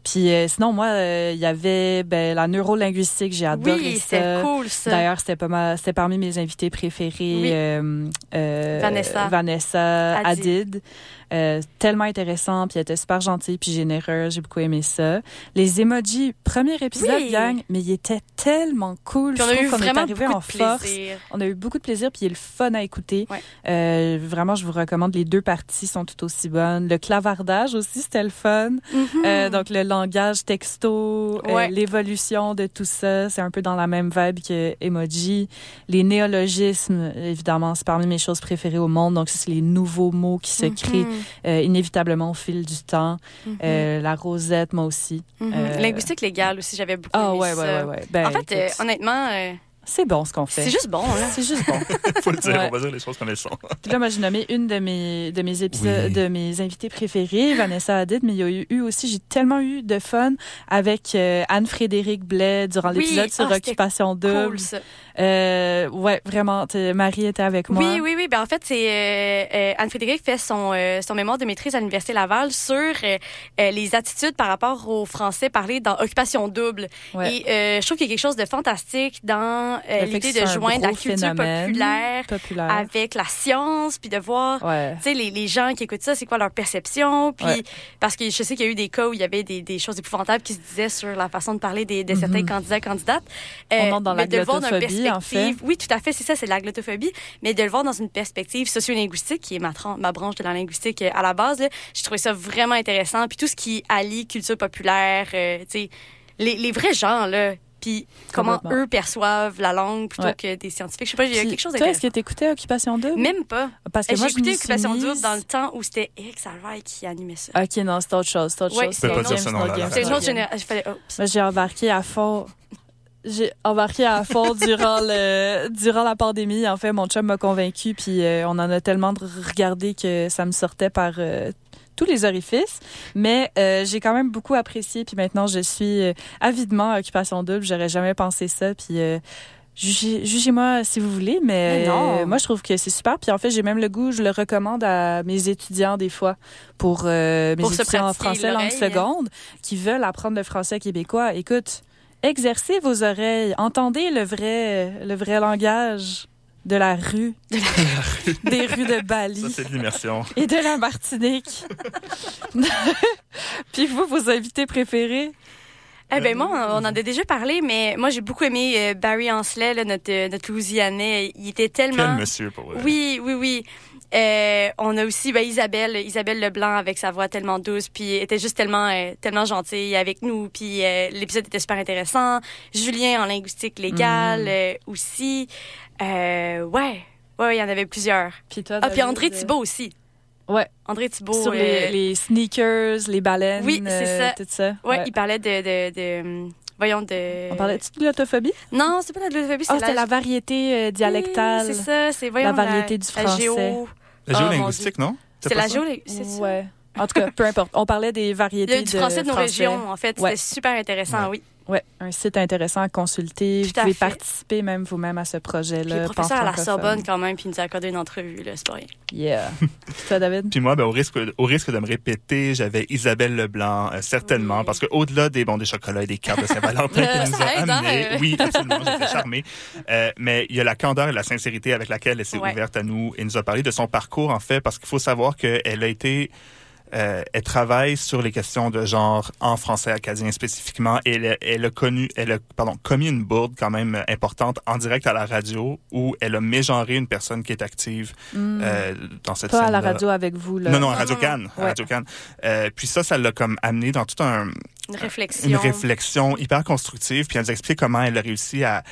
Puis euh, sinon, moi, euh, il y avait ben, la neurolinguistique. J'ai adoré Oui, ça. c'était cool, ça. D'ailleurs, c'était pas c'était parmi mes invités préférés. Oui. euh, Vanessa. Vanessa. Euh, tellement intéressant, puis elle était super gentille, puis généreuse. J'ai beaucoup aimé ça. Les emojis, premier épisode, Oui. gang, mais il était tellement cool. Puis on Je a trouve eu qu'on est arrivé en force. plaisir. On a eu beaucoup de plaisir, puis il est le fun à écouter. Euh, vraiment, je vous recommande. Les deux parties sont tout aussi bonnes. Le clavardage aussi, c'était le fun. Euh, donc, le langage texto, euh, l'évolution de tout ça, c'est un peu dans la même vibe que emoji. Les néologismes, évidemment, c'est parmi mes choses préférées au monde. Donc, c'est les nouveaux mots qui se Mhm. créent euh, inévitablement au fil du temps. Mhm. Euh, la rosette, moi aussi. Mhm. Euh, Linguistique légale aussi, j'avais beaucoup Ah, aimé ouais, ça. ouais, ouais, ouais. Ben, en fait, écoute. honnêtement, c'est bon ce qu'on fait. c'est juste bon. Là. C'est juste bon. Faut le dire, Ouais. on va dire les choses comme elles sont. Puis là, moi, j'ai nommé une de mes, de mes épisodes, Oui. de mes invités préférés, Vanessa Hadid, mais il y a eu, eu aussi, j'ai tellement eu de fun avec euh, Anne-Frédéric Blais durant Oui, l'épisode sur ah, Occupation Double. Cool, ça. Euh, ouais, vraiment, Marie était avec moi. Oui, oui, oui. Ben, en fait, c'est euh, euh, Anne-Frédéric fait son, euh, son mémoire de maîtrise à l'Université Laval sur les attitudes par rapport au français parlé dans Occupation Double. Ouais. Et euh, je trouve qu'il y a quelque chose de fantastique dans euh, l'idée de joindre la culture populaire, populaire. avec la science, puis de voir Ouais. tu sais, les, les gens qui écoutent ça, c'est quoi leur perception? Puis, Ouais. parce que je sais qu'il y a eu des cas où il y avait des, des choses épouvantables qui se disaient sur la façon de parler des, de certains Mhm. candidats, candidates. Euh, On entre dans mais la de voir d'une glottophobie, en fait. perspective- Oui, tout à fait, c'est ça, c'est de la glottophobie. Mais de le voir dans une perspective sociolinguistique, qui est ma, tran- ma branche de la linguistique euh, à la base, j'ai trouvé ça vraiment intéressant. Puis tout ce qui allie culture populaire, euh, tu sais, les, les vrais gens, là. Puis comment eux perçoivent la langue plutôt Ouais. que des scientifiques. Je sais pas, il y a quelque chose Toi, est-ce que t'écoutais Occupation Double? Même pas. Parce que moi, J'ai je écouté m'y Occupation mise. dans le temps où c'était Eric Salvaille qui animait ça. OK, non, c'est autre chose. C'est autre Ouais, chose. c'est une autre génération. Oh, j'ai embarqué à fond. J'ai embarqué à fond durant le durant la pandémie. En fait, mon chum m'a convaincu, puis euh, on en a tellement regardé que ça me sortait par euh, tous les orifices. Mais euh, j'ai quand même beaucoup apprécié, puis maintenant je suis avidement à Occupation Double. J'aurais jamais pensé ça, puis. Jugez- Jugez-moi si vous voulez, mais, Mais non. euh, moi je trouve que c'est super. Puis en fait, j'ai même le goût, je le recommande à mes étudiants des fois pour euh, mes Pour étudiants en français langue l'oreille. seconde qui veulent apprendre le français québécois. Écoute, exercez vos oreilles, entendez le vrai, le vrai langage de la rue, des rues de Bali Ça, c'est de l'immersion. et de la Martinique. Puis vous, vos invités préférés? Eh ben moi, on en a déjà parlé, mais moi j'ai beaucoup aimé euh, Barry Ancelet, là, notre, euh, notre Louisianais. Il était tellement. Quel monsieur, pour vrai. Oui, oui, oui. Euh, on a aussi ben, Isabelle, Isabelle Leblanc avec sa voix tellement douce, puis était juste tellement, euh, tellement gentille avec nous. Puis euh, l'épisode était super intéressant. Julien en linguistique légale Mm. euh, aussi. Euh, ouais, ouais, il y en avait plusieurs. Puis toi, ah, puis André Thibault aussi. Ouais. André Thibault. Sur les, les sneakers, les baleines, Oui, c'est ça. tout ça. Ouais, il parlait de, de, de, voyons de. On parlait-tu de l'autophobie? Non, c'est pas de l'autophobie, Ah, c'est c'était la variété euh, dialectale. Oui, c'est ça, c'est voyons La variété du la français. géo. La Oh, mon géolinguistique, Dieu. non? C'est la ça? géo, c'est ça. Ouais. En tout cas, peu importe. On parlait des variétés Du français de nos régions, en fait. Ouais. C'était super intéressant, oui. Ouais, un site intéressant à consulter. Vous Tout à pouvez fait. participer même vous-même à ce projet-là. Puis le professeur à la. Sorbonne, quand même, puis il nous a accordé une entrevue, là, c'est pas rien. Yeah. Toi, David? Puis moi, ben, au, risque, au risque de me répéter, j'avais Isabelle Leblanc, euh, certainement, parce qu'au-delà des, bon, des chocolats et des cartes de Saint-Valentin qu'elle nous ça a hein, amenés, euh. oui, absolument, j'étais charmée. Euh, mais il y a la candeur et la sincérité avec laquelle elle s'est Ouais. ouverte à nous et nous a parlé de son parcours, en fait, parce qu'il faut savoir qu'elle a été... euh, elle travaille sur les questions de genre en français acadien spécifiquement et elle, a- elle a connu, elle a pardon commis une bourde quand même importante en direct à la radio où elle a mégenré une personne qui est active Mm. euh, dans cette Pas à la radio avec vous, là. Non, non, à Radio Cannes. à Ouais. Radio Cannes. Euh, puis ça, ça l'a comme amené dans tout un Une réflexion. une réflexion hyper constructive. Puis elle nous a expliqué comment elle a réussi à,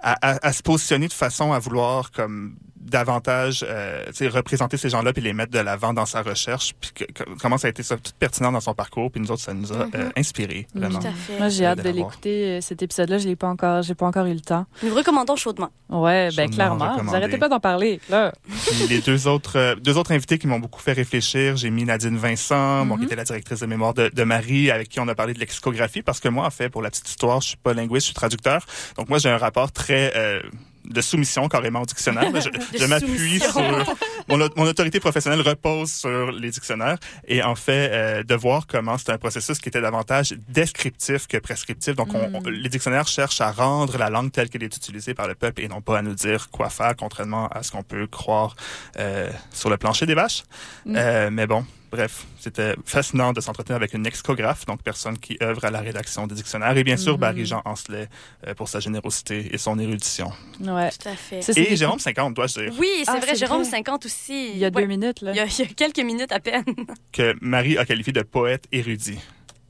à, à- à se positionner de façon à vouloir comme davantage euh, tu sais, représenter ces gens-là puis les mettre de l'avant dans sa recherche puis que- que- comment ça a été ça, tout pertinent dans son parcours puis nous autres ça nous a Mhm. euh, inspiré vraiment Moi, j'ai euh, hâte de la voir. l'écouter. euh, Cet épisode-là, je l'ai pas encore, j'ai pas encore eu le temps. Nous recommandons chaudement. Ouais, ben Chaudement clairement. Vous arrêtez pas d'en parler, là. Puis les deux autres, euh, deux autres invités qui m'ont beaucoup fait réfléchir, j'ai mis Nadine Vincent, bon, qui Mhm. était la directrice de mémoire de, de Marie, avec qui on a parlé de lexicographie, parce que moi, en fait, pour la petite histoire, je suis pas linguiste, je suis traducteur. Donc moi, j'ai un rapport très euh, de soumission carrément au dictionnaire. Je, m'appuie sur soumission. mon, au- mon autorité professionnelle repose sur les dictionnaires et en fait euh, de voir comment c'est un processus qui était davantage descriptif que prescriptif. Donc on- on- les dictionnaires cherchent à rendre la langue telle qu'elle est utilisée par le peuple et non pas à nous dire quoi faire, contrairement à ce qu'on peut croire euh, sur le plancher des vaches. Mm. Euh, mais bon, bref, c'était fascinant de s'entretenir avec une lexicographe, donc personne qui œuvre à la rédaction des dictionnaires, et bien sûr Mhm. Barry-Jean Ancelet euh, pour sa générosité et son érudition. Ouais. Tout à fait. Ça, Et Jérôme 50, dois je dire, Oui, c'est Ah, vrai, Jérôme vrai. 50 aussi. Il y a deux minutes, là. Il y, a, il y a quelques minutes à peine. que Marie a qualifié de poète érudit.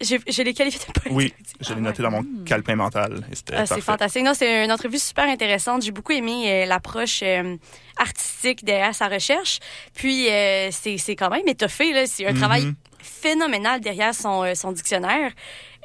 Je, je l'ai qualifié de poète. Oui, je l'ai noté dans mon calepin mental. Ah, c'est fantastique. Non, c'est une entrevue super intéressante. J'ai beaucoup aimé euh, l'approche euh, artistique derrière sa recherche. Puis, euh, c'est c'est quand même étoffé. là. C'est un Mhm. travail phénoménal derrière son, euh, son dictionnaire.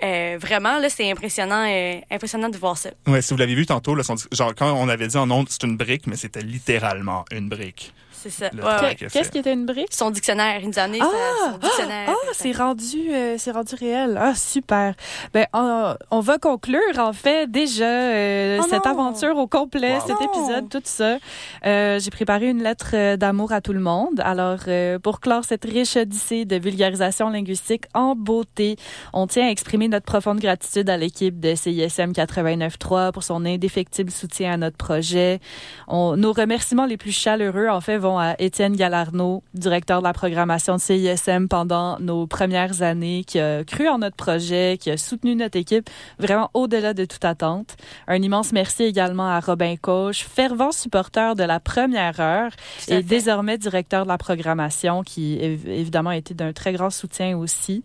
Euh, vraiment, là, c'est impressionnant, euh, impressionnant de voir ça. Ouais, si vous l'avez vu tantôt, là, son- genre quand on avait dit en ondes c'est une brique, mais c'était littéralement une brique. C'est ça. Le Ouais, Qu'est-ce qui était une brique? Son dictionnaire. Il nous a amené Ah! sa- son dictionnaire. Ah, c'est rendu, euh, c'est rendu réel. Ah, super. Ben, on, on va conclure, en fait, déjà, euh, Oh cette non! aventure au complet, Wow. cet Non! épisode, tout ça. Euh, J'ai préparé une lettre euh, d'amour à tout le monde. Alors, euh, pour clore cette riche odyssée de vulgarisation linguistique en beauté, on tient à exprimer notre profonde gratitude à l'équipe de CISM 89.3 pour son indéfectible soutien à notre projet. On, nos remerciements les plus chaleureux, en fait, vont à Étienne Galarno, directeur de la programmation de CISM pendant nos premières années, qui a cru en notre projet, qui a soutenu notre équipe vraiment au-delà de toute attente. Un immense merci également à Robin Coche, fervent supporter de la première heure et fait. désormais directeur de la programmation, qui év- évidemment a été d'un très grand soutien aussi.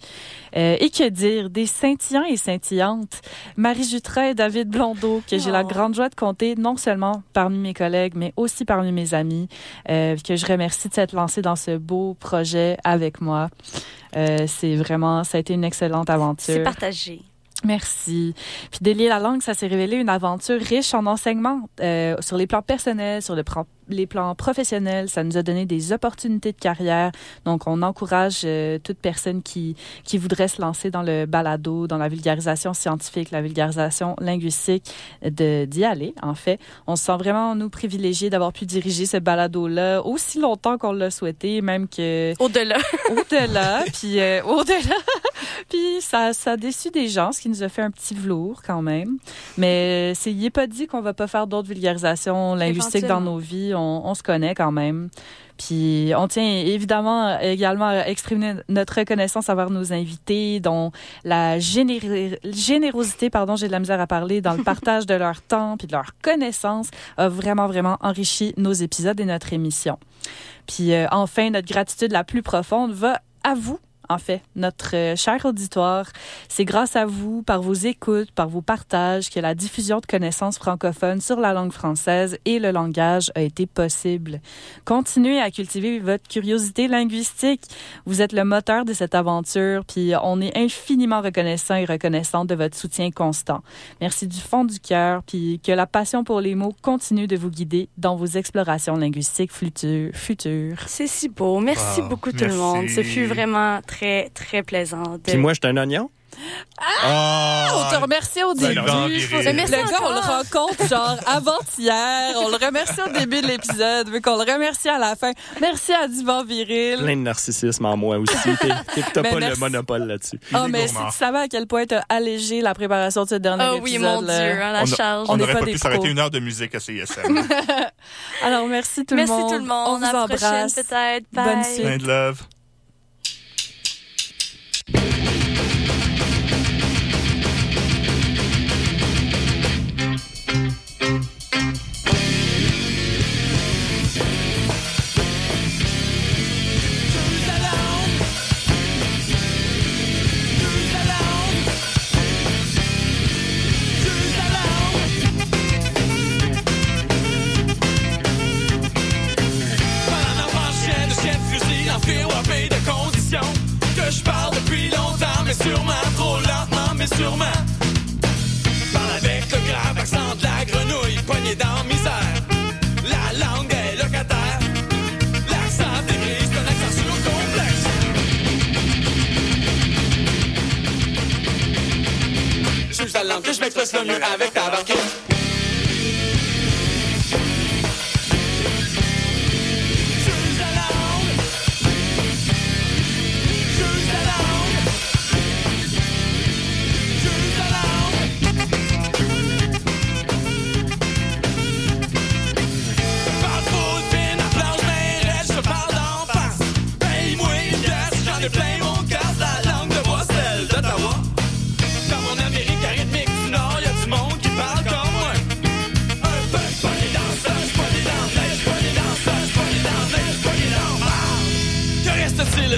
Euh, et que dire des scintillants et scintillantes, Marie Jutras et David Blondeau, que j'ai la Oh. grande joie de compter non seulement parmi mes collègues, mais aussi parmi mes amis, euh, que je remercie de s'être lancé dans ce beau projet avec moi. Euh, c'est vraiment, ça a été une excellente C'est aventure. partagé. Merci. Puis délier la langue, ça s'est révélé une aventure riche en enseignements euh, sur les plans personnels, sur le plan- les plans professionnels. Ça nous a donné des opportunités de carrière. Donc, on encourage euh, toute personne qui qui voudrait se lancer dans le balado, dans la vulgarisation scientifique, la vulgarisation linguistique, de d'y aller. En fait, on se sent vraiment nous privilégiés d'avoir pu diriger ce balado-là aussi longtemps qu'on l'a souhaité, même que Au-delà. au-delà, puis euh, au-delà. puis ça, ça a déçu des gens, ce qui nous a fait un petit velours quand même. Mais c'est, il est pas dit qu'on va pas faire d'autres vulgarisations linguistiques dans nos vies. On, on se connaît quand même. Puis on tient évidemment également à exprimer notre reconnaissance envers nos invités, dont la géné- générosité, pardon, j'ai de la misère à parler, dans le partage de leur temps puis de leur connaissance a vraiment, vraiment enrichi nos épisodes et notre émission. Puis euh, enfin, notre gratitude la plus profonde va à vous en fait, notre euh, cher auditoire. C'est grâce à vous, par vos écoutes, par vos partages, que la diffusion de connaissances francophones sur la langue française et le langage a été possible. Continuez à cultiver votre curiosité linguistique. Vous êtes le moteur de cette aventure, puis on est infiniment reconnaissant et reconnaissant de votre soutien constant. Merci du fond du cœur, puis que la passion pour les mots continue de vous guider dans vos explorations linguistiques futu- futures. C'est si beau. Merci Wow. beaucoup tout le monde. Ce fut vraiment très, très plaisant. de- Puis moi, je suis un oignon. Ah, on te remercie au Ben début. le Merci gars, on le rencontre genre avant-hier. On le remercie au début de l'épisode, vu qu'on le remercie à la fin. Merci à Divan Viril. Plein de narcissisme en moi aussi. T'as Ben, pas merci. le monopole là-dessus. Oh, mais si tu savais à quel point t'as allégé la préparation de ce dernier Oh épisode. oui, mon là. Dieu, hein, la on a- charge. On n'est n'aurait pas pas des pu s'arrêter une heure de musique à CISM. Alors, merci tout Merci le monde. tout le monde. On vous à la prochaine embrasse. peut-être. Bonne Bye. suite. Plein de love. Parle depuis longtemps, mais sûrement trop lentement, mais sûrement. Parle avec le grave accent de la grenouille, poignée dans misère. La langue est locataire. L'accent dégris, c'est un accent surcomplexe. J'use la langue je m'expresse le mieux avec ta barquette.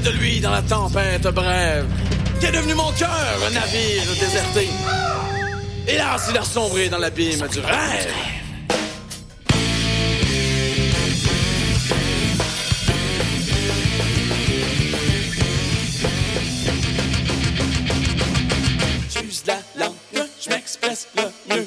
De lui dans la tempête brève? Qu'est devenu mon cœur, un navire déserté? Hélas, il a sombré dans l'abîme du rêve. J'use la langue, je le mieux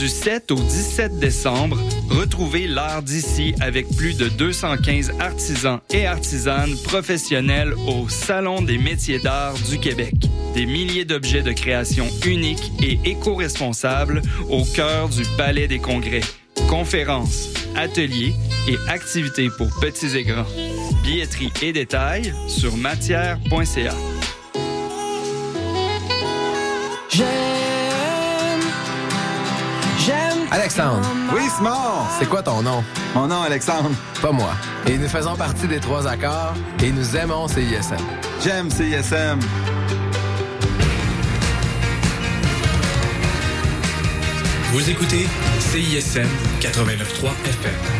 Du 7 au 17 décembre, retrouvez l'art d'ici avec plus de 215 artisans et artisanes professionnels au Salon des métiers d'art du Québec. Des milliers d'objets de création uniques et éco-responsables au cœur du Palais des Congrès. Conférences, ateliers et activités pour petits et grands. Billetterie et détails sur matière.ca. Alexandre. Oui, Simon. C'est quoi ton nom? Mon nom, Alexandre. Pas moi. Et nous faisons partie des trois accords et nous aimons CISM. J'aime CISM. Vous écoutez CISM 89.3 FM.